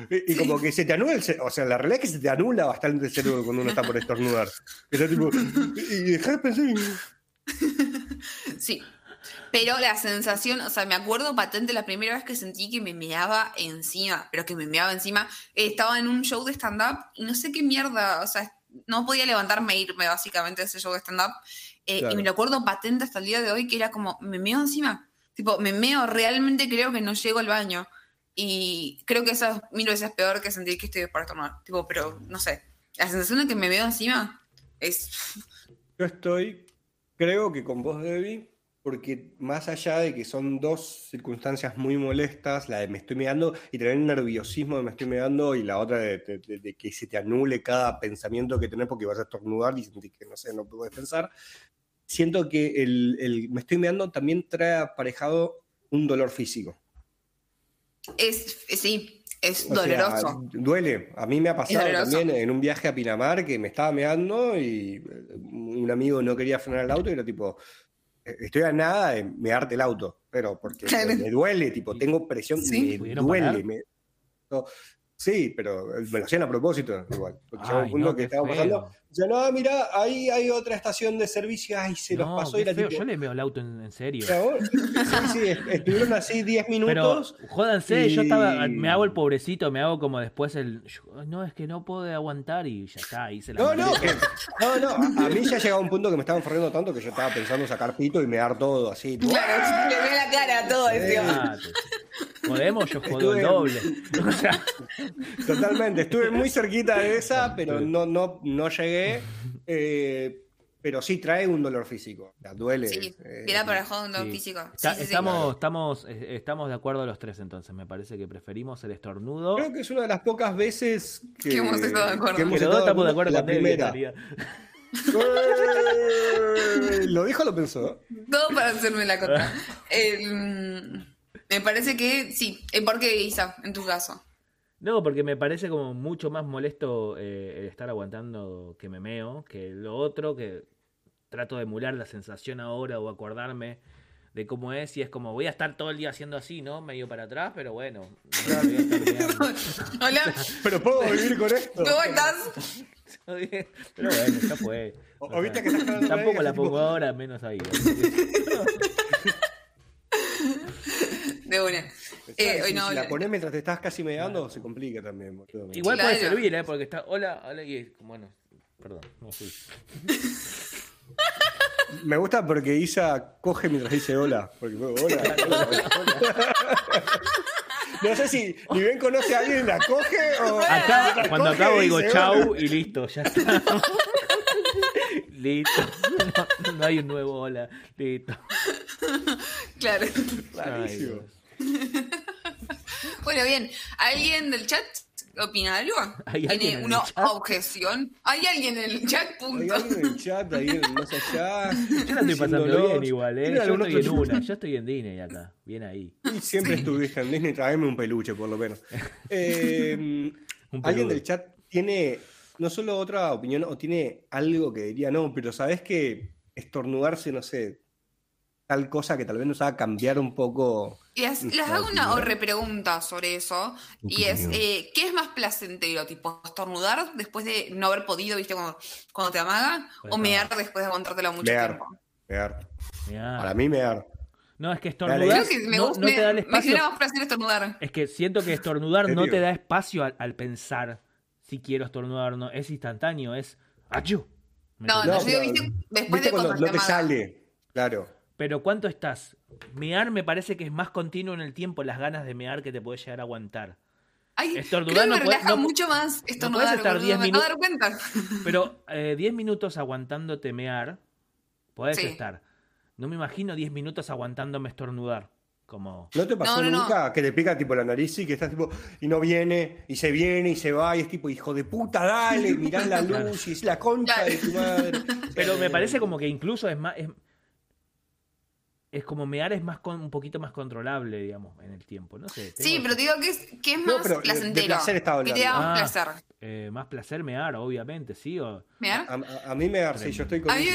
Y, y como que se te anula el O sea, la realidad es que se te anula bastante el cerebro cuando uno está por estornudar. Está tipo, y dejar de pensar. y- *laughs* Sí. Pero la sensación, o sea, me acuerdo patente la primera vez que sentí que me meaba encima, pero que me meaba encima. eh, estaba en un show de stand-up y no sé qué mierda, o sea, no podía levantarme e irme básicamente de ese show de stand-up. eh, Claro. Y me lo acuerdo patente hasta el día de hoy que era como, me meo encima. Tipo, me meo, realmente creo que no llego al baño. Y creo que eso es mil veces peor que sentir que estoy para estornudar. Tipo, pero no sé. La sensación de que me meo encima es. Yo estoy, creo que con vos, Debbie, porque más allá de que son dos circunstancias muy molestas, la de me estoy mirando y tener el nerviosismo de me estoy mirando y la otra de, de- de- de que se te anule cada pensamiento que tenés porque vas a estornudar y sentís que no sé, no puedes pensar. Siento que el, el me estoy mirando también trae aparejado un dolor físico. Es, es- sí, es O sea, doloroso. duele. A mí me ha pasado también en un viaje a Pinamar que me estaba meando y eh, un amigo no quería frenar el auto y era tipo, eh, estoy a nada de mearte el auto, pero porque Claro. me, me duele, tipo, tengo presión, Sí. me ¿Pudieron duele. me- no, sí, pero me lo hacían a propósito igual. Porque llegó un punto no, que estaba pasando. Dice, no, mira, ahí hay otra estación de servicio, ay, se los No, pasó qué y feo, tipo. Yo le veo el auto en, en serio. Sí, sí, est- estuvieron así 10 Pero minutos. jódanse, yo estaba, me hago el pobrecito, me hago como después el, yo- no, es que no puedo aguantar y ya está, hice la No, no, que- no, no, a mí ya llegaba un punto que me estaban forriendo tanto que yo estaba pensando sacar pito y me dar todo así. Claro, le ve la cara a todo encima. Podemos, yo Estuve- el doble. *laughs* O sea, Totalmente, estuve muy cerquita de esa, pero no, no, no llegué. eh, pero sí trae un dolor físico. La duele. Sí, eh, viene para juego un sí. físico. Sí, está- sí, sí. estamos, estamos, eh, estamos de acuerdo los tres entonces. Me parece que preferimos el estornudo. Creo que es una de las pocas veces que, Que hemos estado de acuerdo. que hemos Que los dos estado estamos de acuerdo la con primera. *laughs* ¿Lo dijo o lo pensó? Todo para hacerme la contra. *laughs* Eh, me parece que sí. Eh, ¿Por qué, Isa, en tu caso? No, porque me parece como mucho más molesto eh, el estar aguantando que me meo que lo otro, que trato de emular la sensación ahora o acordarme de cómo es y es como voy a estar todo el día haciendo así, ¿no? Medio para atrás, pero bueno. *laughs* no. Hola, *laughs* Pero puedo vivir con esto. ¿cómo estás? pero bueno, ya fue. O- viste que estás *laughs* hablando de tampoco la tipo- pongo ahora, menos ahí. De una. Eh, hoy si, no si la pones mientras te estás casi medando, se complica también. boludo. Igual Claro. puede servir, ¿eh? Porque está, hola, hola, y es como, bueno, perdón, no fui. *laughs* Me gusta porque Isa coge mientras dice hola. Porque, hola, hola, hola. *laughs* No sé si ni bien conoce a alguien la coge o. Acá, la cuando coge acabo digo chau hola. y listo, ya está. listo. No, no hay un nuevo hola. Listo. Claro. Ay. Dios. *laughs* Bueno, bien. ¿Alguien del chat opina algo? ¿Hay ¿Tiene en una el chat? objeción? ¿Hay alguien en el chat? Hay Punto. alguien en el chat ahí en- más allá. Yo la estoy pasando bien igual, ¿eh? ¿Tiene Yo estoy en una, yo estoy en Disney acá. Bien ahí. Y siempre estuviste en Disney, tráeme un peluche por lo menos. *laughs* Eh, Un alguien del chat tiene no solo otra opinión o tiene algo que diría no, pero sabes que estornudarse, no sé, tal cosa que tal vez nos haga cambiar un poco. Les, les hago una repregunta sobre eso. Y es, eh, ¿qué es más placentero? ¿Tipo estornudar después de no haber podido, viste, cuando, cuando te amaga? Pues ¿O no. mear después de aguantártelo mucho Mear. tiempo? Mear. Mirá. Para mí, mear. No, es que estornudar que me, no, gusta- no te da el me- me espacio. genera más placer estornudar. Es que siento que estornudar *laughs* ¿En no te da espacio al, al pensar si quiero estornudar o no. Es instantáneo, es ¡Achú! ¿Me No, no, yo digo, viste, después ¿Viste de cuando cuando no te sale? Claro. Pero ¿cuánto estás? Mear me parece que es más continuo en el tiempo las ganas de mear que te puedes llegar a aguantar. Ay, Estornudar creo que no me puede- relaja no- mucho más estornudar, puedes estar boludo, 10 me acabo de dar minutos- cuenta. *laughs* Pero eh, 10 minutos aguantándote mear, podés Sí. estar. No me imagino 10 minutos aguantándome estornudar. Como... ¿No te pasó No, no, no. nunca que te pica tipo la nariz y que estás tipo, y no viene, y se viene y se va, y es tipo, hijo de puta, dale, mirá la *laughs* luz, y es la concha de tu madre. Pero me parece como que incluso es más... Es, es como mear es más con, un poquito más controlable, digamos, en el tiempo. No sé. Sí, pero te digo que es, que es No, más pero de- de placentero. placer estaba que te da hablando. más Ah. placer. Eh, más placer mear, obviamente, ¿sí? O, Mira, A, a- a mí me da, sí, yo estoy con a mí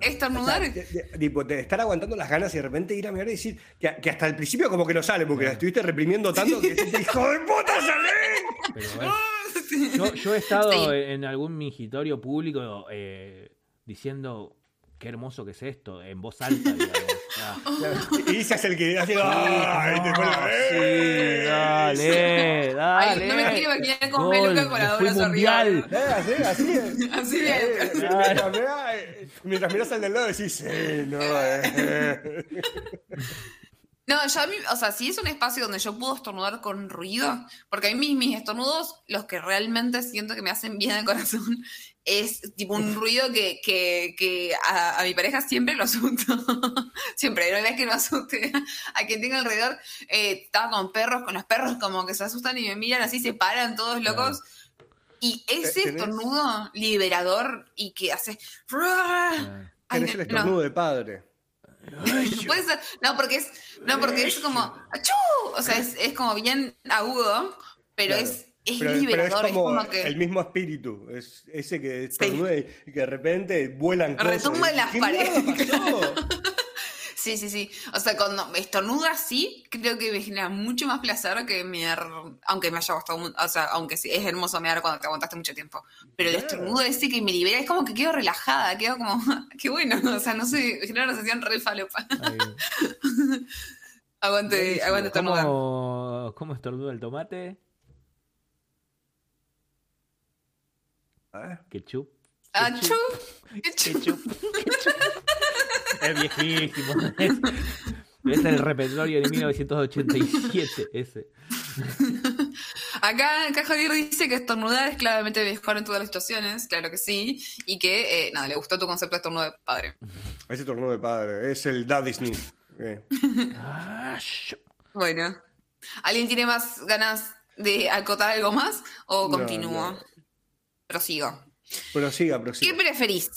estornudar. O sea, de- de- estar aguantando las ganas y de repente ir a mirar y decir que, que hasta el principio como que no sale, porque la estuviste reprimiendo tanto que este hijo de puta salí. pero *laughs* bueno. yo, yo he estado Sí. en algún mingitorio público eh, diciendo qué hermoso que es esto, en voz alta, digamos. Y Isa es el que hace. ¡Ay! te pone- sí, dale, dale. Ay, no me quiero imaginar con Gol, peluca con la mundial. Eh, así, así es. Así Eh, bien. mientras, mirá, eh, mientras mirás al del lado decís, sí, no, eh. No, yo a mí, o sea, si es un espacio donde yo puedo estornudar con ruido, porque a mí mis, mis estornudos, los que realmente siento que me hacen bien al corazón, es tipo un ruido que, que, que a, a mi pareja siempre lo asusto. *laughs* siempre, no es que no asuste *laughs* a quien tenga alrededor. Eh, estaba con perros, con los perros como que se asustan y me miran así, se paran todos locos. Y ese ¿Tenés? estornudo liberador y que hace... Ay, Tenés el no, no. estornudo de padre. Puede ser, no, porque es, no, porque es como, ¡achú! O sea, es, es como bien agudo, pero Claro. es, es Pero, pero es liberador, es como, que el mismo espíritu. Es ese que estornuda y que de repente vuelan cosas. Retumba en las ¿Qué paredes. *laughs* sí, sí, sí. O sea, cuando me estornuda así, creo que me genera mucho más placer que mear, aunque me haya gustado, o sea, aunque sí, es hermoso mear cuando te aguantaste mucho tiempo. Pero el estornudo ese que me libera es como que quedo relajada, quedo como, *laughs* qué bueno, o sea, no sé, me genera una sensación re falopa. *laughs* Aguante, aguante estornudar. ¿Cómo, ¿Cómo estornuda el tomate? ¡Achú! Ketchup. Ketchup. Ketchup. *laughs* es viejísimo. Es, es el repertorio de 1987, ese. Acá, acá Javier dice que estornudar es claramente mejor en todas las situaciones, claro que sí, y que, eh, nada, le gustó tu concepto de estornudo de padre. ese estornudo de padre. Es el Daddy Sniff. Eh. Ah, Bueno, ¿alguien tiene más ganas de acotar algo más o No, continúo? no. Prosigo. Prosiga, ¿Qué prosiga. preferís?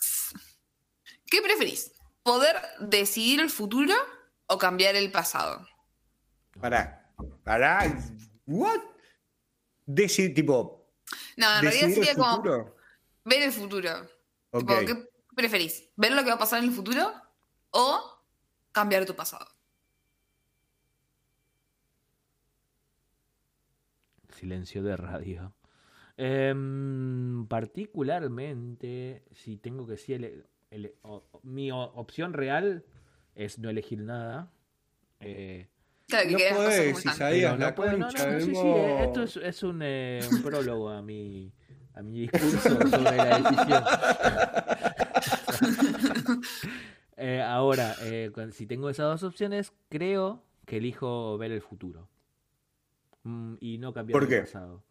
¿Qué preferís? ¿Poder decidir el futuro o cambiar el pasado? Pará. Pará. ¿What? Decir, tipo. No, en realidad el sería como futuro. ver el futuro. Ok. Tipo, ¿Qué preferís? ¿Ver lo que va a pasar en el futuro o cambiar tu pasado? Silencio de radio. Em, particularmente, si tengo que decir, ele- ele- o- o- mi o- opción real es no elegir nada. Eh, Claro, que No podés. Isaías, la no puedo- no, concha no, sí, sí, eh, esto es, es un, eh, un *laughs* prólogo a mi, a mi discurso sobre la decisión. *laughs* Eh, ahora, eh, con- si tengo esas dos opciones, creo que elijo ver el futuro. Mm, y no cambiar ¿Por el qué? pasado.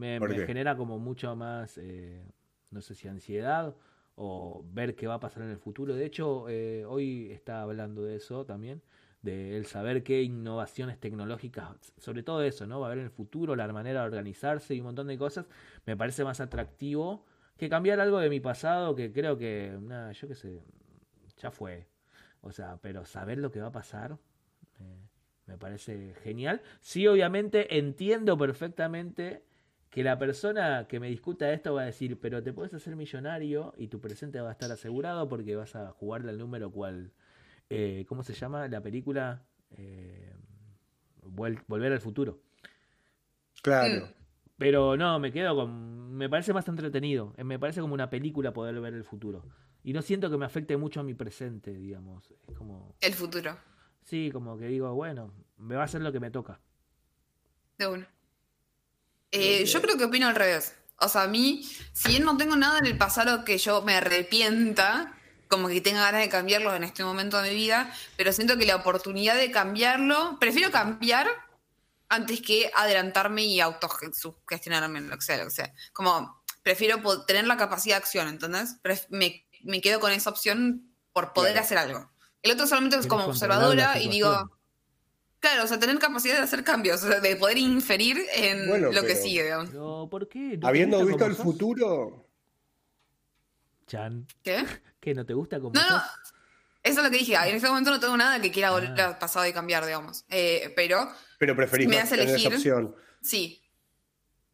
Me, genera como mucho más, eh, no sé si ansiedad o ver qué va a pasar en el futuro. De hecho, eh, hoy está hablando de eso también, de el saber qué innovaciones tecnológicas, sobre todo eso, ¿no? Va a haber en el futuro, la manera de organizarse y un montón de cosas, me parece más atractivo que cambiar algo de mi pasado que creo que, nada, yo qué sé, ya fue. O sea, pero saber lo que va a pasar eh, me parece genial. Sí, obviamente entiendo perfectamente que la persona que me discuta esto va a decir, pero te puedes hacer millonario y tu presente va a estar asegurado porque vas a jugarle al número cual, eh, ¿cómo se llama la película? Eh, Volver al futuro. Claro. Pero no, me quedo con. Me parece más entretenido. Eh, Me parece como una película poder ver el futuro. Y no siento que me afecte mucho a mi presente, digamos. Es como. El futuro, Sí, como que digo, bueno, me va a hacer lo que me toca. de uno. Eh, yo creo que opino al revés. O sea, a mí, si bien no tengo nada en el pasado que yo me arrepienta, como que tenga ganas de cambiarlo en este momento de mi vida, pero siento que la oportunidad de cambiarlo, prefiero cambiar antes que adelantarme y autogestionarme lo que sea, lo que sea. Como, prefiero tener la capacidad de acción, ¿entendés? Me, me quedo con esa opción por poder Claro. hacer algo. El otro solamente es como observadora y digo. Claro, o sea, tener capacidad de hacer cambios, o sea, de poder inferir en Bueno, lo que sigue, digamos. Pero, ¿por qué? ¿No te Habiendo visto el sos? futuro. Chan, ¿Qué? *laughs* ¿qué? ¿No te gusta como No, no, eso es lo que dije. En este momento no tengo nada que quiera volver Ah. al pasado y cambiar, digamos. Eh, pero Pero preferís Me hace tener esa elegir. opción. sí,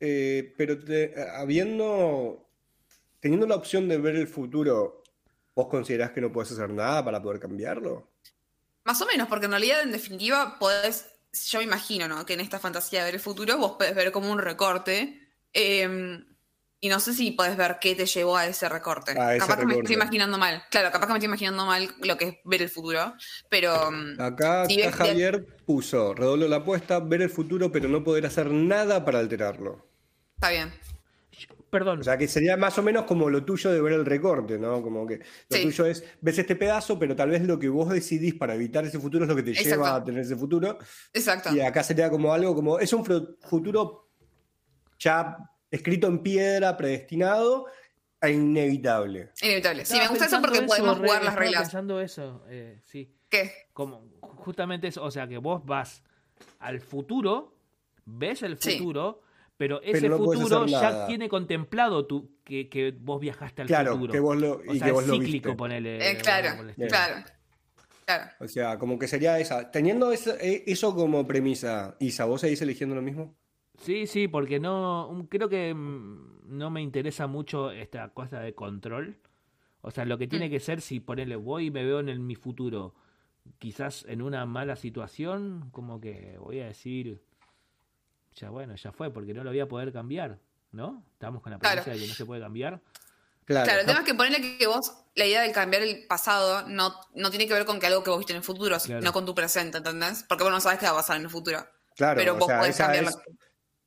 eh, pero te- habiendo, teniendo la opción de ver el futuro, ¿vos considerás que no puedes hacer nada para poder cambiarlo? Más o menos, porque en realidad, en definitiva, podés, yo me imagino, ¿no? Que en esta fantasía de ver el futuro, vos podés ver como un recorte. eh, y no sé si podés ver qué te llevó a ese recorte. A ese capaz que me recorte. estoy imaginando mal. Claro, capaz que me estoy imaginando mal lo que es ver el futuro. Pero mm, Acá, Javier puso, redoblo la apuesta, ver el futuro pero no poder hacer nada para alterarlo. está bien. Perdón, O sea que sería más o menos como lo tuyo de ver el recorte, ¿no? Como que lo Sí. tuyo es, ves este pedazo, pero tal vez lo que vos decidís para evitar ese futuro es lo que te Exacto. lleva a tener ese futuro. Exacto. Y acá sería como algo como, es un futuro ya escrito en piedra, predestinado e inevitable. Inevitable. Sí, me gusta eso porque podemos jugar las reglas. pensando eso, eh, sí. ¿Qué? Como justamente eso, o sea que vos vas al futuro, ves el Sí. Pero ese no futuro ya tiene contemplado tu, que, que vos viajaste al Claro, futuro. que vos lo, o sea, que vos es lo cíclico, viste. ponele. Eh, o claro, claro. Claro. O sea, como que sería esa. Teniendo eso, eh, eso como premisa, Isa, ¿vos seguís eligiendo lo mismo? Sí, sí, porque no, mm, creo que mm, no me interesa mucho esta cosa de control. O sea, lo que tiene Mm. que ser, si ponele, voy y me veo en el- mi futuro, quizás en una mala situación, como que voy a decir, ya bueno, ya fue, porque no lo voy a poder cambiar, ¿no? Estamos con la Claro. premisa de que no se puede cambiar. Claro. Claro, el tema es que ponerle que vos, la idea de cambiar el pasado no, no tiene que ver con que algo que vos viste en el futuro, Claro. no con tu presente, ¿entendés? Porque vos no sabes qué va a pasar en el futuro. Claro, pero o vos sea, podés es-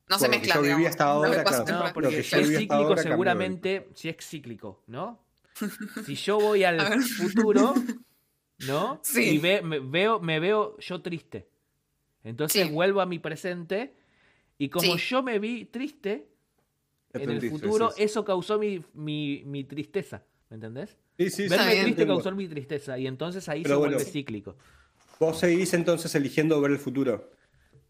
No se mezclan, yo viví digamos. hasta No ahora, pasa claro. No, porque que si yo es cíclico, cambió seguramente, si es cíclico, ¿no? Si yo voy al *laughs* futuro, ¿no? Sí. Y ve- me, veo, me veo yo triste. Entonces Sí. vuelvo a mi presente y como Sí. yo me vi triste en el futuro, sí, sí. eso causó mi, mi, mi tristeza. ¿Me entendés? Sí, sí, sí, Verme triste entiendo. causó mi tristeza y entonces ahí Pero se bueno. vuelve cíclico. Vos seguís entonces eligiendo ver el futuro.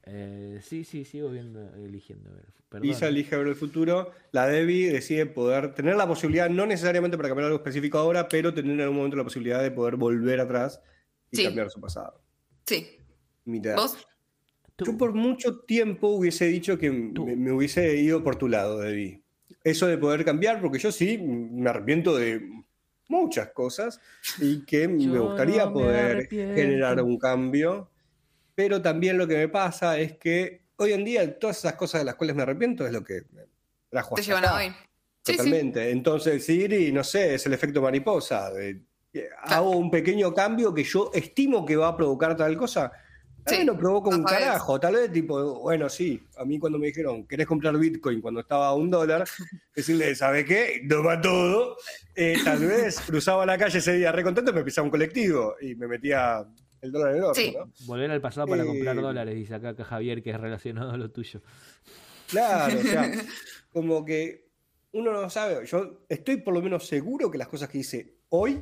Eh, sí, sí, sigo viendo, eligiendo. ver. Perdón. Isa elige ver el futuro. La Debbie decide poder tener la posibilidad, no necesariamente para cambiar algo específico ahora, pero tener en algún momento la posibilidad de poder volver atrás y Sí. cambiar su pasado. Sí. ¿Vos? Tú- Yo por mucho tiempo hubiese dicho que me, me hubiese ido por tu lado, Debbie. Eso de poder cambiar, porque yo sí me arrepiento de muchas cosas y que me gustaría no me poder arrepiento. generar un cambio. Pero también lo que me pasa es que hoy en día todas esas cosas de las cuales me arrepiento es lo que me trajo Te llevan hoy. Sí, sí. Totalmente. Entonces, ir y no sé, es el efecto mariposa. de- eh, hago un pequeño cambio que yo estimo que va a provocar tal cosa. Tal vez Sí, no provoca un carajo. Tal vez, tipo, bueno, sí. A mí, cuando me dijeron, ¿querés comprar Bitcoin cuando estaba a un dólar? *laughs* Decirle, ¿sabe qué? No va todo. Eh, tal vez cruzaba la calle ese día re contento y me pisaba un colectivo y me metía el dólar en el orto, Sí. ¿no? Volver al pasado para Eh, comprar dólares, dice acá que Javier, que es relacionado a lo tuyo. Claro, o sea, *laughs* como que uno no sabe. Yo estoy por lo menos seguro que las cosas que hice hoy,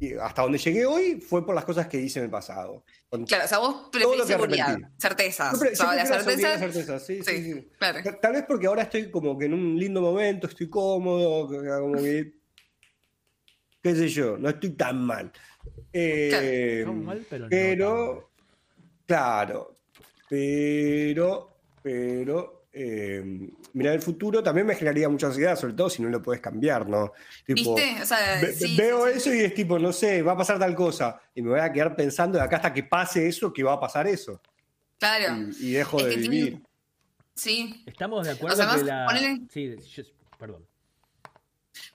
y hasta donde llegué hoy, fue por las cosas que hice en el pasado. Con- Claro, o sea, vos Todo lo preferís que seguridad, certezas. Yo pre- o sea, la certeza. sí, sí, Sí, sí. claro. Tal- vez porque ahora estoy como que en un lindo momento, estoy cómodo, como que. qué sé yo, no estoy tan mal. Eh, Estamos mal, pero no pero, claro, pero, pero, eh, mirar el futuro también me generaría mucha ansiedad, sobre todo si no lo puedes cambiar, ¿no? Tipo, ¿Viste? O sea, ve- sí, veo sí, sí. eso y es tipo, no sé, va a pasar tal cosa, y me voy a quedar pensando de acá hasta que pase eso, que va a pasar eso, Claro. y, y dejo Es de tiene- vivir. Sí. Estamos de acuerdo sea, que más, la. ponele- Sí, yo- perdón.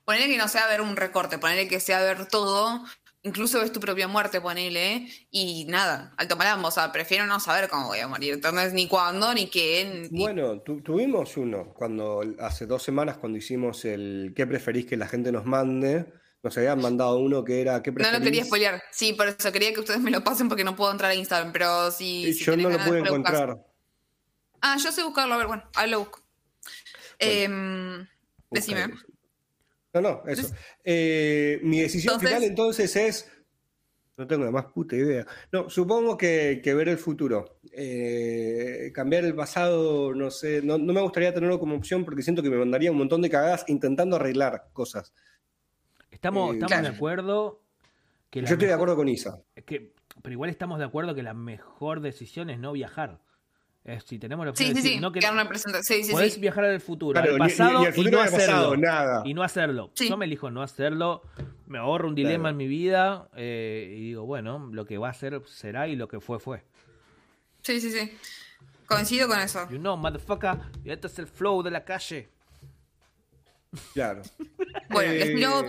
Ponele que no sea ver un recorte, ponele que sea ver todo, incluso ves tu propia muerte, ponele, y nada, alto malambo, o sea, prefiero no saber cómo voy a morir, entonces ni cuándo, ni qué, ni- Bueno, tu- tuvimos uno cuando hace dos semanas cuando hicimos el ¿qué preferís que la gente nos mande? Nos habían mandado uno que era ¿qué no preferís? lo quería spoilear, sí, por eso quería que ustedes me lo pasen porque no puedo entrar a Instagram, pero si... Si yo no lo pude buscas. encontrar. Ah, yo sé buscarlo, a ver, bueno, ahí lo busco. Em, decime. No, no, eso. Eh, mi decisión Entonces- final entonces es. No tengo la más puta idea. No, supongo que, que ver el futuro. Eh, cambiar el pasado, no sé. No, no me gustaría tenerlo como opción porque siento que me mandaría un montón de cagadas intentando arreglar cosas. Estamos, Eh, estamos Claro. de acuerdo que la Yo estoy de acuerdo con Isa. que- pero igual estamos de acuerdo que la mejor decisión es no viajar. Es, si tenemos la opción Sí, de sí, decir, sí. no que-. Sí, podés sí. viajar al futuro, Claro, al ni- ni- pasado ni y no pasado, hacerlo. nada. Y no hacerlo. Sí. Yo me elijo no hacerlo, me ahorro un dilema Claro. en mi vida eh, y digo, bueno, lo que va a ser será y lo que fue fue. Sí, sí, sí. Coincido con eso. You know, motherfucker, y este es el flow de la calle. Claro. *laughs* Bueno, les Eh, tiro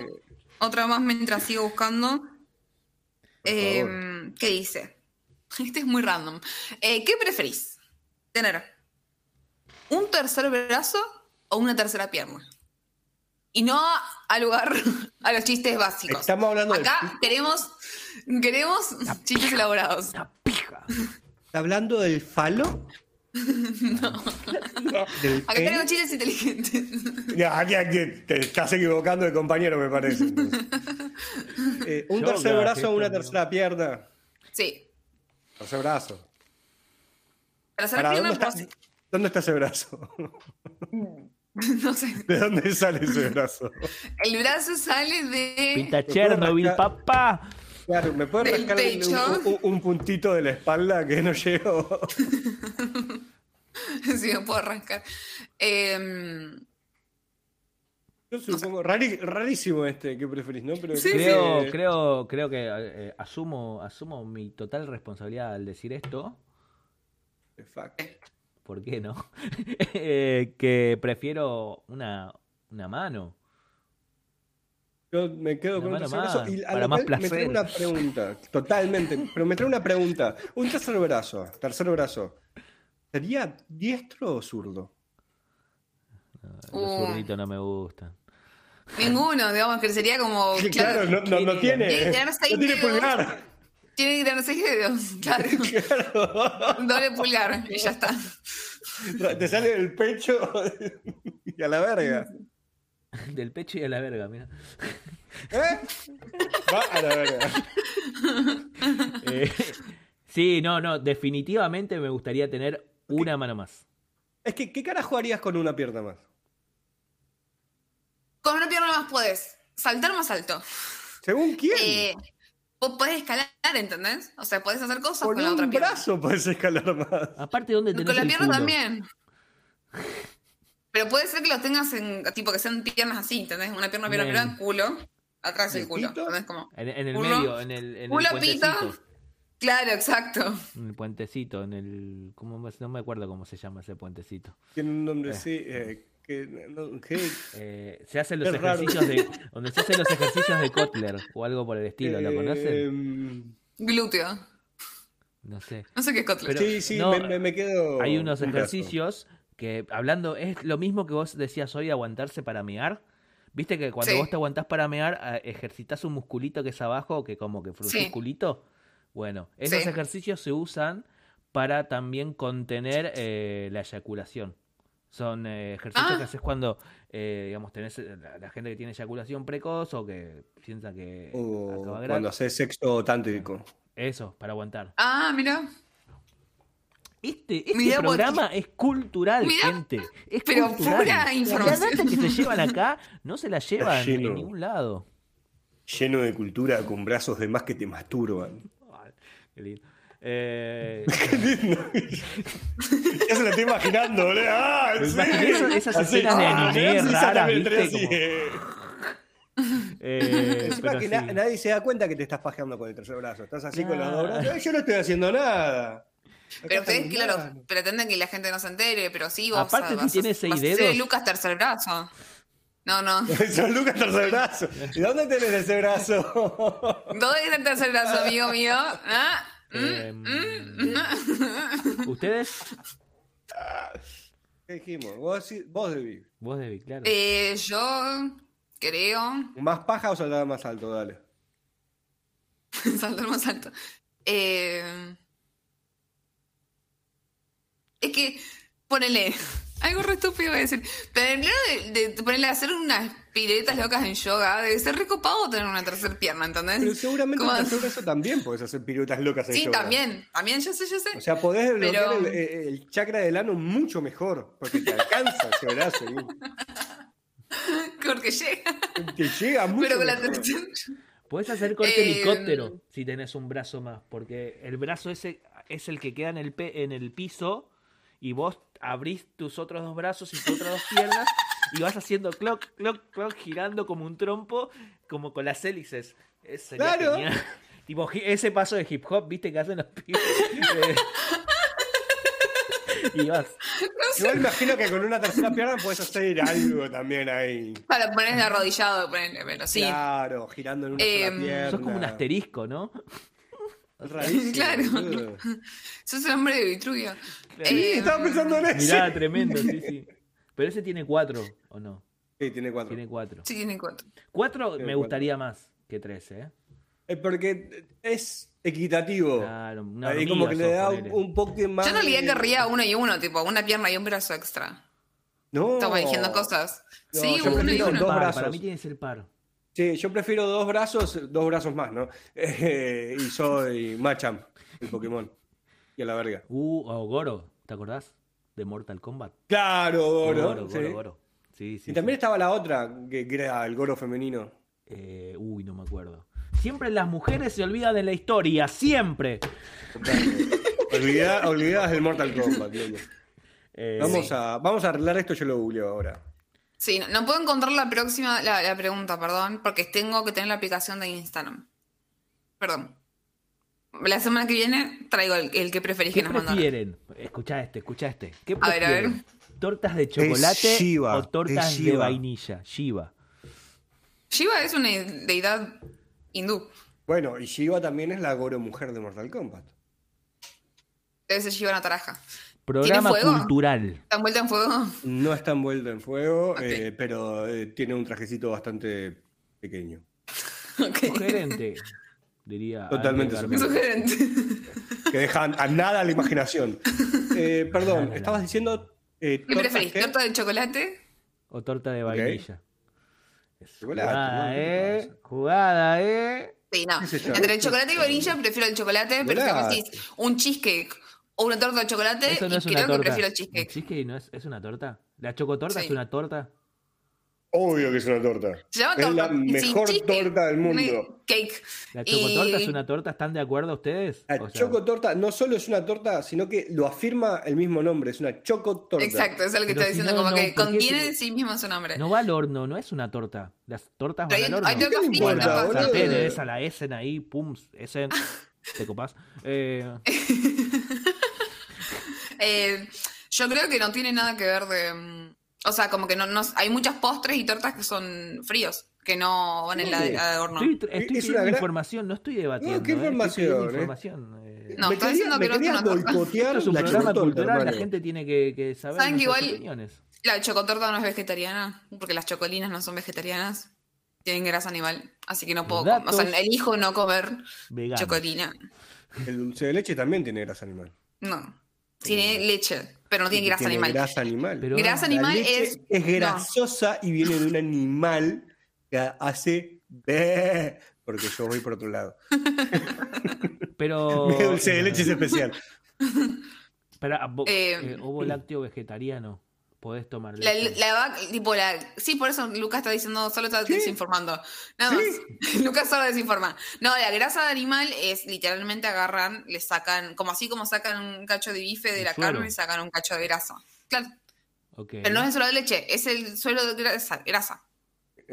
otra más mientras sigo buscando. Eh, favor. ¿Qué dice? *laughs* Este es muy random. Eh, ¿Qué preferís? ¿Tener un tercer brazo o una tercera pierna? Y no al lugar *laughs* a los chistes básicos. Estamos hablando de- Acá queremos, queremos chistes elaborados. Una pija. ¿Está hablando del falo? *laughs* no. ¿Del Acá tenemos chistes inteligentes. Ya, ya, que te estás equivocando de compañero, me parece. *laughs* Eh, un Yo tercer brazo o una también. tercera pierna. Sí. Tercer brazo. ¿Dónde, está, ¿Dónde está ese brazo? no sé. *laughs* ¿De dónde sale ese brazo? El brazo sale de. Pinta Chernobyl, papá. Claro, ¿me puedes Del rascar el- pecho. un, un- un puntito de la espalda que no llego? *laughs* si me puedo arrancar. Eh, Yo supongo, rari- rarísimo este que preferís, ¿no? Pero Sí, Creo, que- creo, creo que eh, asumo, asumo mi total responsabilidad al decir esto. Fuck. ¿Por qué no? *laughs* Eh, que prefiero una, una mano. Yo me quedo Una con un mano tercer brazo y a para lo más cual me trae placer. una pregunta, totalmente, pero me trae una pregunta. Un tercer brazo, tercer brazo, ¿sería diestro o zurdo? Los Uh. zurditos no me gustan. ninguno, digamos, que sería como. *laughs* Sí, claro, no, no, no tiene, no tiene pulgar. Tiene que tener seis dedos, claro. Claro. Doble pulgar, y ya está. Te sale del pecho *laughs* y a la verga. Del pecho y de la verga, mira. ¿Eh? Va a la verga. Eh, sí, no, no, definitivamente me gustaría tener una mano más. Es que, ¿qué carajo harías con una pierna más? Con una pierna más podés saltar más alto. ¿Según quién? Eh, vos podés escalar, ¿entendés? O sea, podés hacer cosas con con la otra un pierna. brazo puedes escalar más. Aparte, ¿dónde tenés Con la el pierna culo? también. *laughs* Pero puede ser que lo tengas en, tipo, que sean piernas así, ¿entendés? Una pierna, pierna, Bien. pierna, culo. Atrás el ¿El culo, pito? ¿entendés? Como... En, en el Culo. medio, en el, en el Culo, puentecito. pito. Claro, exacto. En el puentecito, en el. ¿cómo no me acuerdo cómo se llama ese puentecito. Tiene un nombre así. eh, que, no, que- Eh, se hacen los raro. ejercicios de. *laughs* donde se hacen los ejercicios de Kotler o algo por el estilo, ¿lo conocen? eh, Glúteo. No sé. No sé qué es Kotler. Pero- sí, sí, no, me, quedo. Hay unos un ejercicios que, hablando, es lo mismo que vos decías hoy, aguantarse para mear. Viste que cuando Sí. vos te aguantás para mear, eh, ejercitas un musculito que es abajo, que como que Sí. culito. Bueno, esos Sí. ejercicios se usan para también contener eh, la eyaculación. Son eh, ejercicios Ah. que haces cuando, eh, digamos, tenés eh, la, la gente que tiene eyaculación precoz o que piensa que O acaba cuando haces sexo tántrico. Eso, para aguantar. Ah, mira. Este, este Mirá vos, programa es cultural, Mirá, gente. Es pero cultural. pura La información. data que se llevan acá *laughs* no se la llevan lleno. en ningún lado. Lleno de cultura con brazos de más que te masturban. Qué lindo. Eh, *laughs* ya se lo estoy imaginando, boludo. ¡Ah, Me sí! esas- Así, escenas de ¡ah! anime Sí, raras, ¿viste? así, Como- eh. *laughs* eh, pero que sí. na- nadie se da cuenta que te estás pajeando con el tercer brazo. Estás así con los dos brazos. "Ay, Yo no estoy haciendo nada. Pero ustedes, claro, pretenden que la gente no se entere, pero sí, vos Aparte, vas, si a- tiene seis dedos. Lucas tercer brazo. No, no. *laughs* Son Lucas tercer brazo. ¿Y dónde tenés ese brazo? ¿Dónde está el tercer brazo, amigo mío? ¿Ah? ¿Mm? Em. *laughs* ¿Ustedes? ¿Qué dijimos? Vos, vos debí. Vos, David, claro. Eh, yo creo. ¿Más paja o saltar más alto? Dale. *laughs* Saltar más alto. Eh, es que, ponele. *laughs* Algo re estúpido voy a decir. Pero primero de, de ponerle a hacer unas piruetas locas en yoga, debe ser recopado tener una tercera pierna, ¿entendés? Pero seguramente en el tercer *laughs* brazo también podés hacer piruetas locas en Sí, yoga. también. También, yo sé, yo sé. O sea, podés desbloquear Pero- el, el- el chakra del ano mucho mejor. Porque te alcanza *laughs* ese brazo. *laughs* Porque llega. y Te llega mucho Pero con la tercera. Podés hacer corte Eh, helicóptero si tenés un brazo más, porque el brazo ese es el que queda en el, pe- en el piso y vos abrís tus otros dos brazos y tus otras dos piernas y vas haciendo clock, clock, clock, girando como un trompo, como con las hélices. Es sería Claro. genial. *laughs* Tipo, ese paso de hip hop, ¿viste? Que hacen los pibes. Eh, y vas. Igual imagino que con una tercera pierna puedes hacer algo también ahí. Para ponerle arrodillado, ponele, pero sí. Claro, girando en una Em, sola pierna. Sos como un asterisco, ¿no? Rarísimo, *laughs* Claro. boludo. Sos el hombre de Vitruvio. Sí, Eh, Estaba pensando en eso. Mirá, tremendo, sí, sí. Pero ese tiene cuatro, ¿o no? Sí, tiene cuatro. Tiene cuatro. sí, tiene cuatro. Cuatro Tiene me cuatro. gustaría más que tres, ¿eh? Porque es equitativo. Claro, una Ahí como que le da un, un poco más. Yo en realidad querría uno y uno, tipo, una pierna y un brazo extra. No. Estamos diciendo cosas. No, sí, yo uno y uno. dos Par, brazos. Para mí tiene que ser par. Sí, yo prefiero dos brazos, dos brazos más, ¿no? *laughs* Y soy Machamp, el Pokémon. Y a la verga. Uh, o Goro, ¿te acordás? De Mortal Kombat. Claro, Goro. Goro, sí. Goro. Sí, sí. Y también sí. estaba la otra, que, que era el Goro femenino. Eh, uy, no me acuerdo. Siempre las mujeres se olvidan de la historia, siempre. Olvida- olvidadas del Mortal Kombat. *laughs* Eh, Vamos, Sí. a, vamos a arreglar esto, yo lo googleo ahora. Sí, no, no puedo encontrar la próxima, la, la pregunta, perdón, porque tengo que tener la aplicación de Instagram. Perdón. La semana que viene traigo el, el que preferís ¿Qué que nos mandaron. prefieren? Escucha este, escucha este. ¿Qué A ver, a ver. ¿Tortas de chocolate Shiva, o tortas de Shiva. vainilla? Shiva. Shiva es una deidad hindú. Bueno, y Shiva también es la Goro mujer de Mortal Kombat. Debe ser Shiva Nataraja. Programa fuego? cultural. ¿Está envuelta en fuego? No está envuelta en fuego, eh, pero eh, tiene un trajecito bastante pequeño. *laughs* Ok. Sugerente, diría. Totalmente sugerente. Que dejan a nada la imaginación. Eh, perdón, Nada, estabas nada. diciendo. Eh, ¿Qué preferís? ¿Torta de chocolate? O torta de vainilla. Chocolate, Jugada, ¿no? ¿Qué eh. Jugada, eh. Sí, no. Entre el chocolate y vainilla prefiero el chocolate, pero si me decís un cheesecake o una torta de chocolate, Eso no y es creo una que torta. prefiero el cheesecake. cheesecake no es, es una torta? ¿La chocotorta Sí. es una torta? Obvio que es una torta. Se llama es la mejor torta del mundo. Cake. ¿La chocotorta Y- es una torta? ¿Están de acuerdo ustedes? La O sea, chocotorta no solo es una torta, sino que lo afirma el mismo nombre, es una chocotorta. Exacto, es lo que Pero está si diciendo, no, como no, que ¿por qué contiene en sí mismo su nombre. No va al horno, no es una torta. Las tortas van al horno. hay tortas ¿Qué le fritas, importa, tortas boludo? Sartén, fritas. esa, la Essen ahí, pum, Essen, *laughs* te copás. Eh, *laughs* Eh, yo creo que no tiene nada que ver de. O sea, como que no, no- hay muchas postres y tortas que son fríos, que no van en la, horno. estoy estoy Es pidiendo una gran- información, no estoy debatiendo. No, ¿qué eh, estoy información, eh? información, eh. No, me quería, diciendo que no es *laughs* una es un la programa cultural, la gente tiene que, que saber ¿Saben que igual- opiniones. La chocotorta no es vegetariana, porque las chocolinas no son vegetarianas. Tienen grasa animal, así que no puedo. com- O sea, elijo no comer chocolina. El dulce de leche también tiene grasa animal. No. Tiene leche, pero no tiene grasa Tiene animal. grasa animal. Pero- grasa La animal leche es. es no. grasosa y viene de un animal que hace porque yo voy por otro lado. *laughs* *laughs* Pero. Mi dulce de leche es especial. *laughs* Pero, Eh, eh, ovo lácteo vegetariano. Podés tomar La, la vaca, tipo, la. Sí, por eso Lucas está diciendo, solo está desinformando. Nada más. *laughs* Lucas solo desinforma. No, la grasa de animal es literalmente agarran, le sacan, como así como sacan un cacho de bife de El la suero. carne, sacan un cacho de grasa. Claro. Pero no es solo de leche, es el suelo de grasa. grasa.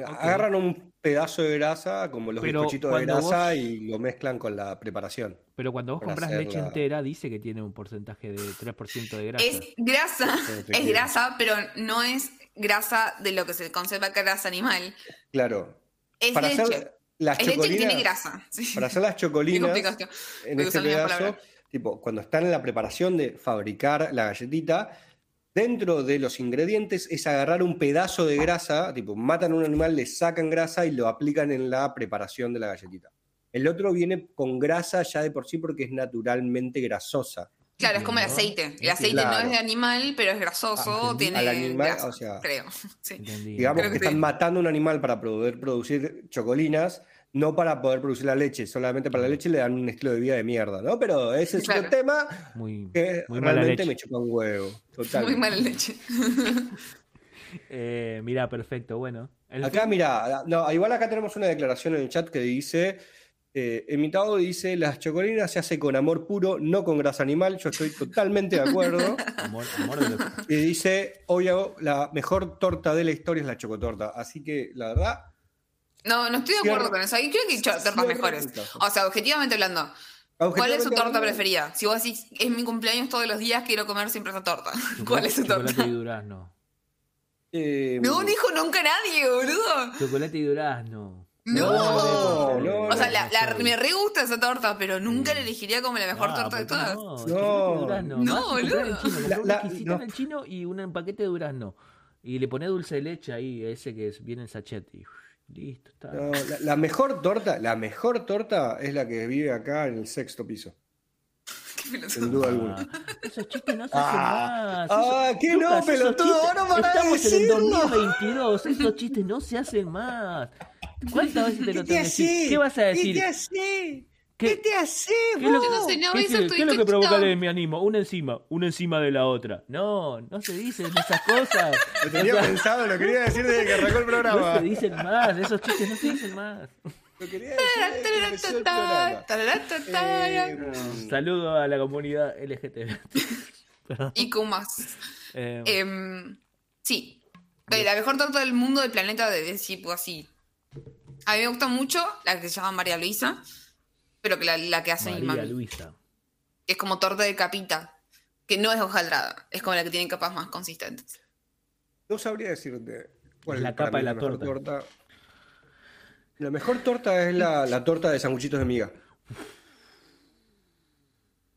Agarran un pedazo de grasa, como los Pero bizcochitos de grasa, vos- y lo mezclan con la preparación. Pero cuando vos compras leche la- entera, dice que tiene un porcentaje de 3% de grasa. Es grasa, es grasa, pero no es grasa de lo que se conserva que grasa animal. Claro. Es Para leche. hacer las es leche que chocolinas, tiene grasa. Sí. para hacer las *laughs* chocolinas, en este pedazo, tipo, cuando están en la preparación de fabricar la galletita, dentro de los ingredientes es agarrar un pedazo de grasa, tipo, matan a un animal, le sacan grasa y lo aplican en la preparación de la galletita. El otro viene con grasa ya de por sí porque es naturalmente grasosa. Claro, es como el aceite. El aceite no es de animal, pero es grasoso, Ah, entendí. tiene Al animal, grasa, o sea, creo. *laughs* Sí. Digamos Creo que que están sí. matando un animal para poder producir chocolinas, no para poder producir la leche. Solamente para la leche le dan un estilo de vida de mierda, ¿no? Pero ese es otro tema Muy, que muy realmente me chupa un huevo. Total. Muy mala leche. *laughs* Eh, mira, perfecto, bueno. El Acá, mira, no, igual acá tenemos una declaración en el chat que dice: Eh, Emitado dice, las chocolinas se hace con amor puro, no con grasa animal. Yo estoy totalmente de acuerdo. *laughs* Amor, amor de Y dice, obvio, la mejor torta de la historia es la chocotorta. Así que, la verdad, No, no estoy de acuerdo con eso. Ahí creo que hay tortas mejores. O sea, objetivamente hablando, ¿cuál es su torta hablando, preferida? Si vos decís, es mi cumpleaños todos los días, quiero comer siempre esa torta. *laughs* ¿Cuál es su Chocolate torta? y durazno. eh, No dijo nunca nadie, boludo. Chocolate y durazno. No, no, O sea, la, la- me re gusta esa torta, pero nunca la elegiría como la mejor Ah, torta de ¿por qué todas. No, No. chocolate y durazno. No, boludo. La- exquisita no. en el chino y un paquete de durazno. Y le pones dulce de leche ahí, ese que es, viene en sachet. Y listo, está. no, la, la mejor torta, la mejor torta es la que vive acá en el sexto piso, *laughs* Qué pelotudo. sin duda alguna. Ah, esos chistes no se Ah, hacen más. ah, Esos- ¿qué no, Lucas, esos pelotudo? Ahora van a Estamos en el decirlo. 2022, esos chistes no se hacen más. ¿Cuántas veces te lo tengo que decir? ¿Qué vas a decir? ¿Qué te hace? ¿Qué- ¿Qué te hace, ¿Qué es lo no sé, no qué- qué- es lo que provoca el mi animo? Una encima, una encima de la otra. No, no se dicen esas cosas. *laughs* Lo tenía O sea, pensado, lo quería decir desde que arrancó el *laughs* no programa. se dicen más, esos chistes no se dicen más. Lo quería decir. Eh, Saludo a la comunidad LGTB. *laughs* Y con más. Eh, Em, sí. La mejor torta del mundo del planeta de de tipo así. A mí me gusta mucho la que se llama María Luisa, pero que la, la que hace mi María mami. Luisa. es como torta de capita, que no es hojaldrada, es como la que tiene capas más consistentes. No sabría decirte cuál La es para capa de la mejor torta. La mejor torta es la, la torta de sanguchitos de miga.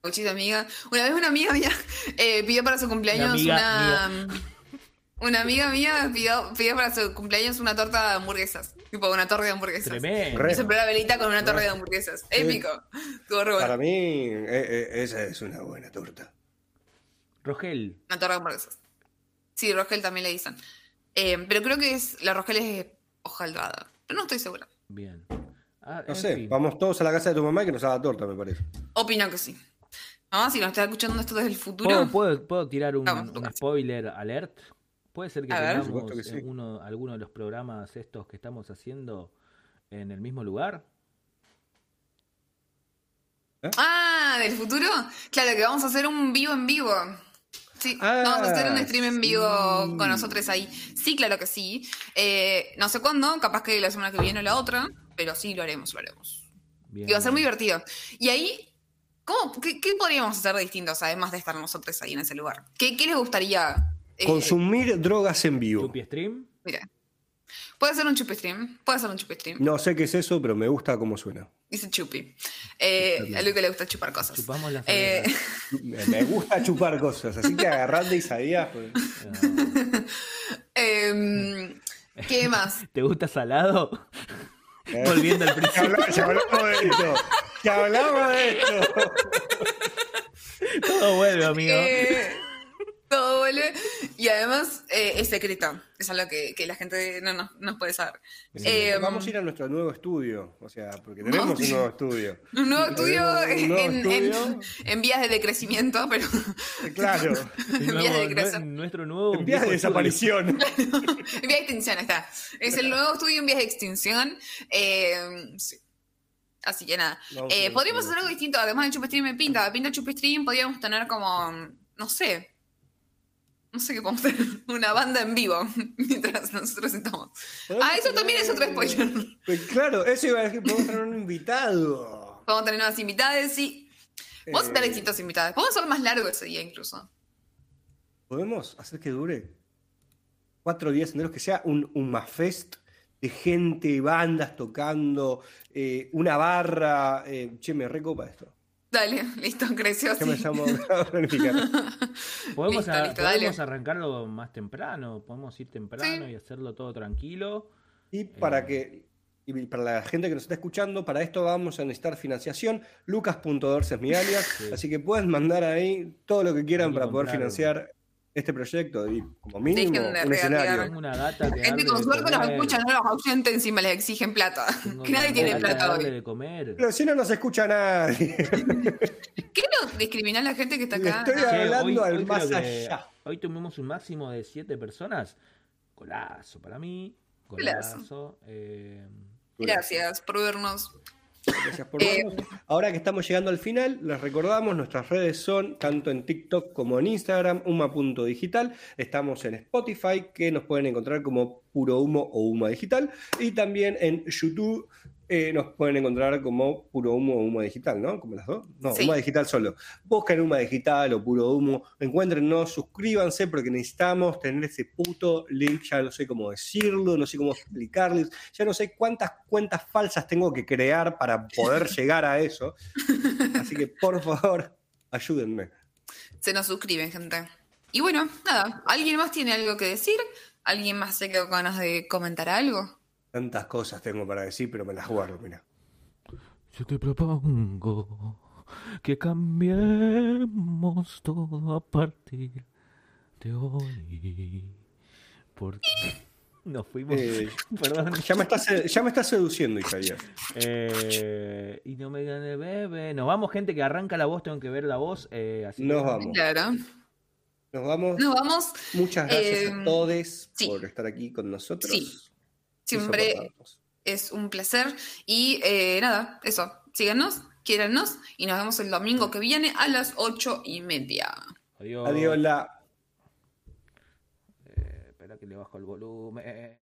Muchísima amiga. Una vez una amiga mía eh, pidió para su cumpleaños Una una. amiga Una amiga mía pidió, pidió para su cumpleaños una torta de hamburguesas. Tipo una torre de hamburguesas. Tremendo. Re. Y se la velita con una torre de hamburguesas. Épico. Estuvo re bueno. Para mí, eh, eh, esa es una buena torta. Rogel. Una torre de hamburguesas. Sí, Rogel también le dicen. Eh, pero creo que es la Rogel es hojaldrada. Pero no estoy segura. Bien. Ah, No sé, fin. vamos todos a la casa de tu mamá y que nos haga torta, me parece. Opino que sí. Mamá, si nos está escuchando esto desde el futuro. ¿Puedo, puedo, puedo tirar un, Vamos, un Lucas. spoiler alert? ¿Puede ser que A tengamos que sí. eh, uno, alguno de los programas estos que estamos haciendo en el mismo lugar? Ah, del futuro. Claro, que vamos a hacer un vivo en vivo. Sí, Ah, vamos a hacer un stream en vivo sí. con nosotros ahí. Sí, claro que sí. Eh, no sé cuándo, capaz que la semana que viene o la otra, pero sí lo haremos, lo haremos. Bien. Y va a ser muy divertido. Y ahí, ¿cómo, qué, qué podríamos hacer de distintos, además de estar nosotros ahí en ese lugar? ¿Qué, qué les gustaría? Eh, Consumir drogas en vivo. ¿Chupi stream? Mira, puede ser un chupi stream, puede ser un chupi stream. No sé qué es eso, pero me gusta cómo suena. Dice chupi. Eh, a Luis que le gusta chupar cosas. Chupamos las Eh. Me gusta chupar cosas, así que agarrate y sabías. *laughs* pues. Em, ¿Qué más? *laughs* ¿Te gusta salado? Eh, Volviendo al principio. ya hablamos de esto. Ya hablamos de esto. Todo vuelve, amigo. Eh, todo vuelve. Y además eh, es secreto. Es algo que, que la gente no nos, nos puede saber. Eh, Vamos a ir a nuestro nuevo estudio, o sea, porque *laughs* tenemos un nuevo estudio. Un nuevo estudio, un nuevo en, estudio. en vías de decrecimiento, pero Eh, Claro, *laughs* en nuevo- vías de decrecer. nuestro nuevo. en vías de desaparición. *laughs* en vías de extinción está. Es el nuevo estudio en vías de extinción. Eh, sí. Así que nada. Eh, podríamos hacer algo distinto, además de Chupestream me pinta. Pinta Chupestream, podríamos tener como, no sé. No sé qué podemos tener. *laughs* Una banda en vivo *laughs* mientras nosotros estamos. Ah, eso también es otro spoiler. Pues claro, eso iba a decir, podemos tener un invitado. *laughs* Podemos tener nuevas invitadas, sí. Vamos a tener Eh, distintos invitados. Podemos hacer más largo ese día incluso. ¿Podemos hacer que dure cuatro días enteros? Que sea un, un Mafest de gente, bandas tocando, eh, una barra. eh, che, me recopa esto. Dale, *laughs* listo, creció Ya me así. llamo. *laughs* Podemos, Listo, a- listo, podemos arrancarlo más temprano, podemos ir temprano Sí. y hacerlo todo tranquilo. Y para Eh. que y para la gente que nos está escuchando, para esto vamos a necesitar financiación. Lucas.dorce es mi alias, Sí. así que pueden mandar ahí todo lo que quieran Hay para poder financiar este proyecto y como mínimo Dejen de un escenario. Tengo una gata que Gente con suerte los comer. escucha, no los ausenten encima les exigen plata. *laughs* Que nadie tiene plata hoy. de comer. Pero si no nos escucha nadie. *laughs* ¿Qué no discrimina a la gente que está Le acá? estoy Ah, Che, hablando al creo más allá. Hoy tuvimos un máximo de siete personas. Golazo para mí. Golazo. eh, Gracias por vernos. Gracias por vernos. Ahora que estamos llegando al final, les recordamos, nuestras redes son tanto en TikTok como en Instagram, uma.digital. Estamos en Spotify, que nos pueden encontrar como Puro Humo o Uma Digital. Y también en YouTube eh, nos pueden encontrar como Puro Humo o Humo Digital, ¿no? Como las dos. No, Sí. Uma Digital solo. Busquen Uma Digital o Puro Humo, encuéntrennos, suscríbanse porque necesitamos tener ese puto link, ya no sé cómo decirlo, no sé cómo explicarles, ya no sé cuántas cuentas falsas tengo que crear para poder *laughs* llegar a eso. Así que por favor, ayúdenme. Se nos suscriben, gente. Y bueno, nada, ¿alguien más tiene algo que decir? ¿Alguien más se quedó con ganas de comentar algo? Tantas cosas tengo para decir, pero me las guardo, mira. Yo te propongo que cambiemos todo a partir de hoy. Porque nos fuimos. Eh, *laughs* Perdón. Ya me estás, ya me estás seduciendo, Isaías. Eh, y no me gane bebé. Nos vamos, gente que arranca la voz, tengo que ver la voz. eh, así Nos que- vamos. Claro. Nos vamos. Nos vamos. Muchas gracias Eh, a todos sí. por estar aquí con nosotros. Sí. Siempre es un placer. Y eh, nada, eso. Síganos, quiérannos. Y nos vemos el domingo que viene a las ocho y media. Adiós. Adiós, la. Eh, espera que le bajo el volumen.